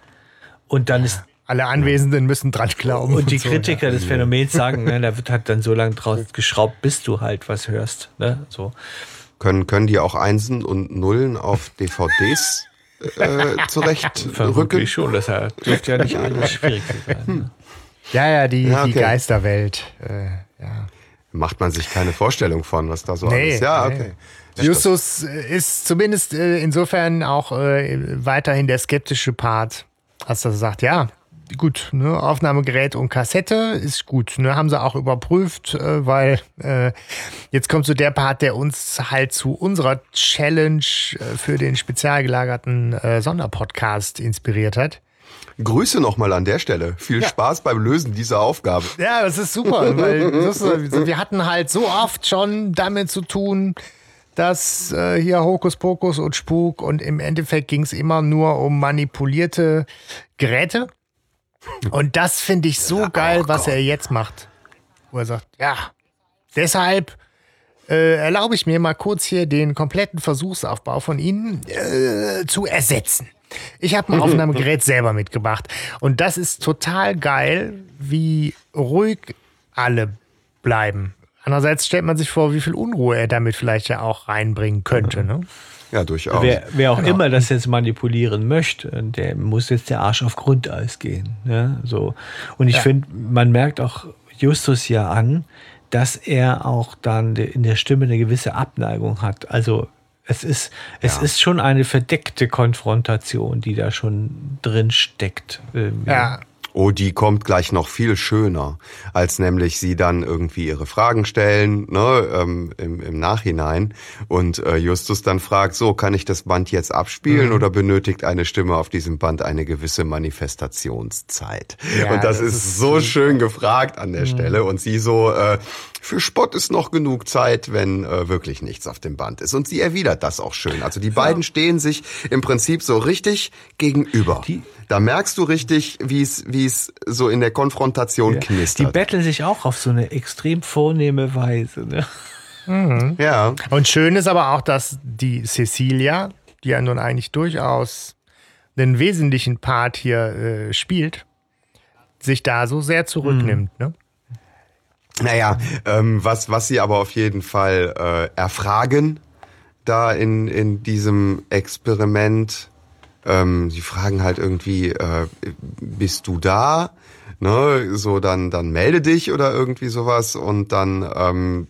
Und dann ist Alle Anwesenden müssen dran glauben. und die so, Kritiker des Phänomens sagen, ne, da wird halt dann so lange draus geschraubt, bis du halt was hörst. Ne? So. Können, können die auch Einsen und Nullen auf DVDs äh, zurechtrücken? Vermutlich schon, das dürfte ja nicht alles schwierig sein. Ne? Ja, ja, die, Ja, die okay. Geisterwelt. Äh, ja. Macht man sich keine Vorstellung von, was da so Nee, alles. Ja, nee. okay. Justus ist zumindest äh, insofern auch äh, weiterhin der skeptische Part, als er sagt, ja, gut, ne, Aufnahmegerät und Kassette ist gut, ne, haben sie auch überprüft, äh, weil äh, jetzt kommt so der Part, der uns halt zu unserer Challenge äh, für den spezial gelagerten äh, Sonderpodcast inspiriert hat. Grüße nochmal an der Stelle. Viel Spaß beim Lösen dieser Aufgabe. Ja, das ist super, weil das ist, wir hatten halt so oft schon damit zu tun, dass äh, hier Hokuspokus und Spuk und im Endeffekt ging es immer nur um manipulierte Geräte. Und das finde ich so geil, was er jetzt macht. Wo er sagt, ja, deshalb äh, erlaube ich mir mal kurz hier den kompletten Versuchsaufbau von Ihnen äh, zu ersetzen. Ich habe ein Aufnahmegerät selber mitgebracht. Und das ist total geil, wie ruhig alle bleiben. Andererseits stellt man sich vor, wie viel Unruhe er damit vielleicht ja auch reinbringen könnte. Ne? Ja, durchaus. Wer, wer auch immer das jetzt manipulieren möchte, der muss jetzt der Arsch auf Grundeis gehen. Ne? So. Und ich finde, man merkt auch Justus ja an, dass er auch dann in der Stimme eine gewisse Abneigung hat. Also es ist, es ist schon eine verdeckte Konfrontation, die da schon drin steckt. irgendwie. Ja, Oh, die kommt gleich noch viel schöner, als nämlich sie dann irgendwie ihre Fragen stellen, ne, ähm, im, im Nachhinein. Und äh, Justus dann fragt, so, kann ich das Band jetzt abspielen oder benötigt eine Stimme auf diesem Band eine gewisse Manifestationszeit? Ja, und das, das ist, ist so schön gefragt an der Stelle. Und sie so, äh, für Spott ist noch genug Zeit, wenn äh, wirklich nichts auf dem Band ist. Und sie erwidert das auch schön. Also die beiden stehen sich im Prinzip so richtig gegenüber. Die- da merkst du richtig, wie es wie es so in der Konfrontation Die knistert. betteln sich auch auf so eine extrem vornehme Weise. Ne? ja, Und schön ist aber auch, dass die Cecilia, die ja nun eigentlich durchaus einen wesentlichen Part hier äh, spielt, sich da so sehr zurücknimmt. Ne? Naja, ähm, was was sie aber auf jeden Fall äh, erfragen da in in diesem Experiment. Ähm, sie fragen halt irgendwie, äh, bist du da? Ne, so dann dann melde dich oder irgendwie sowas und dann ähm,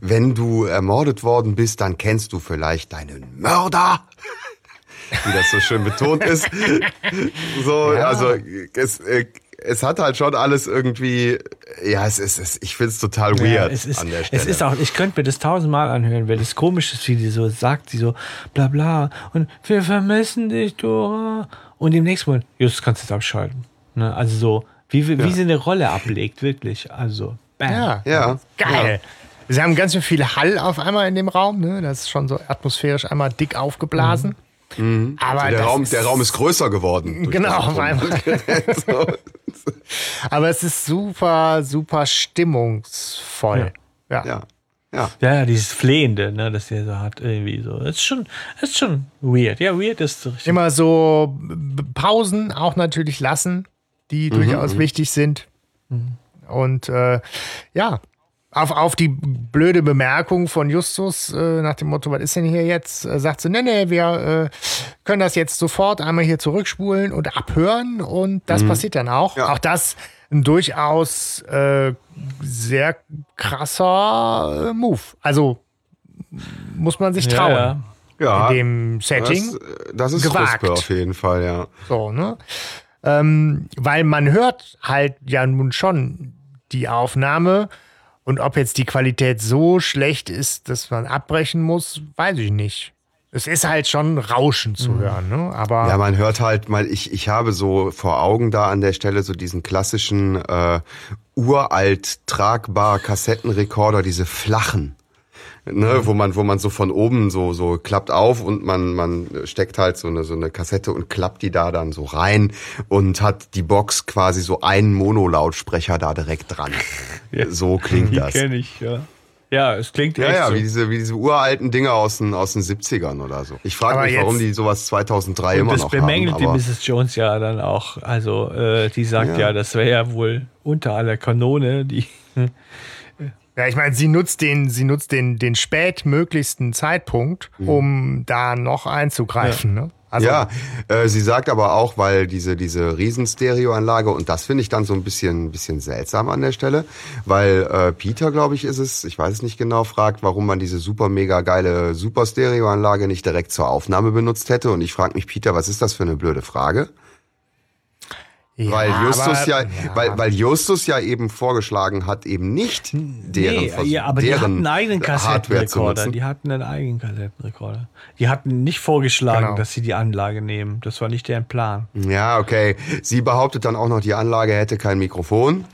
wenn du ermordet worden bist, dann kennst du vielleicht deinen Mörder. Wie das so schön betont ist. So, also es, äh, es hat halt schon alles irgendwie, ja, es ist, es, ich find's total weird Ja, es ist, an der Stelle. Es ist auch, ich könnte mir das tausendmal anhören, weil es komisch ist, wie die so sagt, sie so bla bla und wir vermissen dich, Dora. Und im nächsten Mal, just kannst du jetzt abschalten. Ne? Also so, wie, wie, wie sie eine Rolle ablegt, wirklich. Also, bam. Ja. ja, Geil. Sie haben ganz schön viel Hall auf einmal in dem Raum. Ne? Das ist schon so atmosphärisch einmal dick aufgeblasen. Aber der Raum, ist, der Raum ist größer geworden. Genau, auf einmal. so. Aber es ist super, super stimmungsvoll. Ja. Ja, ja. Ja, ja, dieses Flehende, ne, das er so hat, irgendwie so. Das ist schon, das ist schon weird. Ja, weird ist so richtig. Immer so Pausen auch natürlich lassen, die durchaus wichtig sind. Und äh, ja, auf, auf die blöde Bemerkung von Justus äh, nach dem Motto, was ist denn hier jetzt? Äh, sagt sie, nee, nee, wir äh, können das jetzt sofort einmal hier zurückspulen und abhören und das passiert dann auch. Ja. Auch das ein durchaus äh, sehr krasser äh, Move. Also muss man sich trauen. Ja, ja. In dem Setting. Das, das ist gewagt. Auf jeden Fall, ja. So, ne? Ähm, weil man hört halt ja nun schon die Aufnahme und ob jetzt die Qualität so schlecht ist, dass man abbrechen muss, weiß ich nicht. Es ist halt schon Rauschen zu hören, ne? Aber Ja, man hört halt mal, ich, ich habe so vor Augen da an der Stelle so diesen klassischen äh, uralt tragbar Kassettenrekorder, diese flachen. Ne, wo man, wo man so von oben so, so klappt auf und man, man steckt halt so eine, so eine Kassette und klappt die da dann so rein und hat die Box quasi so einen Monolautsprecher da direkt dran. So klingt die das. kenne ich, ja. Ja, es klingt Ja, echt ja, so. wie diese, wie diese uralten Dinger aus den, aus den 70ern oder so. Ich frage mich, warum die sowas 2003 Und immer das noch bemängelt haben. die aber- Mrs. Jones ja dann auch. Also, äh, die sagt ja, Ja. das wäre ja wohl unter aller Kanone, die Ja, ich meine, sie nutzt den, sie nutzt den, den spätmöglichsten Zeitpunkt, um da noch einzugreifen. Ne? Also, ja, äh, sie sagt aber auch, weil diese, diese Riesenstereoanlage, und das finde ich dann so ein bisschen, bisschen seltsam an der Stelle, weil äh, Peter, glaube ich, ist es, ich weiß es nicht genau, fragt, warum man diese super mega geile Superstereoanlage nicht direkt zur Aufnahme benutzt hätte. Und ich frage mich, Peter, was ist das für eine blöde Frage? Ja, weil Justus aber- ja, Weil, weil Justus ja eben vorgeschlagen hat, eben nicht deren, Nee, Vers- ja, aber die deren hatten einen eigenen Kassettenrekorder. Die hatten einen eigenen Kassettenrekorder. Die hatten nicht vorgeschlagen, Genau. dass sie die Anlage nehmen. Das war nicht deren Plan. Ja, okay. Sie behauptet dann auch noch, die Anlage hätte kein Mikrofon.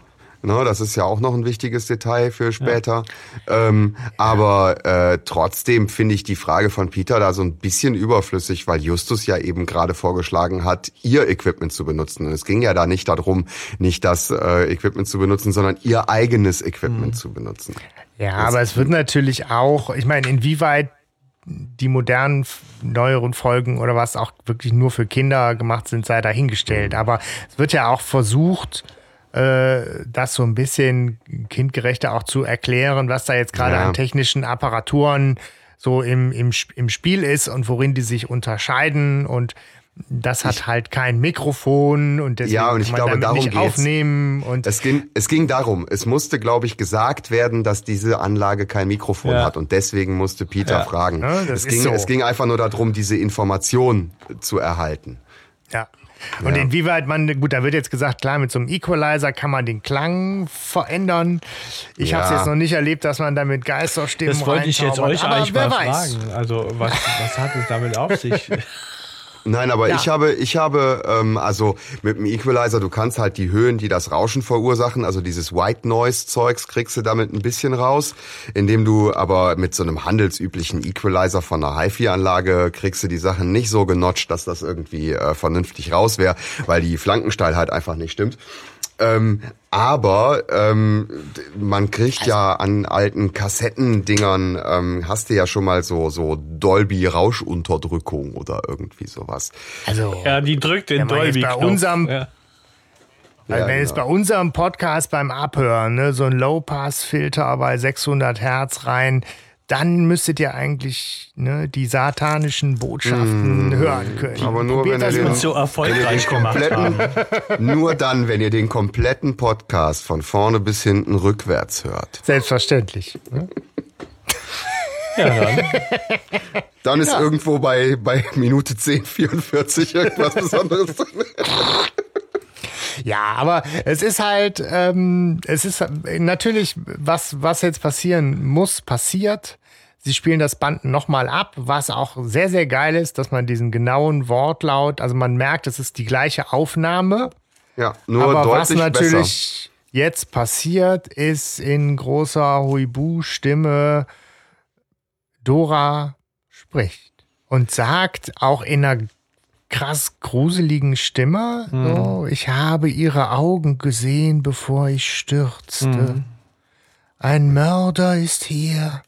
Ne, das ist ja auch noch ein wichtiges Detail für später. Ähm, aber äh, trotzdem finde ich die Frage von Peter da so ein bisschen überflüssig, weil Justus ja eben gerade vorgeschlagen hat, ihr Equipment zu benutzen. Und es ging ja da nicht darum, nicht das äh, Equipment zu benutzen, sondern ihr eigenes Equipment zu benutzen. Ja, aber es wird natürlich auch, ich meine, inwieweit die modernen, neueren Folgen oder was auch wirklich nur für Kinder gemacht sind, sei dahingestellt. Aber es wird ja auch versucht, das so ein bisschen kindgerechter auch zu erklären, was da jetzt gerade Ja. an technischen Apparaturen so im, im, im Spiel ist und worin die sich unterscheiden und das hat halt kein Mikrofon und deswegen Ja, und ich kann man glaube, damit darum nicht geht's. aufnehmen und Es ging, es ging darum, es musste, glaube ich, gesagt werden, dass diese Anlage kein Mikrofon Ja. hat und deswegen musste Peter Ja. fragen. Ja, das es, ging, so. es ging einfach nur darum, diese Information zu erhalten. Ja. Und Ja. inwieweit man, gut, da wird jetzt gesagt, klar, mit so einem Equalizer kann man den Klang verändern. Ich habe es Ja. jetzt noch nicht erlebt, dass man damit Geisterstimmen Das wollte ich jetzt euch aber eigentlich mal weiß. fragen. Also, was, was hat es damit auf sich? Nein, aber Ja. ich habe, ich habe, ähm, also mit dem Equalizer, du kannst halt die Höhen, die das Rauschen verursachen, also dieses White Noise Zeugs, kriegst du damit ein bisschen raus, indem du aber mit so einem handelsüblichen Equalizer von einer HiFi-Anlage kriegst du die Sachen nicht so genotcht, dass das irgendwie äh, vernünftig raus wäre, weil die Flankensteilheit einfach nicht stimmt. Ähm, aber ähm, man kriegt ja an alten Kassettendingern, ähm, hast du ja schon mal so so Dolby Rauschunterdrückung oder irgendwie sowas. Also, ja, die drückt den dolby bei unserem- Ja. weil Ja, wenn jetzt bei genau. unserem Podcast beim Abhören ne, so ein Low-Pass-Filter bei 600 Hertz rein, dann müsstet ihr eigentlich ne, die satanischen Botschaften hören können. Aber nur, Probiert wenn ihr das den- so erfolgreich gemacht haben. kompletten, nur dann, wenn ihr den kompletten Podcast von vorne bis hinten rückwärts hört. Selbstverständlich. Ne? Ja, dann. Dann ist irgendwo bei, bei Minute 10,44 irgendwas Besonderes drin. Ja, aber es ist halt, ähm, es ist natürlich, was, was jetzt passieren muss, passiert. Sie spielen das Band nochmal ab, was auch sehr, sehr geil ist, dass man diesen genauen Wortlaut, also man merkt, es ist die gleiche Aufnahme, Ja, nur aber was deutlich besser. natürlich jetzt passiert, ist in großer Huibu-Stimme, Dora spricht und sagt auch in einer krass gruseligen Stimme, so, ich habe ihre Augen gesehen, bevor ich stürzte. Ein Mörder ist hier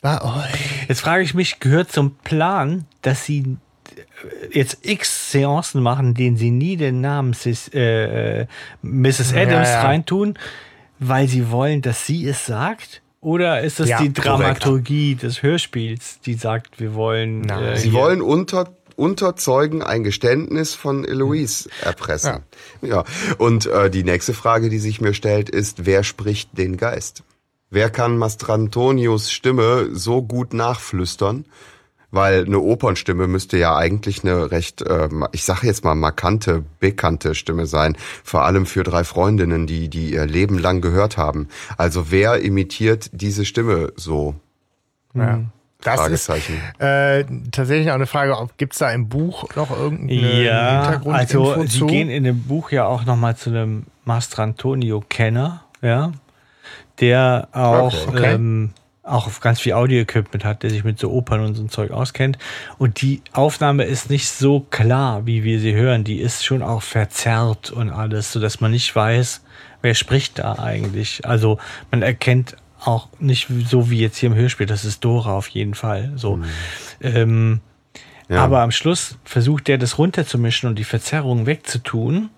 bei euch. Jetzt frage ich mich, gehört zum Plan, dass sie äh, jetzt x Seancen machen, denen sie nie den Namen Sis, äh, Mrs. Adams ja. reintun, weil sie wollen, dass sie es sagt? Oder ist das Ja, die korrekt. Dramaturgie des Hörspiels, die sagt, wir wollen. Äh, Sie hier- wollen unter, unter Zeugen ein Geständnis von Eloise erpressen. Ja. Und äh, die nächste Frage, die sich mir stellt, ist, wer spricht den Geist? Wer kann Mastrantonius Stimme so gut nachflüstern? Weil eine Opernstimme müsste ja eigentlich eine recht, äh, ich sage jetzt mal markante, bekannte Stimme sein. Vor allem für drei Freundinnen, die die ihr Leben lang gehört haben. Also wer imitiert diese Stimme so? Ja. Das ist Fragezeichen. äh, tatsächlich auch eine Frage, ob gibt es da im Buch noch irgendeine Ja, Hintergrundinfo also sie zu? gehen in dem Buch ja auch nochmal zu einem Mastrantonio-Kenner, ja, der auch, Okay, okay. Ähm, auch ganz viel Audio-Equipment hat, der sich mit so Opern und so ein Zeug auskennt. Und die Aufnahme ist nicht so klar, wie wir sie hören. Die ist schon auch verzerrt und alles, sodass man nicht weiß, wer spricht da eigentlich. Also man erkennt auch nicht so wie jetzt hier im Hörspiel, das ist Dora auf jeden Fall. So. Ähm, Ja. aber am Schluss versucht der das runterzumischen und die Verzerrung wegzutun.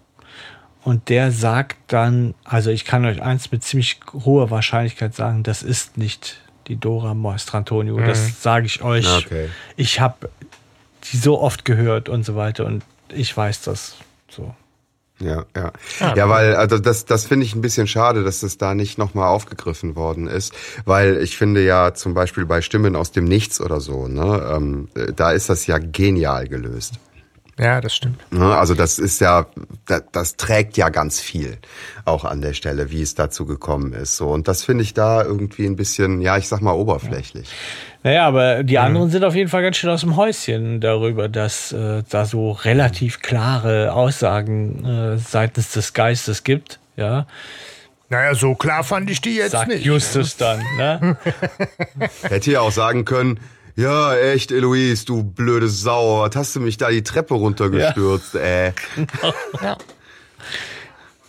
und der sagt dann, also ich kann euch eins mit ziemlich hoher Wahrscheinlichkeit sagen, das ist nicht die Dora Maestrantonio. Mhm. Das sage ich euch. Okay. Ich habe die so oft gehört und so weiter und ich weiß das so. Ja, ja. Ja, weil also das, das finde ich ein bisschen schade, dass das da nicht nochmal aufgegriffen worden ist. Weil ich finde ja zum Beispiel bei Stimmen aus dem Nichts oder so, ne, ähm, äh, da ist das ja genial gelöst. Ja, das stimmt. Ne? Also das ist ja, das, das trägt ja ganz viel auch an der Stelle, wie es dazu gekommen ist. So und das finde ich da irgendwie ein bisschen, ja, ich sag mal oberflächlich. Naja, aber die anderen sind auf jeden Fall ganz schön aus dem Häuschen darüber, dass äh, da so relativ klare Aussagen äh, seitens des Geistes gibt. Ja, Naja, so klar fand ich die jetzt sagt nicht. Justus dann. Ne? Hätte ja auch sagen können, ja, echt, Eloise, du blöde Sau, was hast du mich da die Treppe runtergestürzt, äh.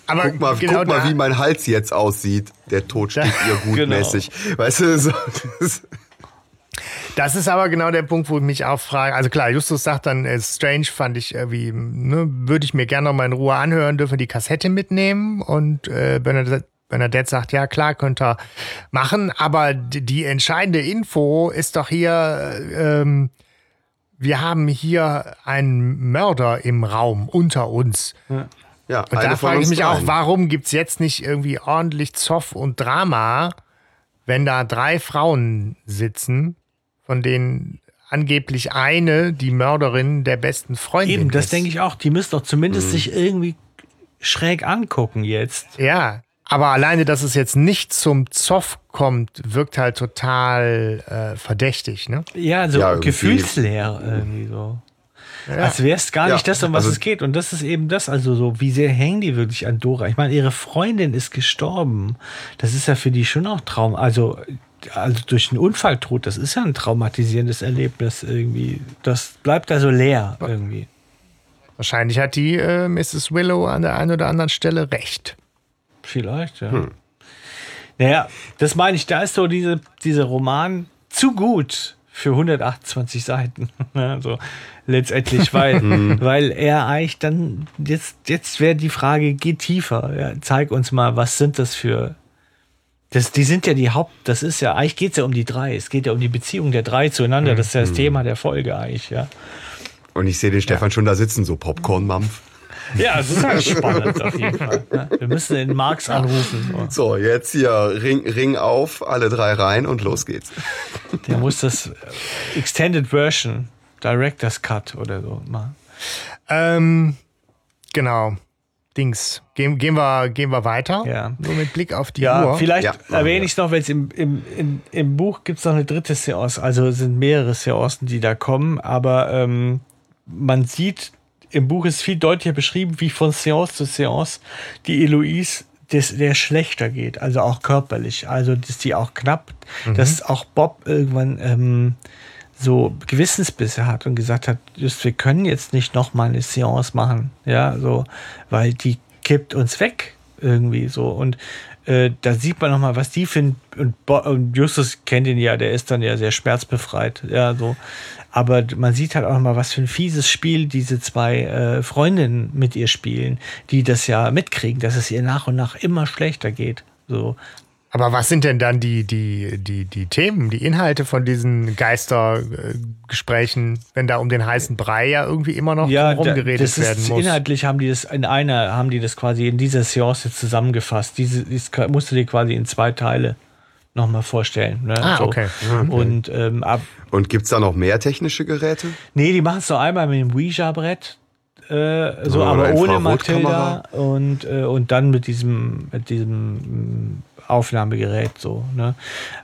Aber Guck mal, genau guck mal wie mein Hals jetzt aussieht. Der Tod steht ihr gut Genau. Weißt du, so, das, Das ist aber genau der Punkt, wo ich mich auch frage. Also klar, Justus sagt dann, äh, Strange fand ich irgendwie, ne, würde ich mir gerne noch mal in Ruhe anhören, dürfen die Kassette mitnehmen. Und äh, Bernadette, Bernadette sagt, ja klar, könnt ihr machen. Aber die, entscheidende Info ist doch hier, äh, ähm, wir haben hier einen Mörder im Raum unter uns. ja, Und da frage ich mich auch, warum gibt es jetzt nicht irgendwie ordentlich Zoff und Drama, wenn da drei Frauen sitzen, von denen angeblich eine die Mörderin der besten Freundin Eben, das ist. denke ich auch. Die müssen doch Mhm. zumindest sich irgendwie schräg angucken jetzt. Ja, aber alleine, dass es jetzt nicht zum Zoff kommt, wirkt halt total äh, verdächtig, ne? Ja, so Ja, gefühlsleer irgendwie so. Als wäre es gar Ja, nicht das, um was also- es geht. Und das ist eben das, also so, wie sehr hängen die wirklich an Dora? Ich meine, ihre Freundin ist gestorben. Das ist ja für die schon auch Traum. Also, also durch einen Unfalltod, das ist ja ein traumatisierendes Erlebnis irgendwie. Das bleibt da so leer irgendwie. Wahrscheinlich hat die äh, Mrs. Willow an der einen oder anderen Stelle recht. Vielleicht, ja. Naja, das meine ich, da ist so diese, dieser Roman zu gut für 128 Seiten. also letztendlich, weil, weil er eigentlich dann, jetzt, jetzt wäre die Frage, geh tiefer. Ja, zeig uns mal, was sind das für. Das, die sind ja die Haupt, das ist ja, eigentlich geht es ja um die drei. Es geht ja um die Beziehung der drei zueinander. Das ist ja das Thema der Folge eigentlich, ja. Und ich sehe den Stefan schon da sitzen, so Popcorn-Mampf. Ja, es ist halt spannend auf jeden Fall. Ja, wir müssen den Marx anrufen. So, jetzt hier Ring, Ring auf, alle drei rein und los geht's. Der muss das äh, Extended Version, Director's Cut oder so machen. Ähm, genau. Dings. Gehen, gehen, wir, gehen wir weiter. Ja. Nur mit Blick auf die Ja, Uhr. vielleicht Ja, erwähne ich es noch, weil es im, im, im, im Buch gibt es noch eine dritte Seance. Also es sind mehrere Seancen, die da kommen, aber ähm, man sieht, im Buch ist viel deutlicher beschrieben, wie von Seance zu Seance die Eloise des, der schlechter geht, also auch körperlich. Also dass die auch knapp, dass auch Bob irgendwann ähm, so Gewissensbisse hat und gesagt hat, just wir können jetzt nicht noch mal eine Seance machen, ja, so, weil die kippt uns weg irgendwie so und äh, da sieht man noch mal, was die finden und, und Justus kennt ihn ja, der ist dann ja sehr schmerzbefreit, ja, so. Aber man sieht halt auch noch mal, was für ein fieses Spiel diese zwei äh, Freundinnen mit ihr spielen, die das ja mitkriegen, dass es ihr nach und nach immer schlechter geht. So. Aber was sind denn dann die, die, die, die Themen, die Inhalte von diesen Geistergesprächen, wenn da um den heißen Brei ja irgendwie immer noch ja, drum da- geredet das werden ist, muss? Inhaltlich haben die das in einer, haben die das quasi in dieser Seance jetzt zusammengefasst. Diese ist, musst du dir quasi in zwei Teile nochmal vorstellen. Ne? Ah, okay. Und ähm, ab, Und gibt's da noch mehr technische Geräte? nee, die machen es noch einmal mit dem Ouija-Brett. Äh, so, Oder aber ohne. Matilda und, äh, und dann mit diesem, mit diesem Aufnahmegerät so. Ne?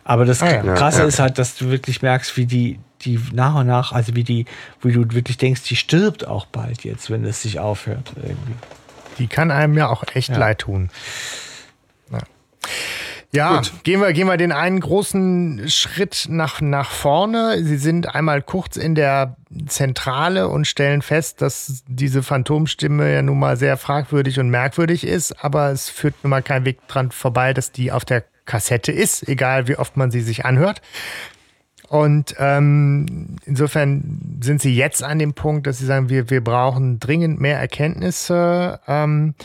Aber das Ah, ja. Krasse Ja, ja. ist halt, dass du wirklich merkst, wie die, die nach und nach, also wie die, wie du wirklich denkst, die stirbt auch bald jetzt, wenn es sich aufhört irgendwie. Die kann einem ja auch echt Ja. leid tun. Ja, ja gehen, wir, gehen wir den einen großen Schritt nach, nach vorne. Sie sind einmal kurz in der Zentrale und stellen fest, dass diese Phantomstimme ja nun mal sehr fragwürdig und merkwürdig ist, aber es führt nun mal kein Weg dran vorbei, dass die auf der Kassette ist, egal wie oft man sie sich anhört. Und ähm, insofern sind sie jetzt an dem Punkt, dass sie sagen, wir, wir brauchen dringend mehr Erkenntnisse. Ähm,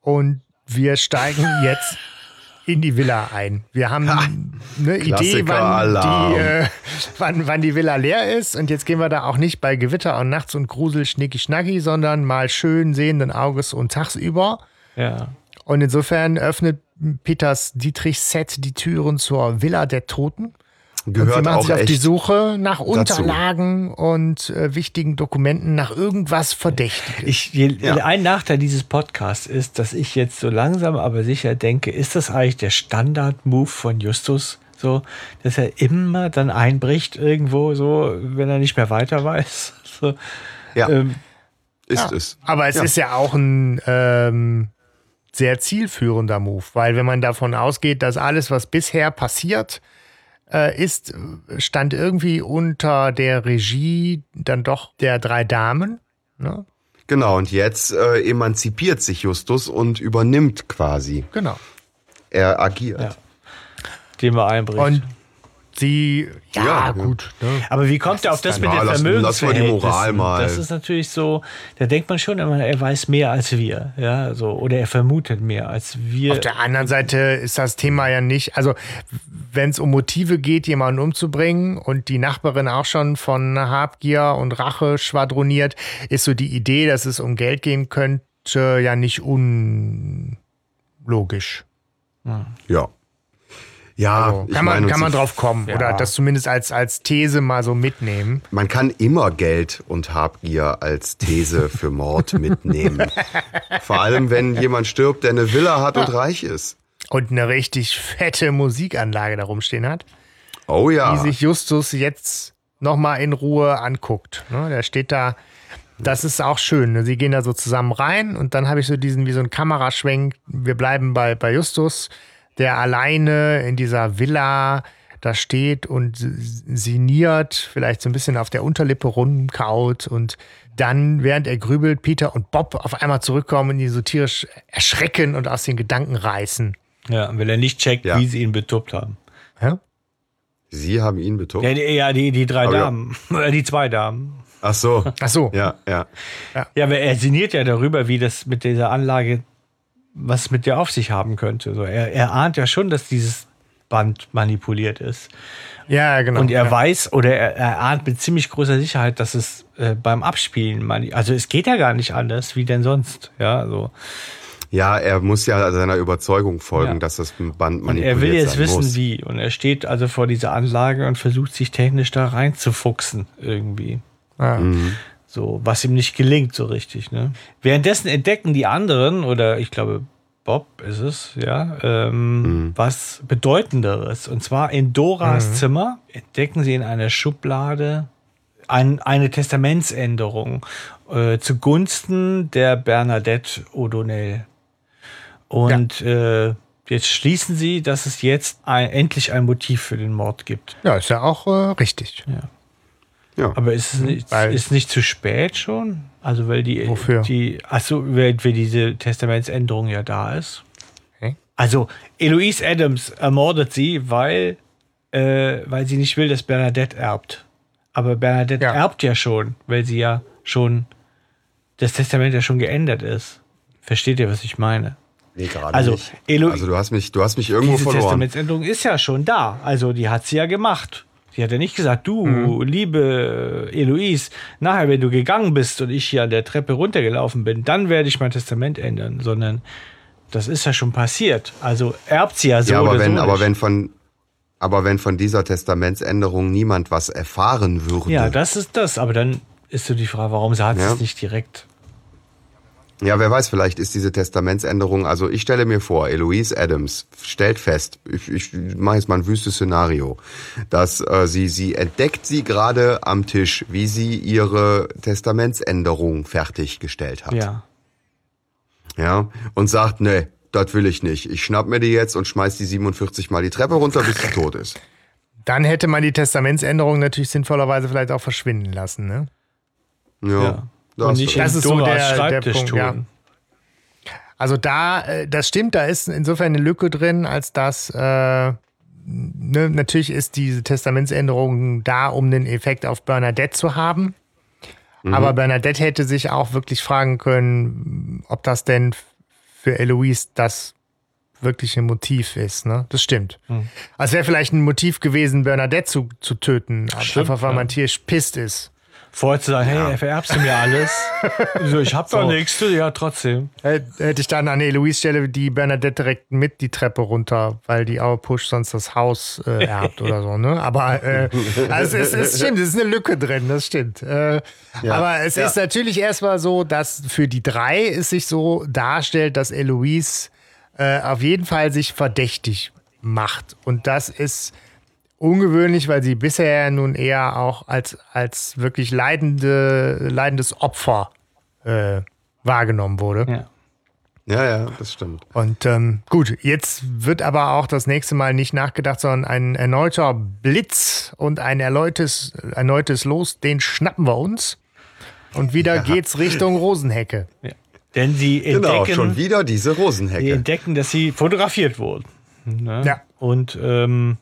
Und wir steigen jetzt in die Villa ein. Wir haben eine Idee, wann die, äh, wann, wann die Villa leer ist. Und jetzt gehen wir da auch nicht bei Gewitter und nachts und Grusel, Schnicki, Schnacki, sondern mal schön sehenden Auges und tagsüber. Ja. Und insofern öffnet Peters Dietrich-Set die Türen zur Villa der Toten. Und sie Gehört machen auch sich auf die. Suche nach Unterlagen und äh, wichtigen Dokumenten, nach irgendwas Verdächtiges. Ich, je, Ja. Ein Nachteil dieses Podcasts ist, dass ich jetzt so langsam aber sicher denke, ist das eigentlich der Standard-Move von Justus? So, dass er immer dann einbricht irgendwo, so, wenn er nicht mehr weiter weiß. So, Ja, ähm, ist es. Aber es Ja. ist ja auch ein ähm, sehr zielführender Move, weil wenn man davon ausgeht, dass alles, was bisher passiert äh, ist, stand irgendwie unter der Regie dann doch der drei Damen. Ne? Genau, und jetzt äh, emanzipiert sich Justus und übernimmt quasi. Genau. Er agiert. Ja. den wir einbricht. Und sie, ja, Ja, ja. gut. Ne? Aber wie kommt er auf das mit Ja, den lass- lass mal die? Moral mal. Das ist natürlich so, da denkt man schon immer, er weiß mehr als wir. Ja, so, oder er vermutet mehr als wir. Auf der anderen Seite ist das Thema ja nicht, also wenn es um Motive geht, jemanden umzubringen und die Nachbarin auch schon von Habgier und Rache schwadroniert, ist so die Idee, dass es um Geld gehen könnte, ja nicht unlogisch. Ja. Ja, Also, ich kann man, kann man drauf kommen Ja. oder das zumindest als, als These mal so mitnehmen. Man kann immer Geld und Habgier als These für Mord mitnehmen. Vor allem, wenn jemand stirbt, der eine Villa hat und reich ist. Und eine richtig fette Musikanlage da rumstehen hat. Oh ja. die sich Justus jetzt nochmal in Ruhe anguckt. Ne? Der steht da, das ist auch schön. Ne? Sie gehen da so zusammen rein und dann habe ich so diesen, wie so ein Kameraschwenk. Wir bleiben bei, bei Justus, der alleine in dieser Villa da steht und sinniert, vielleicht so ein bisschen auf der Unterlippe rumkaut und dann, während er grübelt, Peter und Bob auf einmal zurückkommen und ihn so tierisch erschrecken und aus den Gedanken reißen. ja, weil er nicht checkt, Ja. wie sie ihn betuppt haben. Ja? Sie haben ihn betont. Ja, die, ja, die, die drei Aber ja. Damen. Oder die zwei Damen. Ach so. Ach so. Ja, ja. Ja, aber er sinniert ja darüber, wie das mit dieser Anlage, was mit der auf sich haben könnte. So, er, er ahnt ja schon, dass dieses Band manipuliert ist. Ja, genau. Und er ja. weiß oder er, er ahnt mit ziemlich großer Sicherheit, dass es äh, beim Abspielen, also es geht ja gar nicht anders, wie denn sonst. Ja, so. Ja, er muss ja seiner Überzeugung folgen, Ja. dass das Band Und manipuliert er will jetzt wissen, muss. wie. Und er steht also vor dieser Anlage und versucht sich technisch da reinzufuchsen irgendwie. Ja. So, was ihm nicht gelingt so richtig. Ne? Währenddessen entdecken die anderen, oder ich glaube, Bob ist es, ja, ähm, was Bedeutenderes. Und zwar in Doras Zimmer entdecken sie in einer Schublade ein, eine Testamentsänderung äh, zugunsten der Bernadette O'Donnell. Und äh, jetzt schließen sie, dass es jetzt ein, endlich ein Motiv für den Mord gibt. Ja, ist ja auch äh, richtig. Ja. Aber ist es nicht, Weil- ist nicht zu spät schon? Also weil die, Wofür? die, achso, weil, weil diese Testamentsänderung ja da ist. Okay. Also Eloise Adams ermordet sie, weil, äh, weil sie nicht will, dass Bernadette erbt. Aber Bernadette Ja. erbt ja schon, weil sie ja schon das Testament ja schon geändert ist. Versteht ihr, was ich meine? Nee, gerade Also, nicht. Elo- also du hast mich, du hast mich irgendwo Diese verloren. Testamentsänderung ist ja schon da. Also die hat sie ja gemacht. Sie hat ja nicht gesagt, du, Mhm. liebe Eloise, nachher, wenn du gegangen bist und ich hier an der Treppe runtergelaufen bin, dann werde ich mein Testament ändern, sondern das ist ja schon passiert. Also erbt sie ja so ja, aber wenn, so aber wenn von, aber wenn von dieser Testamentsänderung niemand was erfahren würde. Ja, das ist das. Aber dann ist so die Frage, warum sagt sie Ja. es nicht direkt? Ja, wer weiß, vielleicht ist diese Testamentsänderung, also ich stelle mir vor, Eloise Adams stellt fest, ich, ich mache jetzt mal ein wüstes Szenario, dass äh, sie, sie entdeckt sie gerade am Tisch, wie sie ihre Testamentsänderung fertiggestellt hat. Ja. Ja, und sagt, nee, das will ich nicht. Ich schnapp mir die jetzt und schmeiß die 47 mal die Treppe runter, bis sie tot ist. Dann hätte man die Testamentsänderung natürlich sinnvollerweise vielleicht auch verschwinden lassen. Ne? Ja. ja. Da Und nicht. Das ist so der- der Schreibtisch Punkt, tun. ja. Also da, äh, das stimmt, da ist insofern eine Lücke drin, als dass äh, ne, natürlich ist diese Testamentsänderung da, um den Effekt auf Bernadette zu haben. Aber Bernadette hätte sich auch wirklich fragen können, ob das denn für Eloise das wirkliche Motiv ist, ne? Das stimmt. Hm. Also wäre vielleicht ein Motiv gewesen, Bernadette zu, zu töten, Stimmt, einfach weil ja. man tierisch pisst ist. Vorher zu sagen, hey, vererbst du mir alles? so, ich hab doch So. nichts, du, ja, trotzdem. Hätt- Hätte ich dann an Eloise Stelle die Bernadette direkt mit die Treppe runter, weil die Auer Push sonst das Haus äh, erbt oder so, ne? Aber äh, also es, es stimmt, es ist eine Lücke drin, das stimmt. Äh, Aber es ist natürlich erstmal so, dass für die drei es sich so darstellt, dass Eloise äh, auf jeden Fall sich verdächtig macht. Und das ist ungewöhnlich, weil sie bisher nun eher auch als, als wirklich leidende, leidendes Opfer äh, wahrgenommen wurde. Ja. Ja, ja, das stimmt. Und ähm, gut, jetzt wird aber auch das nächste Mal nicht nachgedacht, sondern ein erneuter Blitz und ein erneutes, erneutes Los, den schnappen wir uns. Und wieder geht's Richtung Rosenhecke. Denn sie Genau, entdecken, schon wieder diese sie Rosenhecke. entdecken, dass sie fotografiert wurden. Ne? Ja. Und ähm,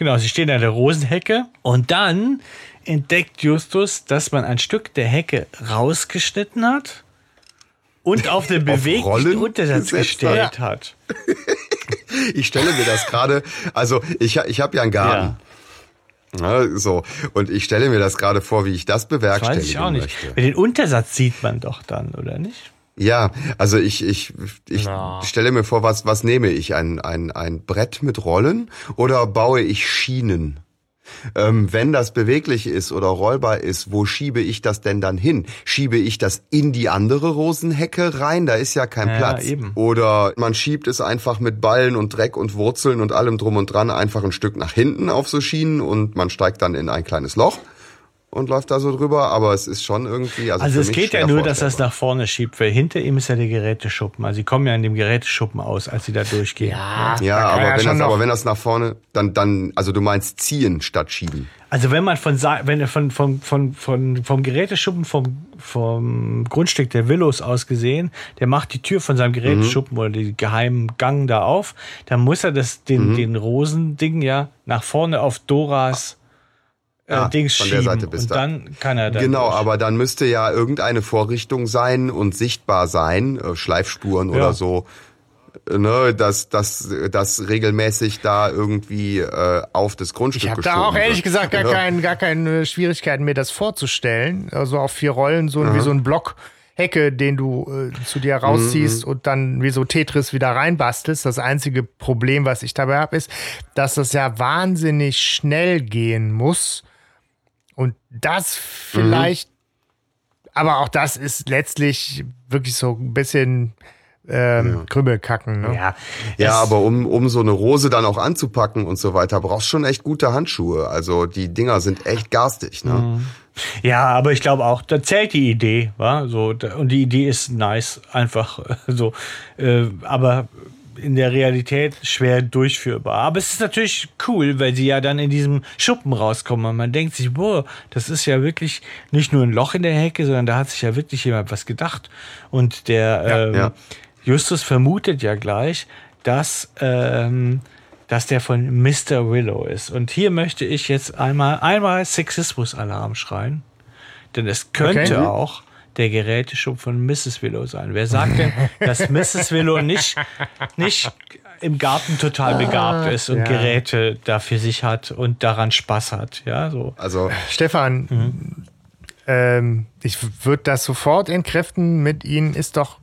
genau, sie stehen an der Rosenhecke und dann entdeckt Justus, dass man ein Stück der Hecke rausgeschnitten hat und auf den beweglichen Untersatz gestellt hat. Ich stelle mir das gerade, also ich, ich habe ja einen Garten. Ja, so, und ich stelle mir das gerade vor, wie ich das Das bewerkstelligen weiß ich auch nicht. möchte. Den Untersatz sieht man doch dann, oder nicht? Ja, also ich, ich, ich Na. stelle mir vor, was, was nehme ich? Ein, ein, ein Brett mit Rollen oder baue ich Schienen? Ähm, wenn das beweglich ist oder rollbar ist, wo schiebe ich das denn dann hin? Schiebe ich das in die andere Rosenhecke rein? Da ist ja kein Ja, Platz. eben. Oder man schiebt es einfach mit Ballen und Dreck und Wurzeln und allem drum und dran einfach ein Stück nach hinten auf so Schienen und man steigt dann in ein kleines Loch und läuft da so drüber. Aber es ist schon irgendwie. Also, Also für es mich geht ja nur, dass das vorstellbar. nach vorne schiebt, weil hinter ihm ist ja der Geräteschuppen. Also sie kommen ja in dem Geräteschuppen aus, als sie da durchgehen. Ja, Da kann aber, ja wenn das, aber wenn das nach vorne, dann, dann, also du meinst ziehen statt schieben. Also wenn man von, wenn er von, von, von, von, vom Geräteschuppen vom, vom Grundstück der Willows aus gesehen, der macht die Tür von seinem Geräteschuppen oder den geheimen Gang da auf, dann muss er das, den, den Rosending ja nach vorne auf Doras äh, Ah, Dings von der schieben. Seite bis und da. dann kann er dann genau, durch. aber dann müsste ja irgendeine Vorrichtung sein und sichtbar sein, äh, Schleifspuren Ja. oder so, äh, ne, dass dass das regelmäßig da irgendwie äh, auf das Grundstück Ich habe da auch ehrlich wird. gesagt gar, Ja. kein, gar keine Schwierigkeiten, mir das vorzustellen. Also auf vier Rollen, so wie so ein Block Hecke, den du äh, zu dir rausziehst und dann wie so Tetris wieder reinbastelst. Das einzige Problem, was ich dabei habe, ist, dass das ja wahnsinnig schnell gehen muss. Und das vielleicht, aber auch das ist letztlich wirklich so ein bisschen ähm, Krümelkacken. Ne? ja, Ja, aber um, um so eine Rose dann auch anzupacken und so weiter, brauchst schon echt gute Handschuhe. Also die Dinger sind echt garstig, ne? Mhm. Ja, aber ich glaube auch, da zählt die Idee, wa? So, da, und die Idee ist nice, einfach so. Äh, aber in der Realität schwer durchführbar. Aber es ist natürlich cool, weil sie ja dann in diesem Schuppen rauskommen und man denkt sich, boah, das ist ja wirklich nicht nur ein Loch in der Hecke, sondern da hat sich ja wirklich jemand was gedacht. Und der ähm, ja. Justus vermutet ja gleich, dass, ähm, dass der von Mr. Willow ist. Und hier möchte ich jetzt einmal, einmal Sexismus-Alarm schreien. Denn es könnte Okay. auch der Geräteschub von Mrs. Willow sein. Wer sagt denn, dass Mrs. Willow nicht, nicht im Garten total begabt ist und ja. Geräte da für sich hat und daran Spaß hat? Ja, so. Also Stefan, Mhm. ähm, ich würde das sofort entkräften. Mit Ihnen ist doch,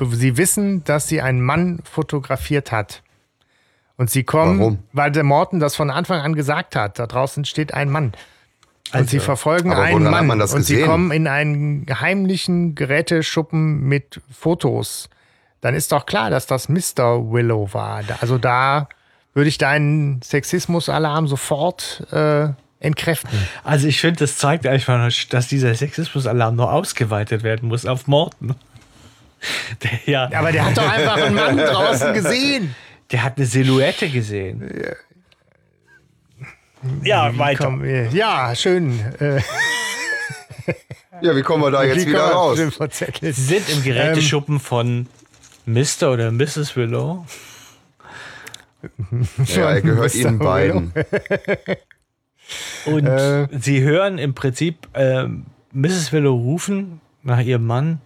Sie wissen, dass sie einen Mann fotografiert hat. Und Sie kommen, Warum? weil der Morten das von Anfang an gesagt hat. Da draußen steht ein Mann. Und sie verfolgen Also, aber einen Mann. man das und sie gesehen? kommen in einen heimlichen Geräteschuppen mit Fotos. Dann ist doch klar, dass das Mr. Willow war. Also da würde ich deinen Sexismus-Alarm sofort äh, entkräften. Also ich finde, das zeigt einfach, dass dieser Sexismus-Alarm noch ausgeweitet werden muss auf Morten. Der, ja, Aber der hat doch einfach einen Mann draußen gesehen. der hat eine Silhouette gesehen. Ja, weiter. Komm, äh, ja, schön. Äh, ja, wie kommen wir da jetzt wie wieder raus? Sie sind im Geräteschuppen von Mr. oder Mrs. Willow. Ja, er gehört Mr. ihnen beiden. Und Äh. sie hören im Prinzip ähm, Mrs. Willow rufen nach ihrem Mann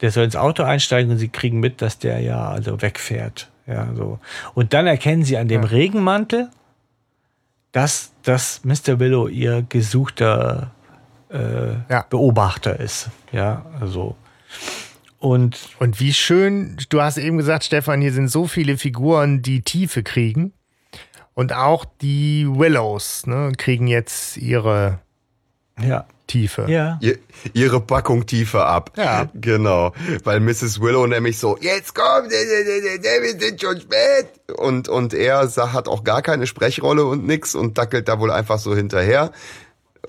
Der soll ins Auto einsteigen und sie kriegen mit, dass der ja also wegfährt. Ja, so. Und dann erkennen sie an dem Regenmantel, dass das Mr. Willow ihr gesuchter äh, Ja. Beobachter ist. Ja, also. Und Und wie schön, du hast eben gesagt, Stefan, hier sind so viele Figuren, die Tiefe kriegen. Und auch die Willows ne, kriegen jetzt ihre ja, Tiefe. ja. Ihr, ihre Packung tiefer ab. Ja. Genau. Weil Mrs. Willow nämlich so, jetzt komm, wir sind schon spät. Und, und er sa- hat auch gar keine Sprechrolle und nix und dackelt da wohl einfach so hinterher.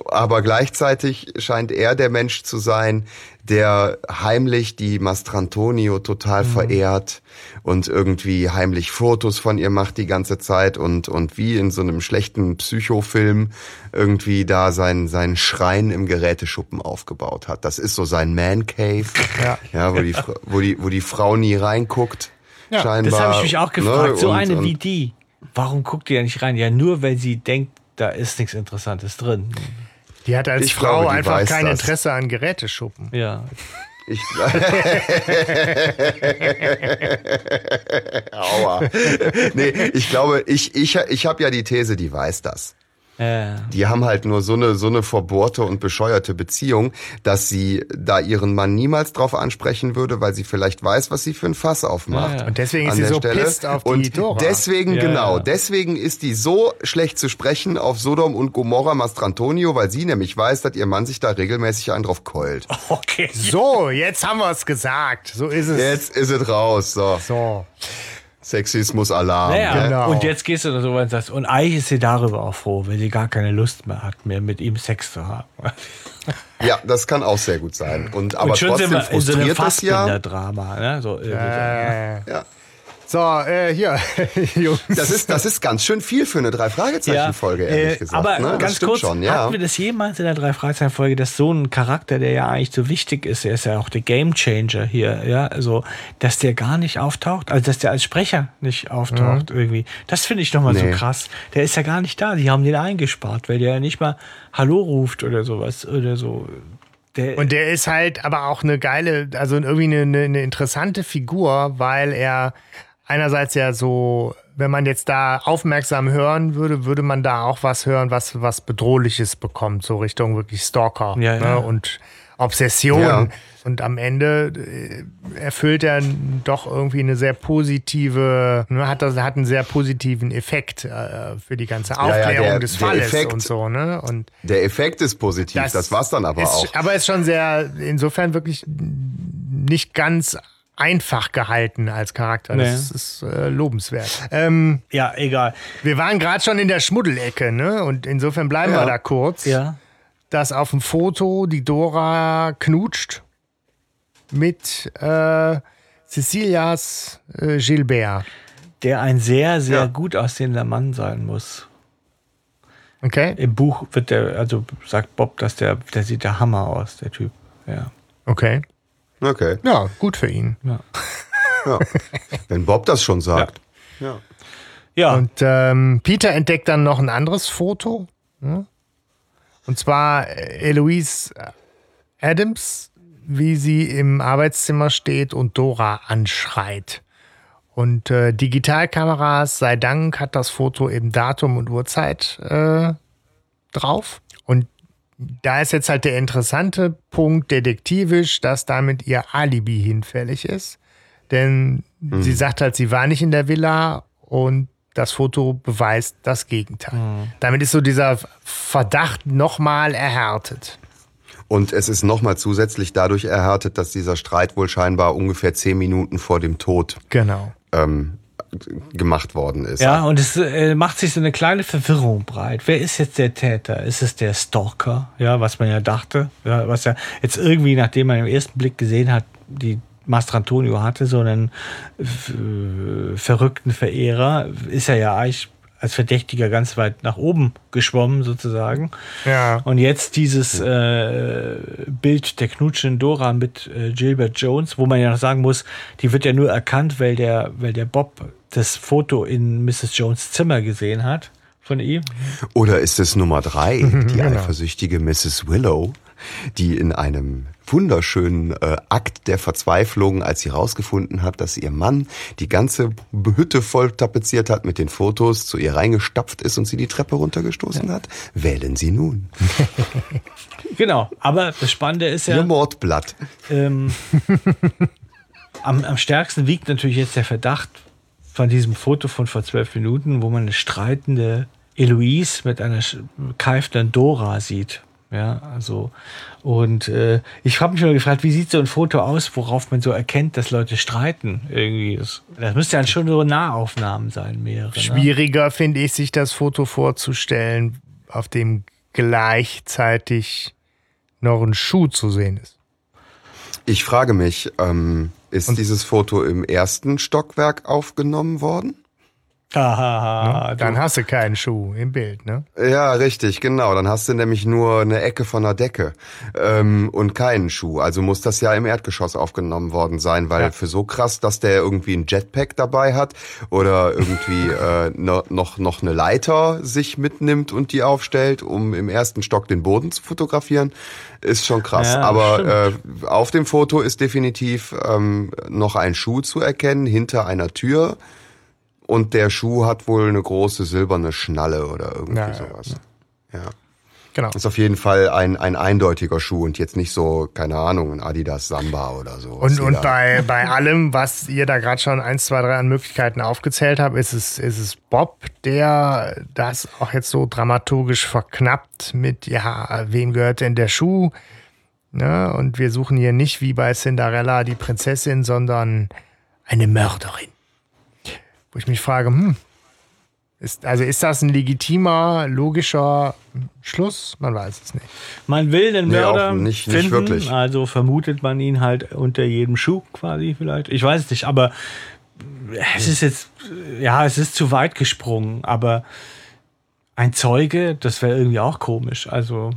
Aber gleichzeitig scheint er der Mensch zu sein, der heimlich die Mastrantonio total verehrt und irgendwie heimlich Fotos von ihr macht die ganze Zeit und, und wie in so einem schlechten Psychofilm irgendwie da sein, seinen Schrein im Geräteschuppen aufgebaut hat. Das ist so sein Man Cave, Ja. ja, wo, die, wo, die, wo die Frau nie reinguckt. Ja, scheinbar, Das habe ich mich auch gefragt. ne, so und- eine wie die. Warum guckt die ja nicht rein? Ja, nur weil sie denkt, da ist nichts Interessantes drin. Die hat als Ich Frau glaube, einfach kein das. Interesse an Geräteschuppen. Ja. Ich, Aua. Nee, ich glaube, ich, ich, ich habe ja die These, die weiß das. Ja. Die haben halt nur so eine, so eine verbohrte und bescheuerte Beziehung, dass sie da ihren Mann niemals drauf ansprechen würde, weil sie vielleicht weiß, was sie für ein Fass aufmacht. Ja, ja. Und deswegen ist sie so Stelle. pisst auf die und Dora. deswegen, Ja, genau, ja. deswegen ist die so schlecht zu sprechen auf Sodom und Gomorra Mastrantonio, weil sie nämlich weiß, dass ihr Mann sich da regelmäßig einen drauf keult. Okay. So, jetzt haben wir es gesagt. So ist es. Jetzt ist es raus, so. So. Sexismus-Alarm. Naja? Genau. und jetzt gehst du da so weit und sagst, und eigentlich ist sie darüber auch froh, weil sie gar keine Lust mehr hat, mehr mit ihm Sex zu haben. Ja, das kann auch sehr gut sein. Und aber und schon sind trotzdem wir in so frustriert das ja. Fassbinder-Drama. Ne? So. Äh, Ja. So, äh, hier, Jungs. Das ist, das ist ganz schön viel für eine Drei-Fragezeichen-Folge, ehrlich äh, gesagt. Aber ne? Ganz kurz, schon, ja. hatten wir das jemals in der drei Fragezeichen Folge, dass so ein Charakter, der ja eigentlich so wichtig ist, der ist ja auch der Gamechanger hier, ja, also, dass der gar nicht auftaucht, also dass der als Sprecher nicht auftaucht irgendwie. Das finde ich nochmal Nee. so krass. Der ist ja gar nicht da, die haben den eingespart, weil der ja nicht mal Hallo ruft oder sowas oder so. Der, Und der ist halt aber auch eine geile, also irgendwie eine, eine, eine interessante Figur, weil er einerseits ja so, wenn man jetzt da aufmerksam hören würde, würde man da auch was hören, was was bedrohliches bekommt, so Richtung wirklich Stalker Ja, ne? ja. und Obsession. Ja. Und am Ende äh, erfüllt er doch irgendwie eine sehr positive, ne, hat, das, hat einen sehr positiven Effekt äh, für die ganze ja, Aufklärung der- des der Falles Effekt- und so, ne? Und Der Effekt ist positiv, das, war's dann aber ist, auch. Aber ist schon sehr, insofern wirklich nicht ganz einfach gehalten als Charakter. Das Nee. ist äh, lobenswert. Ähm, ja, egal. wir waren gerade schon in der Schmuddelecke, ne? Und insofern bleiben Ja. wir da kurz. Ja. Dass auf dem Foto die Dora knutscht mit äh, Cecilias äh, Gilbert. Der ein sehr, sehr Ja. gut aussehender Mann sein muss. Okay? Im Buch wird der, also sagt Bob, dass der, der sieht der Hammer aus, der Typ. Ja. Okay. Okay, Ja, gut für ihn. ja. Wenn Bob das schon sagt. Ja. Ja. Und ähm, Peter entdeckt dann noch ein anderes Foto. ne? Und zwar äh, Eloise Adams, wie sie im Arbeitszimmer steht und Dora anschreit. Und äh, Digitalkameras, sei Dank, hat das Foto eben Datum und Uhrzeit äh, drauf. Und da ist jetzt halt der interessante Punkt detektivisch, dass damit ihr Alibi hinfällig ist. Denn sie sagt halt, sie war nicht in der Villa und das Foto beweist das Gegenteil. Damit ist so dieser Verdacht nochmal erhärtet. Und es ist nochmal zusätzlich dadurch erhärtet, dass dieser Streit wohl scheinbar ungefähr zehn Minuten vor dem Tod Genau. ähm, gemacht worden ist. Ja, und es äh, macht sich so eine kleine Verwirrung breit. Wer ist jetzt der Täter? Ist es der Stalker? Ja, was man ja dachte. Ja, was ja jetzt irgendwie, nachdem man im ersten Blick gesehen hat, die Mastrantonio hatte, so einen äh, verrückten Verehrer, ist er ja eigentlich als Verdächtiger ganz weit nach oben geschwommen, sozusagen. Ja. Und jetzt dieses äh, Bild der knutschenden Dora mit äh, Gilbert Jones, wo man ja noch sagen muss, die wird ja nur erkannt, weil der, weil der Bob das Foto in Mrs. Jones Zimmer gesehen hat von ihm. Oder ist es Nummer drei, die Genau. eifersüchtige Mrs. Willow? die in einem wunderschönen äh, Akt der Verzweiflung, als sie rausgefunden hat, dass ihr Mann die ganze Hütte voll tapeziert hat mit den Fotos, zu ihr reingestapft ist und sie die Treppe runtergestoßen hat. Wählen Sie nun. Genau, aber das Spannende ist Ihr ja, Mordblatt. ähm, am, am stärksten wiegt natürlich jetzt der Verdacht von diesem Foto von vor zwölf Minuten, wo man eine streitende Eloise mit einer keifenden Dora sieht. Ja, also, und äh, ich habe mich mal gefragt, wie sieht so ein Foto aus, worauf man so erkennt, dass Leute streiten? Irgendwie. Das, das müsste ja schon so Nahaufnahmen sein, mehrere. Ne? Schwieriger finde ich, sich das Foto vorzustellen, auf dem gleichzeitig noch ein Schuh zu sehen ist. Ich frage mich, ähm, ist dieses Foto im ersten Stockwerk aufgenommen worden? Hahaha, Dann du- hast du keinen Schuh im Bild, ne? Ja, richtig, genau. Dann hast du nämlich nur eine Ecke von der Decke ähm, und keinen Schuh. Also muss das ja im Erdgeschoss aufgenommen worden sein, weil Ja. für so krass, dass der irgendwie ein Jetpack dabei hat oder irgendwie äh, no, noch noch eine Leiter sich mitnimmt und die aufstellt, um im ersten Stock den Boden zu fotografieren, ist schon krass. Ja, Aber äh, auf dem Foto ist definitiv ähm, noch ein Schuh zu erkennen hinter einer Tür. Und der Schuh hat wohl eine große silberne Schnalle oder irgendwie Ja, ja, sowas. Ja. Genau. Ist auf jeden Fall ein, ein eindeutiger Schuh und jetzt nicht so, keine Ahnung, ein Adidas Samba oder so. Und, und bei, bei allem, was ihr da gerade schon eins, zwei, drei an Möglichkeiten aufgezählt habt, ist es, ist es Bob, der das auch jetzt so dramaturgisch verknappt mit, ja, wem gehört denn der Schuh? Ne? Und wir suchen hier nicht wie bei Cinderella die Prinzessin, sondern eine Mörderin. Wo ich mich frage, hm, ist, also ist das ein legitimer, logischer Schluss? Man weiß es nicht. Man will den Nee, Mörder nicht- nicht finden, wirklich. also vermutet man ihn halt unter jedem Schuh quasi vielleicht. Ich weiß es nicht, aber es ist jetzt, ja, es ist zu weit gesprungen, aber ein Zeuge, das wäre irgendwie auch komisch. Also,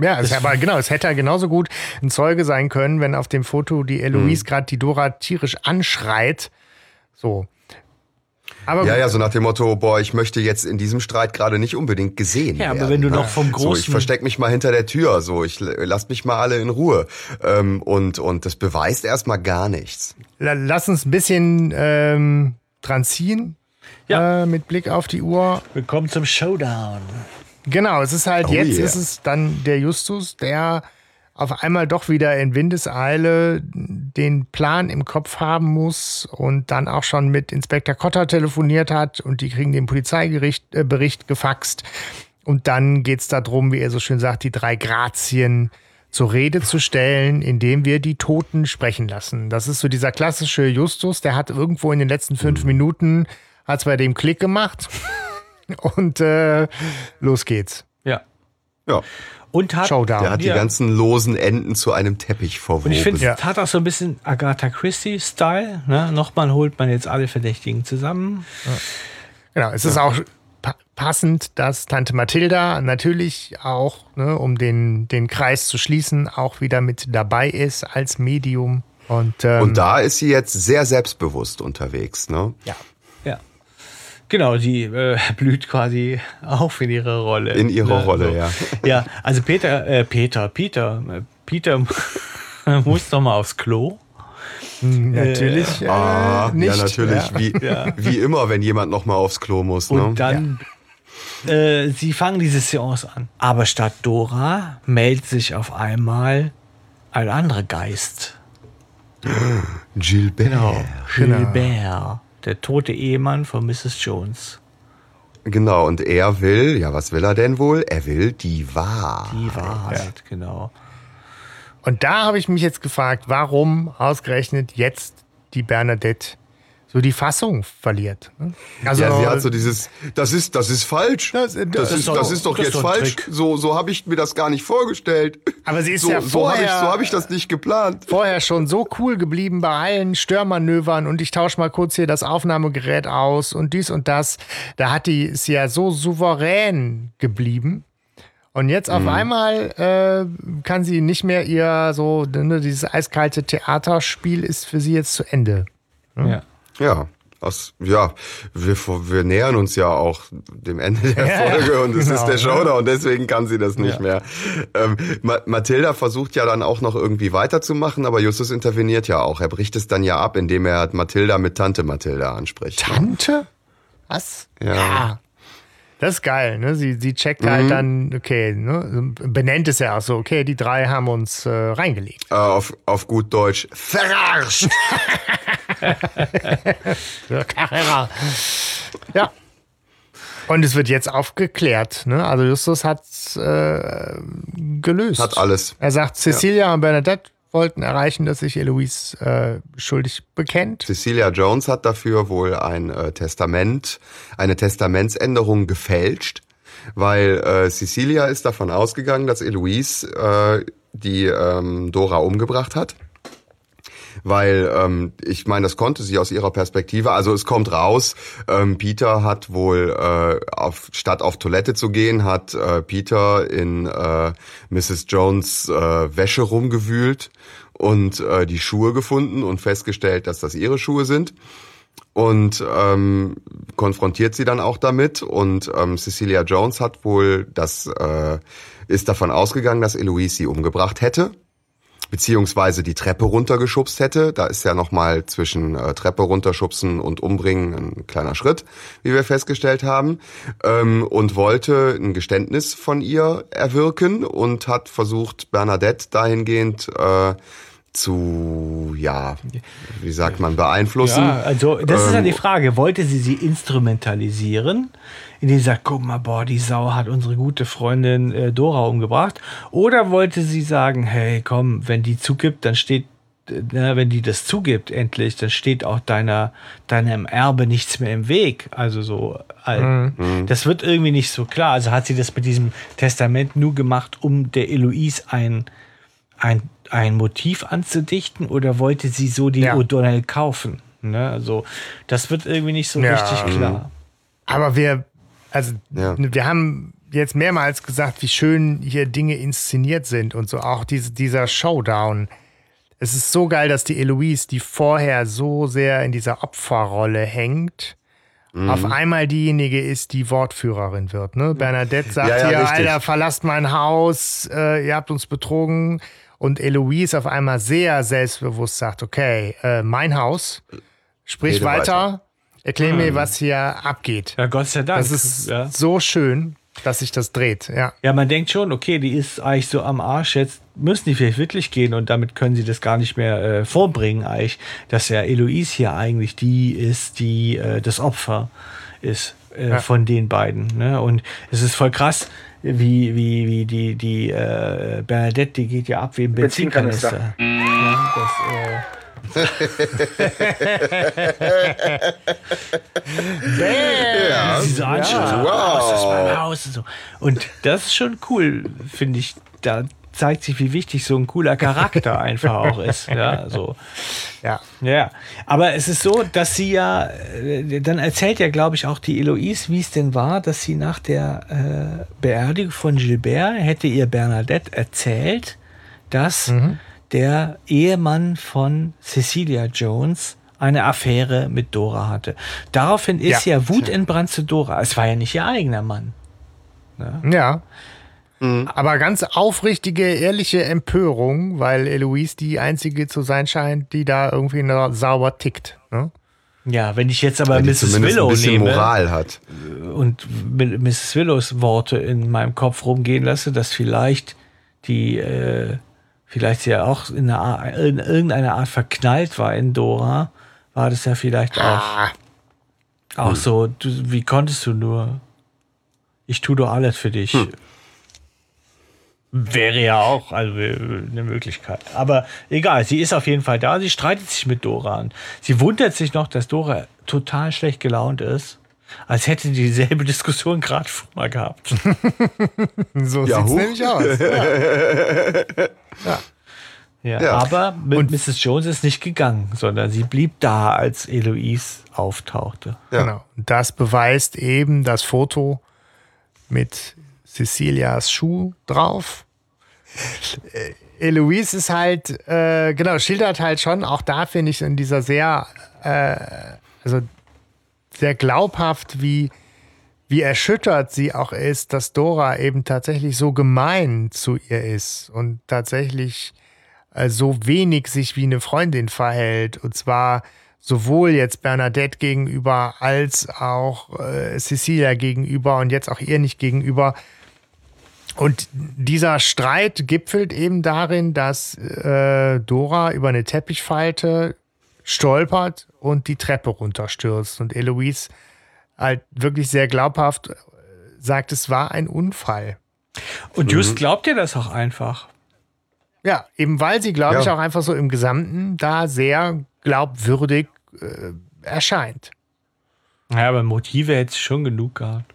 Ja, es, aber genau, es hätte ja genauso gut ein Zeuge sein können, wenn auf dem Foto die Eloise gerade die Dora tierisch anschreit. So. Aber Ja, ja, so nach dem Motto, boah, ich möchte jetzt in diesem Streit gerade nicht unbedingt gesehen Ja, aber werden. wenn du ne? noch vom So, ich großen- versteck mich mal hinter der Tür, so, ich lasst mich mal alle in Ruhe. Ähm, und, und das beweist erstmal gar nichts. la- lass uns ein bisschen ähm, dran ziehen. Ja. Äh, mit Blick auf die Uhr. wir kommen zum Showdown. Genau, es ist halt Oh jetzt yeah. ist es dann der Justus, der auf einmal doch wieder in Windeseile den Plan im Kopf haben muss und dann auch schon mit Inspektor Kotter telefoniert hat und die kriegen den Polizeibericht äh, gefaxt. Und dann geht es darum, wie er so schön sagt, die drei Grazien zur Rede zu stellen, indem wir die Toten sprechen lassen. Das ist so dieser klassische Justus, der hat irgendwo in den letzten fünf Minuten, hat es bei dem Klick gemacht und äh, los geht's. Ja. Ja, Und hat, Showdown. der hat Ja. die ganzen losen Enden zu einem Teppich verwoben. und ich finde, Ja. es hat auch so ein bisschen Agatha Christie-Style. Ne? Nochmal holt man jetzt alle Verdächtigen zusammen. Genau, es ist auch pa passend, dass Tante Mathilda natürlich auch, ne, um den, den Kreis zu schließen, auch wieder mit dabei ist als Medium. Und, ähm, und da ist sie jetzt sehr selbstbewusst unterwegs, ne? ja. Ja. Genau, die äh, blüht quasi auf in ihrer Rolle. In ihrer Ne, Rolle, so. ja. Ja, also Peter, äh, Peter, Peter, äh, Peter muss doch mal aufs Klo. Natürlich. Äh, Ah, nicht, ja, natürlich. Ja. Wie, wie immer, wenn jemand nochmal aufs Klo muss, ne? Und dann, äh, sie fangen diese Seance an. Aber statt Dora meldet sich auf einmal ein anderer Geist. Gilbert. Genau. Gilbert, der tote Ehemann von Mrs. Jones. Genau, und er will, ja, was will er denn wohl? Er will die Wahrheit. Die Wahrheit, genau. Und da habe ich mich jetzt gefragt, warum ausgerechnet jetzt die Bernadette so die Fassung verliert. ne? Also, ja, sie hat so dieses, das ist, das ist falsch. Das- Das, das ist, ist doch- das ist doch das ist jetzt doch ein falsch. Trick. So, so habe ich mir das gar nicht vorgestellt. aber sie ist So, ja so habe ich, vorher, so hab ich das nicht geplant. vorher schon so cool geblieben bei allen Störmanövern und ich tausche mal kurz hier das Aufnahmegerät aus und dies und das. Da hat die ist ja so souverän geblieben. Und jetzt auf einmal äh, kann sie nicht mehr ihr so, ne, dieses eiskalte Theaterspiel ist für sie jetzt zu Ende. Ja. Ja, Aus, ja, wir, wir nähern uns ja auch dem Ende der Ja, Folge und es genau, ist der ne? Showdown, deswegen kann sie das nicht Ja. mehr. Ähm, Ma Mathilda versucht ja dann auch noch irgendwie weiterzumachen, aber Justus interveniert ja auch. Er bricht es dann ja ab, indem er Mathilda mit Tante Mathilda anspricht. Tante? Was? Ja. Das ist geil, ne? Sie, sie checkt Mhm. halt dann, okay, ne? benennt es ja auch so, okay, die drei haben uns äh, reingelegt. Äh, auf, auf gut Deutsch, verarscht. Ja. Ja. Und es wird jetzt aufgeklärt, ne? Also Justus hat äh, gelöst. Hat alles. Er sagt, Cecilia und Bernadette wollten erreichen, dass sich Eloise äh, schuldig bekennt. Cecilia Jones hat dafür wohl ein äh, Testament, eine Testamentsänderung gefälscht, weil äh, Cecilia ist davon ausgegangen, dass Eloise äh, die ähm, Dora umgebracht hat. Weil ähm, ich meine, das konnte sie aus ihrer Perspektive. Also es kommt raus, ähm, Peter hat wohl äh, auf, statt auf Toilette zu gehen, hat äh, Peter in äh, Mrs. Jones äh, Wäsche rumgewühlt und äh, die Schuhe gefunden und festgestellt, dass das ihre Schuhe sind und ähm, konfrontiert sie dann auch damit und ähm, Cecilia Jones hat wohl das äh, ist davon ausgegangen, dass Eloise sie umgebracht hätte beziehungsweise die Treppe runtergeschubst hätte. Da ist ja nochmal zwischen äh, Treppe runterschubsen und umbringen ein kleiner Schritt, wie wir festgestellt haben. Ähm, und wollte ein Geständnis von ihr erwirken und hat versucht, Bernadette dahingehend äh, zu, ja, wie sagt man, beeinflussen. Ja, also das ist ja Ähm, die Frage. Wollte sie sie instrumentalisieren, indem sie sagt, guck mal, boah, die Sau hat unsere gute Freundin äh, Dora umgebracht? Oder wollte sie sagen, hey, komm, wenn die zugibt, dann steht, äh, na, wenn die das zugibt endlich, dann steht auch deiner, deinem Erbe nichts mehr im Weg. Also so, äh, das wird irgendwie nicht so klar. Also hat sie das mit diesem Testament nur gemacht, um der Eloise ein, ein, ein Motiv anzudichten oder wollte sie so die Ja. O'Donnell kaufen? Ne? Also, das wird irgendwie nicht so Ja. richtig klar. Aber wir, also Ja. wir haben jetzt mehrmals gesagt, wie schön hier Dinge inszeniert sind und so auch diese, dieser Showdown. Es ist so geil, dass die Eloise, die vorher so sehr in dieser Opferrolle hängt, Mhm. auf einmal diejenige ist, die Wortführerin wird. Ne? Bernadette sagt Ja, ja, hier, richtig. Alter, verlasst mein Haus, äh, ihr habt uns betrogen. Und Eloise auf einmal sehr selbstbewusst sagt, okay, äh, mein Haus, sprich weiter, weiter. Erklär mir, was hier abgeht. Ja, Gott sei Dank. Das ist ja. so schön, dass sich das dreht, ja. ja, man denkt schon, okay, die ist eigentlich so am Arsch, jetzt müssen die vielleicht wirklich gehen und damit können sie das gar nicht mehr äh, vorbringen, eigentlich, dass ja Eloise hier eigentlich die ist, die äh, das Opfer ist äh, Ja. von den beiden. Ne? Und es ist voll krass, wie, wie, wie die, die äh, Bernadette, die geht ja ab wie ein Benzinkanister. Benzinkanister. Ja, das, äh, Ja. diese Anschluss, so, Wow. Das ist mein Haus und so. Und das ist schon cool, finde ich. Da zeigt sich, wie wichtig so ein cooler Charakter einfach auch ist. Ja, so. Ja. Ja, aber es ist so, dass sie ja, äh, dann erzählt ja, glaube ich, auch die Eloise, wie es denn war, dass sie nach der äh, Beerdigung von Gilbert hätte ihr Bernadette erzählt, dass der Ehemann von Cecilia Jones eine Affäre mit Dora hatte. Daraufhin ist ja, Ja. wutentbrannt zu Dora. Es war ja nicht ihr eigener Mann. Ja. Aber ganz aufrichtige, ehrliche Empörung, weil Eloise die einzige zu sein scheint, die da irgendwie noch sauber tickt. Ne? Ja, wenn ich jetzt aber Weil Mrs. Willow ein bisschen nehme Moral hat. und Mrs. Willows Worte in meinem Kopf rumgehen lasse, dass vielleicht die, äh, vielleicht sie ja auch in, einer in irgendeiner Art verknallt war in Dora, war das ja vielleicht auch, Ah, auch so, du, wie konntest du nur? Ich tue doch alles für dich. Wäre ja auch also äh, eine Möglichkeit. Aber egal, sie ist auf jeden Fall da. Sie streitet sich mit Dora an. Sie wundert sich noch, dass Dora total schlecht gelaunt ist. Als hätte die dieselbe Diskussion gerade schon mal gehabt. so Ja, sieht's huch. nämlich aus. Ja. Ja, Ja. Aber mit Mrs. Jones ist nicht gegangen, sondern sie blieb da, als Eloise auftauchte. Ja. Genau. Das beweist eben das Foto mit Cecilias Schuh drauf. Äh, Eloise ist halt, äh, genau, schildert halt schon, auch da finde ich in dieser sehr, äh, also sehr glaubhaft, wie, wie erschüttert sie auch ist, dass Dora eben tatsächlich so gemein zu ihr ist und tatsächlich äh, so wenig sich wie eine Freundin verhält. Und zwar sowohl jetzt Bernadette gegenüber als auch äh, Cecilia gegenüber und jetzt auch ihr nicht gegenüber. Und dieser Streit gipfelt eben darin, dass äh, Dora über eine Teppichfalte stolpert und die Treppe runterstürzt. Und Eloise halt wirklich sehr glaubhaft äh, sagt, es war ein Unfall. Und Just glaubt ihr das auch einfach. Ja, eben weil sie, glaube Ja. ich, auch einfach so im Gesamten da sehr glaubwürdig äh, erscheint. Naja, aber Motive hätte es schon genug gehabt.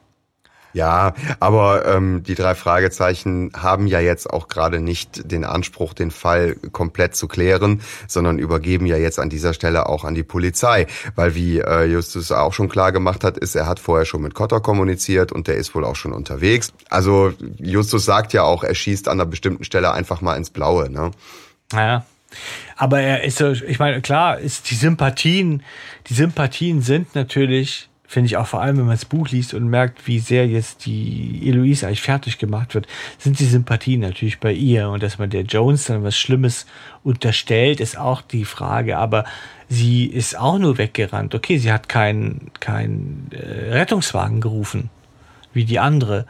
Ja, aber ähm, die drei Fragezeichen haben ja jetzt auch gerade nicht den Anspruch, den Fall komplett zu klären, sondern übergeben ja jetzt an dieser Stelle auch an die Polizei. Weil wie äh, Justus auch schon klar gemacht hat, ist, er hat vorher schon mit Cotter kommuniziert und der ist wohl auch schon unterwegs. Also Justus sagt ja auch, er schießt an einer bestimmten Stelle einfach mal ins Blaue. Ne? Naja. Aber er ist ich meine, klar, ist die Sympathien, die Sympathien sind natürlich, finde ich auch vor allem, wenn man das Buch liest und merkt, wie sehr jetzt die Eloise eigentlich fertig gemacht wird, sind die Sympathien natürlich bei ihr. Und dass man der Jones dann was Schlimmes unterstellt, ist auch die Frage. Aber sie ist auch nur weggerannt. Okay, sie hat keinen keinen äh, Rettungswagen gerufen, wie die andere.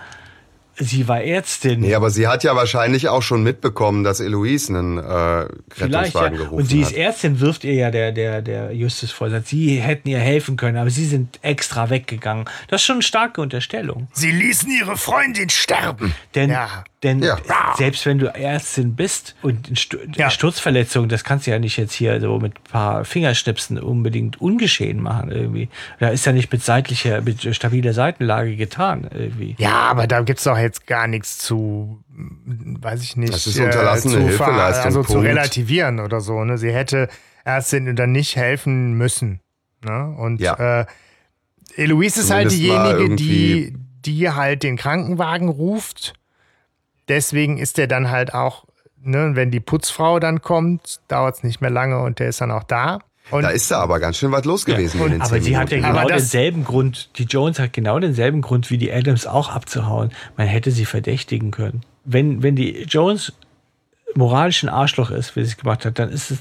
Sie war Ärztin. Nee, aber sie hat ja wahrscheinlich auch schon mitbekommen, dass Eloise einen äh, Vielleicht, ja. Rettungswagen gerufen Und sie hat. ist Ärztin, wirft ihr ja der, der, der Justus vor. Sagt, Sie hätten ihr helfen können, aber sie sind extra weggegangen. Das ist schon eine starke Unterstellung. Sie ließen ihre Freundin sterben. Denn, Ja. Denn Ja. selbst wenn du Ärztin bist und Ja. Sturzverletzung, das kannst du ja nicht jetzt hier so mit ein paar Fingerschnipsen unbedingt ungeschehen machen irgendwie. Da ist ja nicht mit seitlicher, mit stabiler Seitenlage getan irgendwie. Ja, aber da gibt es doch jetzt gar nichts zu, weiß ich nicht. Das ist unterlassene zu ver- Hilfeleistung, Also zu relativieren oder so. Ne? Sie hätte Ärztin dann nicht helfen müssen. Ne? Und Ja. äh, Eloise ist halt Zumindest diejenige, die, die halt den Krankenwagen ruft. Deswegen ist der dann halt auch, ne, wenn die Putzfrau dann kommt, dauert es nicht mehr lange und der ist dann auch da. Und Da ist da aber ganz schön was los gewesen in den Aber sie hat ja genau denselben Grund, die Jones hat genau denselben Grund wie die Adams auch abzuhauen. Man hätte sie verdächtigen können. Wenn, wenn die Jones moralisch ein Arschloch ist, wie sie es gemacht hat, dann ist es,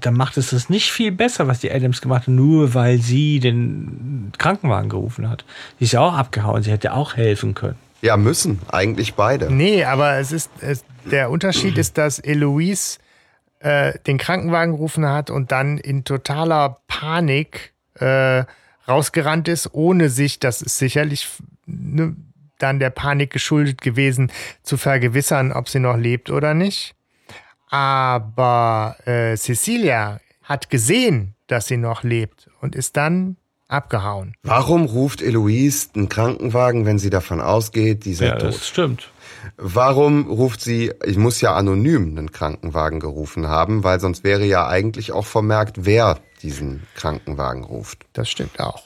dann macht es das nicht viel besser, was die Adams gemacht hat, nur weil sie den Krankenwagen gerufen hat. Sie ist ja auch abgehauen, sie hätte auch helfen können. Ja, müssen. Eigentlich beide. Nee, aber es ist, es, der Unterschied ist, dass Eloise äh, den Krankenwagen gerufen hat und dann in totaler Panik äh, rausgerannt ist, ohne sich, das ist sicherlich ne, dann der Panik geschuldet gewesen, zu vergewissern, ob sie noch lebt oder nicht. Aber äh, Cecilia hat gesehen, dass sie noch lebt und ist dann abgehauen. Warum ruft Eloise einen Krankenwagen, wenn sie davon ausgeht, die sind Ja, tot? das stimmt. Warum ruft sie, ich muss ja anonym einen Krankenwagen gerufen haben, weil sonst wäre ja eigentlich auch vermerkt, wer diesen Krankenwagen ruft. Das stimmt auch.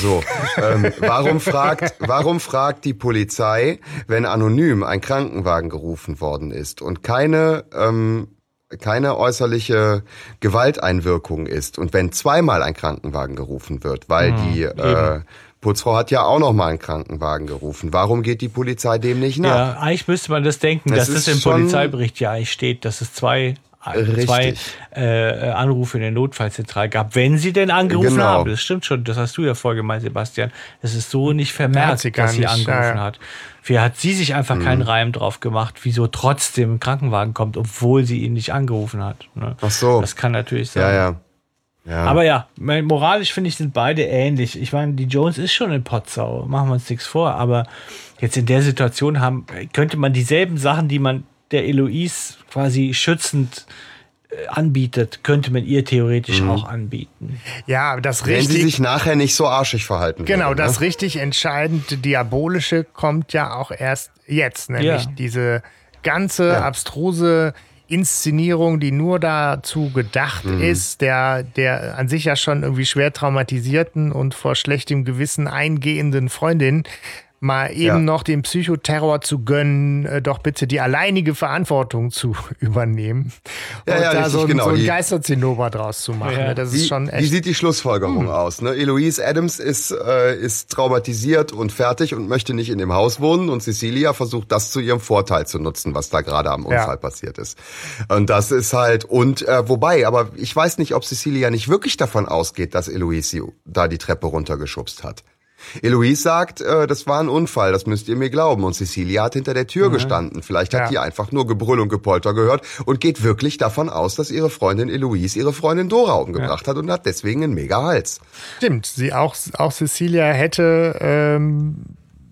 So, ähm, warum fragt, warum fragt die Polizei, wenn anonym ein Krankenwagen gerufen worden ist und keine, ähm, keine äußerliche Gewalteinwirkung ist und wenn zweimal ein Krankenwagen gerufen wird, weil die äh, Putzfrau hat ja auch noch mal einen Krankenwagen gerufen. Warum geht die Polizei dem nicht nach? Ja, eigentlich müsste man das denken, Das dass es ist im Polizeibericht ja eigentlich steht, dass es zwei, zwei äh, Anrufe in der Notfallzentrale gab, wenn sie denn angerufen Genau. haben. Das stimmt schon, das hast du ja vorher gemeint, Sebastian. Es ist so nicht vermerkt, Hat sie dass sie nicht, angerufen ja, hat. Wie hat sie sich einfach Mhm. keinen Reim drauf gemacht, wieso trotzdem ein Krankenwagen kommt, obwohl sie ihn nicht angerufen hat. Ne? Ach so. Das kann natürlich sein. Ja, ja. Ja. Aber ja, moralisch finde ich, sind beide ähnlich. Ich meine, die Jones ist schon in Potsau, machen wir uns nichts vor, aber jetzt in der Situation haben, könnte man dieselben Sachen, die man der Eloise quasi schützend äh, anbietet, könnte man ihr theoretisch auch anbieten. Ja, das wenn sie richtig. sich nachher nicht so arschig verhalten Genau, würde, das ne? richtig entscheidende Diabolische kommt ja auch erst jetzt, nämlich Ja. diese ganze Ja. abstruse Inszenierung, die nur dazu gedacht Mhm. ist, der, der an sich ja schon irgendwie schwer traumatisierten und vor schlechtem Gewissen eingehenden Freundin mal eben Ja. noch den Psychoterror zu gönnen, äh, doch bitte die alleinige Verantwortung zu übernehmen. Ja, und ja, da so, ein- genau. so ein Geisterzinnober draus zu machen. Ja. ne? Das Wie, ist schon wie echt. sieht die Schlussfolgerung aus? Ne? Eloise Adams ist, äh, ist traumatisiert und fertig und möchte nicht in dem Haus wohnen und Cecilia versucht das zu ihrem Vorteil zu nutzen, was da gerade am Unfall passiert ist. Und das ist halt, und äh, wobei, aber ich weiß nicht, ob Cecilia nicht wirklich davon ausgeht, dass Eloise sie da die Treppe runtergeschubst hat. Eloise sagt, äh, das war ein Unfall, das müsst ihr mir glauben. Und Cecilia hat hinter der Tür gestanden. Vielleicht hat Ja. die einfach nur Gebrüll und Gepolter gehört und geht wirklich davon aus, dass ihre Freundin Eloise ihre Freundin Dora umgebracht hat und hat deswegen einen mega Hals. Stimmt, sie auch, auch Cecilia hätte ähm,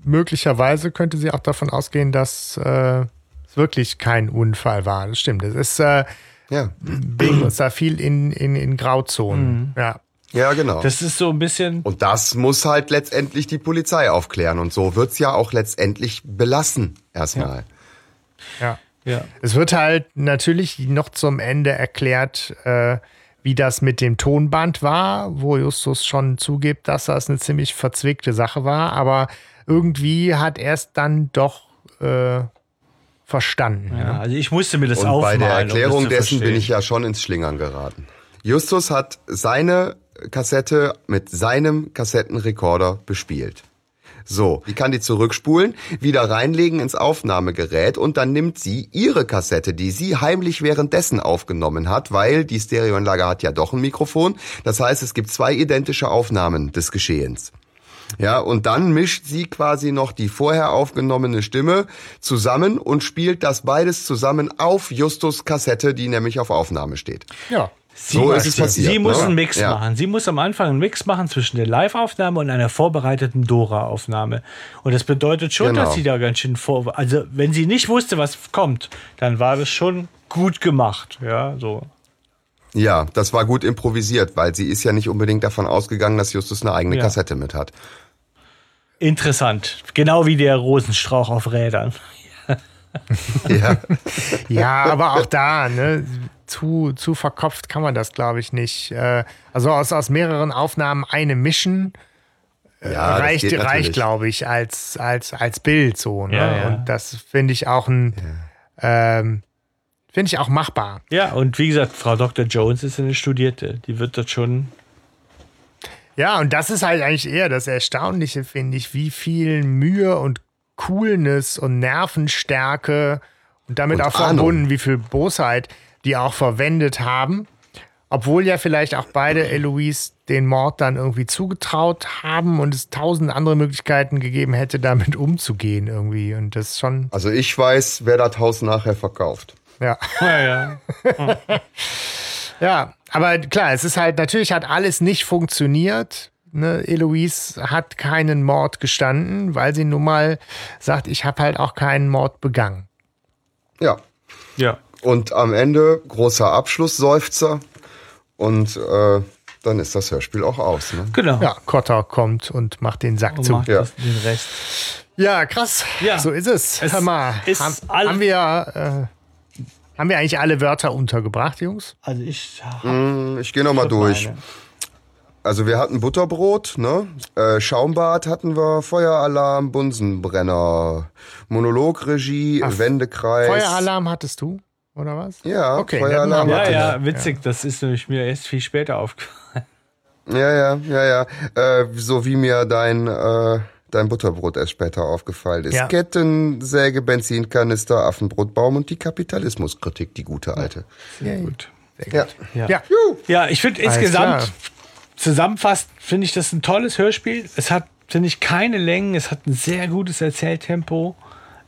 möglicherweise könnte sie auch davon ausgehen, dass äh, es wirklich kein Unfall war. Das stimmt. Das ist äh, Ja, bewegen uns da viel in, in, in Grauzonen. Ja. Ja genau. Das ist so ein bisschen. und das muss halt letztendlich die Polizei aufklären. Und so wird's ja auch letztendlich belassen, erstmal. ja. Ja. Es wird halt natürlich noch zum Ende erklärt, äh, wie das mit dem Tonband war, wo Justus schon zugibt, dass das eine ziemlich verzwickte Sache war, aber irgendwie hat er es dann doch äh, verstanden. Ja, also ich musste mir das Und aufmalen. bei der um Erklärung zu dessen bin verstehen. ich ja schon ins Schlingern geraten. Justus hat seine Kassette mit seinem Kassettenrekorder bespielt. So, die kann die zurückspulen, wieder reinlegen ins Aufnahmegerät und dann nimmt sie ihre Kassette, die sie heimlich währenddessen aufgenommen hat, weil die Stereoanlage hat ja doch ein Mikrofon. Das heißt, es gibt zwei identische Aufnahmen des Geschehens. Ja, und dann mischt sie quasi noch die vorher aufgenommene Stimme zusammen und spielt das beides zusammen auf Justus Kassette, die nämlich auf Aufnahme steht. Ja. Sie, So ist es passiert, Sie muss ne? einen Mix Ja. machen. Sie muss am Anfang einen Mix machen zwischen der Live-Aufnahme und einer vorbereiteten Dora-Aufnahme. Und das bedeutet schon, Genau. dass sie da ganz schön vor. Also, wenn sie nicht wusste, was kommt, dann war das schon gut gemacht. Ja, so. Ja, das war gut improvisiert, weil sie ist ja nicht unbedingt davon ausgegangen, dass Justus eine eigene Ja. Kassette mit hat. Interessant. Genau wie der Rosenstrauch auf Rädern. Ja, Ja, aber auch da, ne, zu, zu verkopft kann man das, glaube ich, nicht. Äh, also aus, aus mehreren Aufnahmen eine mischen äh, ja das reicht, reicht glaube ich, als, als, als Bild so. Ne? Ja, ja. Und das finde ich auch ein, ähm, finde ich auch machbar. Ja, und wie gesagt, Frau Dr. Jones ist eine Studierte. Die wird dort schon. Ja, und das ist halt eigentlich eher das Erstaunliche, finde ich, wie viel Mühe und Coolness und Nervenstärke und damit Und auch Ahnung. verbunden, wie viel Bosheit die auch verwendet haben. Obwohl ja vielleicht auch beide Eloise den Mord dann irgendwie zugetraut haben und es tausend andere Möglichkeiten gegeben hätte, damit umzugehen irgendwie. Und das ist schon, Also ich weiß, wer das Haus nachher verkauft. ja. Ja, ja. Ja, aber klar, es ist halt, natürlich hat alles nicht funktioniert. Ne, Eloise hat keinen Mord gestanden, weil sie nun mal sagt, ich habe halt auch keinen Mord begangen. Ja. ja. Und am Ende großer Abschlussseufzer und äh, dann ist das Hörspiel auch aus. Ne? Genau. Ja, Cotter kommt und macht den Sack Und zu. macht Ja. den Rest. Ja, krass. Ja. So ist es. Es Hör mal, ist haben, haben wir äh, haben wir eigentlich alle Wörter untergebracht, Jungs? Also ich. Hm, Ich gehe nochmal durch. meine. Also wir hatten Butterbrot, ne? Äh, Schaumbad hatten wir, Feueralarm, Bunsenbrenner, Monologregie, Wendekreis. Feueralarm hattest du, oder was? Ja, Okay, Feueralarm Ja, ja, witzig. Das ist nämlich mir erst viel später aufgefallen. Ja, ja, ja, ja. Äh, so wie mir dein, äh, dein Butterbrot erst später aufgefallen ist. Ja. Kettensäge, Benzinkanister, Affenbrotbaum und die Kapitalismuskritik, die gute alte. Sehr gut. Ja. Ja. Ja. Ja, ich finde insgesamt, klar. Zusammenfassend, finde ich das ein tolles Hörspiel. Es hat, finde ich, keine Längen. Es hat ein sehr gutes Erzähltempo.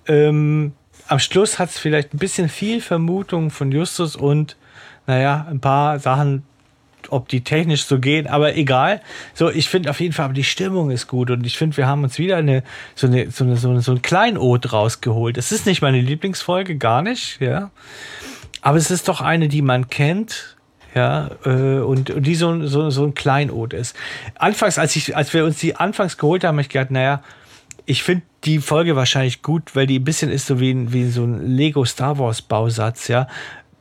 Ähm, am Schluss hat es vielleicht ein bisschen viel Vermutung von Justus und, naja, ein paar Sachen, ob die technisch so gehen, aber egal. So, ich finde auf jeden Fall, aber die Stimmung ist gut und ich finde, wir haben uns wieder eine, so, eine, so, eine, so, eine, so ein Kleinod rausgeholt. Es ist nicht meine Lieblingsfolge, gar nicht, ja. Aber es ist doch eine, die man kennt, ja, äh, und, und die so, ein- so, so ein Kleinod ist. Anfangs, als, ich, als wir uns die anfangs geholt haben, habe ich gedacht, naja, ich finde die Folge wahrscheinlich gut, weil die ein bisschen ist so wie, ein- wie so ein Lego Star Wars Bausatz, ja.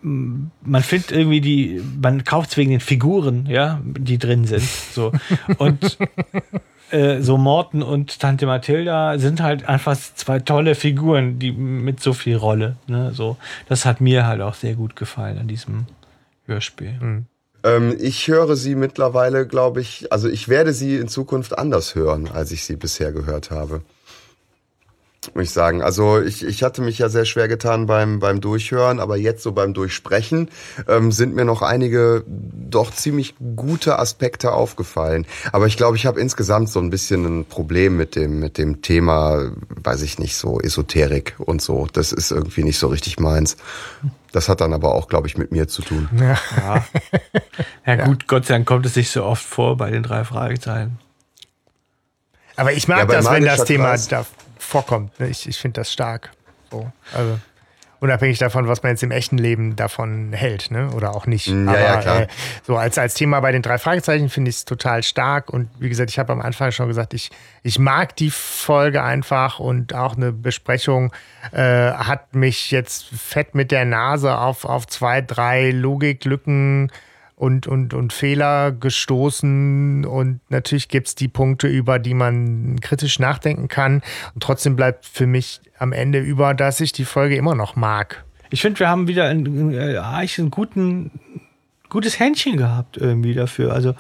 man findet irgendwie die, man kauft es wegen den Figuren, ja, die drin sind. So. Und äh, so Morten und Tante Mathilda sind halt einfach zwei tolle Figuren, die mit so viel Rolle. Ne? So, das hat mir halt auch sehr gut gefallen an diesem Hörspiel. Mhm. Ähm, ich höre sie mittlerweile, glaube ich, also ich werde sie in Zukunft anders hören, als ich sie bisher gehört habe muss ich sagen. Also ich, ich hatte mich ja sehr schwer getan beim, beim Durchhören, aber jetzt so beim Durchsprechen ähm, sind mir noch einige doch ziemlich gute Aspekte aufgefallen. Aber ich glaube, ich habe insgesamt so ein bisschen ein Problem mit dem, mit dem Thema, weiß ich nicht, so Esoterik und so. Das ist irgendwie nicht so richtig meins. Das hat dann aber auch, glaube ich, mit mir zu tun. Ja. Ja. ja gut, ja. Gott sei Dank kommt es nicht so oft vor bei den drei Fragezeichen. Aber ich mag ja, das, wenn das Thema da vorkommt. Ne? Ich, ich finde das stark. So, also unabhängig davon, was man jetzt im echten Leben davon hält, ne? Oder auch nicht. Ja, Aber, ja, klar. Äh, so als, als Thema bei den drei Fragezeichen finde ich es total stark. Und wie gesagt, ich habe am Anfang schon gesagt, ich, ich mag die Folge einfach und auch eine Besprechung äh, hat mich jetzt fett mit der Nase auf, auf zwei, drei Logiklücken und, und, und Fehler gestoßen. Und natürlich gibt es die Punkte, über die man kritisch nachdenken kann. Und trotzdem bleibt für mich am Ende über, dass ich die Folge immer noch mag. Ich finde, wir haben wieder ein, äh, eigentlich ein guten, gutes Händchen gehabt irgendwie dafür. Also,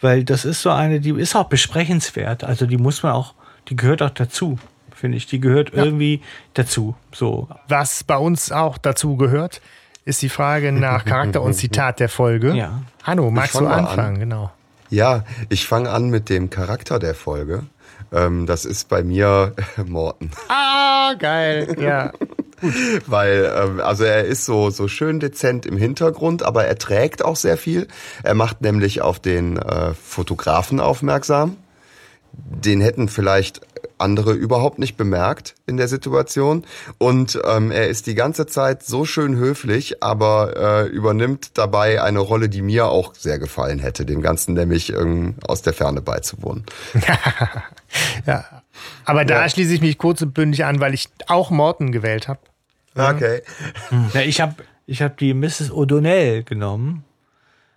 weil das ist so eine, die ist auch besprechenswert. Also die muss man auch, die gehört auch dazu finde ich. Die gehört ja. irgendwie dazu. So. Was bei uns auch dazu gehört, ist die Frage nach Charakter und Zitat der Folge. Ja. Hanno, magst du anfangen? An. Genau. Ja, ich fange an mit dem Charakter der Folge. Ähm, das ist bei mir äh, Morten. Ah, geil. Ja. Weil, ähm, also er ist so, so schön dezent im Hintergrund, aber er trägt auch sehr viel. Er macht nämlich auf den äh, Fotografen aufmerksam. Den hätten vielleicht andere überhaupt nicht bemerkt in der Situation. Und ähm, er ist die ganze Zeit so schön höflich, aber äh, übernimmt dabei eine Rolle, die mir auch sehr gefallen hätte, dem Ganzen nämlich ähm, aus der Ferne beizuwohnen. ja. Aber da ja. schließe ich mich kurz und bündig an, weil ich auch Morton gewählt habe. Okay. Ja, ich habe ich hab die Mrs. O'Donnell genommen.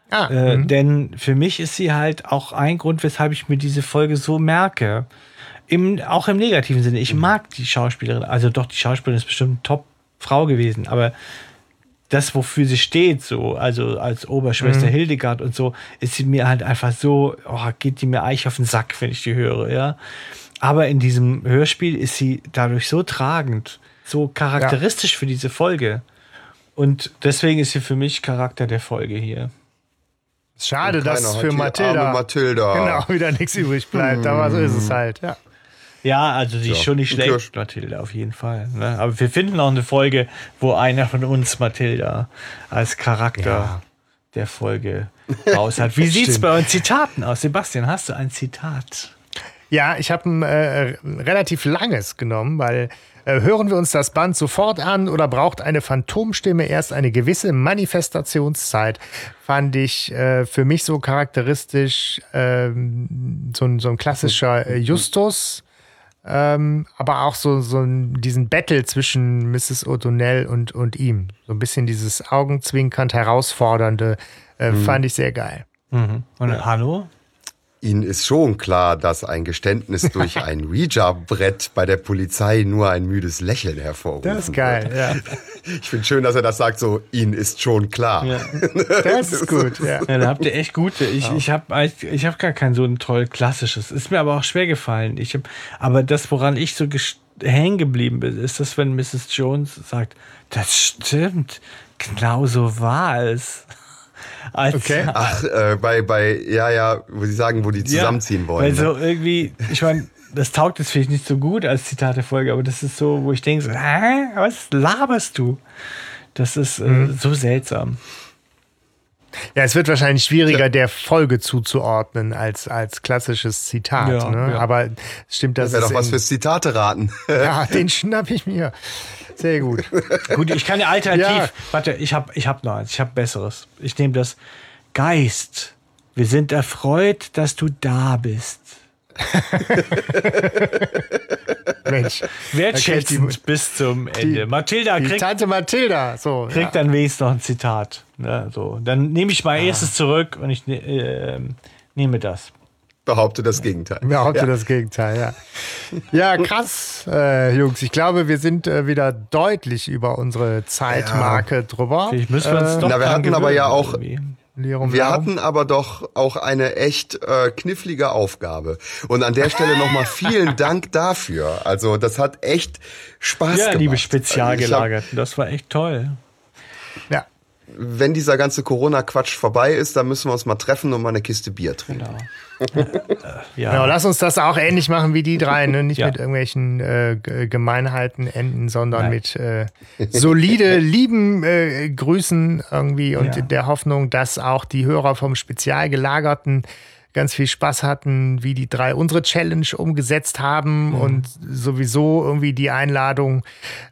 Ah, äh, mhm. denn für mich ist sie halt auch ein Grund, weshalb ich mir diese Folge so merke. Im, auch im negativen Sinne. Ich mhm. mag die Schauspielerin. Also doch, die Schauspielerin ist bestimmt eine Top-Frau gewesen. Aber das, wofür sie steht, so, also als Oberschwester mhm. Hildegard und so, ist sie mir halt einfach so, oh, geht die mir eigentlich auf den Sack, wenn ich die höre, ja. Aber in diesem Hörspiel ist sie dadurch so tragend, so charakteristisch ja. für diese Folge. Und deswegen ist sie für mich Charakter der Folge hier. Schade, dass für Mathilda, Mathilda genau wieder nichts übrig bleibt, aber so ist es halt, ja. Ja, also die ja. ist schon nicht schlecht, Mathilda, auf jeden Fall. Ne? Aber wir finden auch eine Folge, wo einer von uns Mathilda als Charakter ja. der Folge raus hat. Wie sieht es bei uns Zitaten aus? Sebastian, hast du ein Zitat? Ja, ich habe ein äh, relativ langes genommen, weil äh, hören wir uns das Band sofort an oder braucht eine Phantomstimme erst eine gewisse Manifestationszeit? Fand ich äh, für mich so charakteristisch ähm, so, so, ein klassischer äh, Justus. Ähm, aber auch so, so diesen Battle zwischen Mrs. O'Donnell und, und ihm. So ein bisschen dieses augenzwinkernd herausfordernde äh, mhm. fand ich sehr geil. Mhm. Und ja. Hallo? Ihnen ist schon klar, dass ein Geständnis durch ein Ouija-Brett bei der Polizei nur ein müdes Lächeln hervorruft. Das ist geil, wird. ja. Ich finde schön, dass er das sagt, so, Ihnen ist schon klar. Ja. Das ist gut, ja. ja. Da habt ihr echt gute. Ich, ja. ich habe ich hab gar kein so ein toll klassisches. Ist mir aber auch schwer gefallen. Ich hab, aber das, woran ich so hängen geblieben bin, ist das, wenn Mrs. Jones sagt, das stimmt, genau so war es. Als, okay. Ach, äh, bei, bei, ja, ja, wo sie sagen, wo die zusammenziehen ja, wollen. Weil ne? so irgendwie, ich meine, das taugt jetzt vielleicht nicht so gut als Zitate-Folge, aber das ist so, wo ich denke, so, hä, was laberst du? Das ist äh, mhm. so seltsam. Ja, es wird wahrscheinlich schwieriger, der Folge zuzuordnen als, als klassisches Zitat. Ja, ne? ja. Aber stimmt das? Das wäre doch was fürs Zitate raten. ja, den schnapp ich mir. Sehr gut. gut, ich kann ja alternativ. Ja. Warte, ich habe ich hab noch eins. Ich habe besseres. Ich nehme das Geist. Wir sind erfreut, dass du da bist. Mensch. Wertschätzend die- bis zum Ende. Mathilda Die kriegt, Tante Mathilda. So, kriegt dann wenigstens noch ein Zitat. Ne, so. Dann nehme ich mal erstes zurück und ich äh, nehme das. Behaupte das Gegenteil. ja. Behaupte das Gegenteil, ja. Ja, krass, äh, Jungs. Ich glaube, wir sind äh, wieder deutlich über unsere Zeitmarke drüber. Vielleicht müssen wir uns Äh, doch na, wir hatten aber ja auch- irgendwie. Lirum Wir hatten aber doch auch eine echt äh, knifflige Aufgabe. Und an der Stelle nochmal vielen Dank dafür. Also das hat echt Spaß Ja, gemacht. liebe Ich hab, Spezialgelagerten, das war echt toll. Ja. Wenn dieser ganze Corona-Quatsch vorbei ist, dann müssen wir uns mal treffen und mal eine Kiste Bier trinken. Genau. ja. Genau, lass uns das auch ähnlich machen wie die drei, ne? nicht Ja. mit irgendwelchen äh, Gemeinheiten enden, sondern Nein. mit äh, solide, lieben äh, Grüßen irgendwie und Ja. in der Hoffnung, dass auch die Hörer vom Spezialgelagerten ganz viel Spaß hatten, wie die drei unsere Challenge umgesetzt haben Mhm. und sowieso irgendwie die Einladung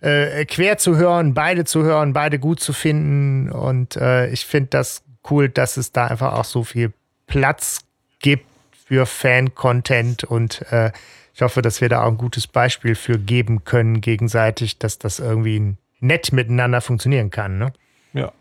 äh, quer zu hören, beide zu hören, beide gut zu finden und äh, ich finde das cool, dass es da einfach auch so viel Platz gibt für Fan-Content und äh, ich hoffe, dass wir da auch ein gutes Beispiel für geben können gegenseitig, dass das irgendwie nett miteinander funktionieren kann. Ne? ja.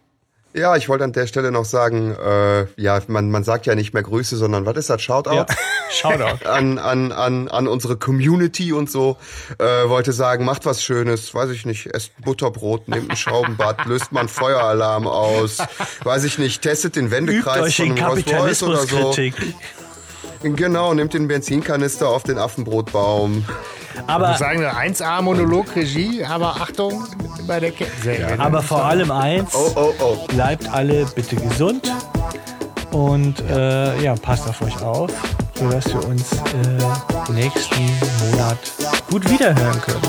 Ja, ich wollte an der Stelle noch sagen, äh, ja, man, man sagt ja nicht mehr Grüße, sondern was ist das? Shoutout? ja. Shoutout. An, an, an, an unsere Community und so. Äh, wollte sagen, macht was Schönes, weiß ich nicht, esst Butterbrot, nehmt ein Schraubenbad, löst mal einen Feueralarm aus, weiß ich nicht, testet den Übt Wendekreis euch von in Rolls-Royce oder so. Genau, nehmt den Benzinkanister auf den Affenbrotbaum. Aber, sagen wir 1A Monolog Regie, aber Achtung bei der Kettensäge. aber vor allem eins, Oh, oh, oh. bleibt alle bitte gesund und äh, ja, passt auf euch auf, sodass wir uns äh, nächsten Monat gut wiederhören können.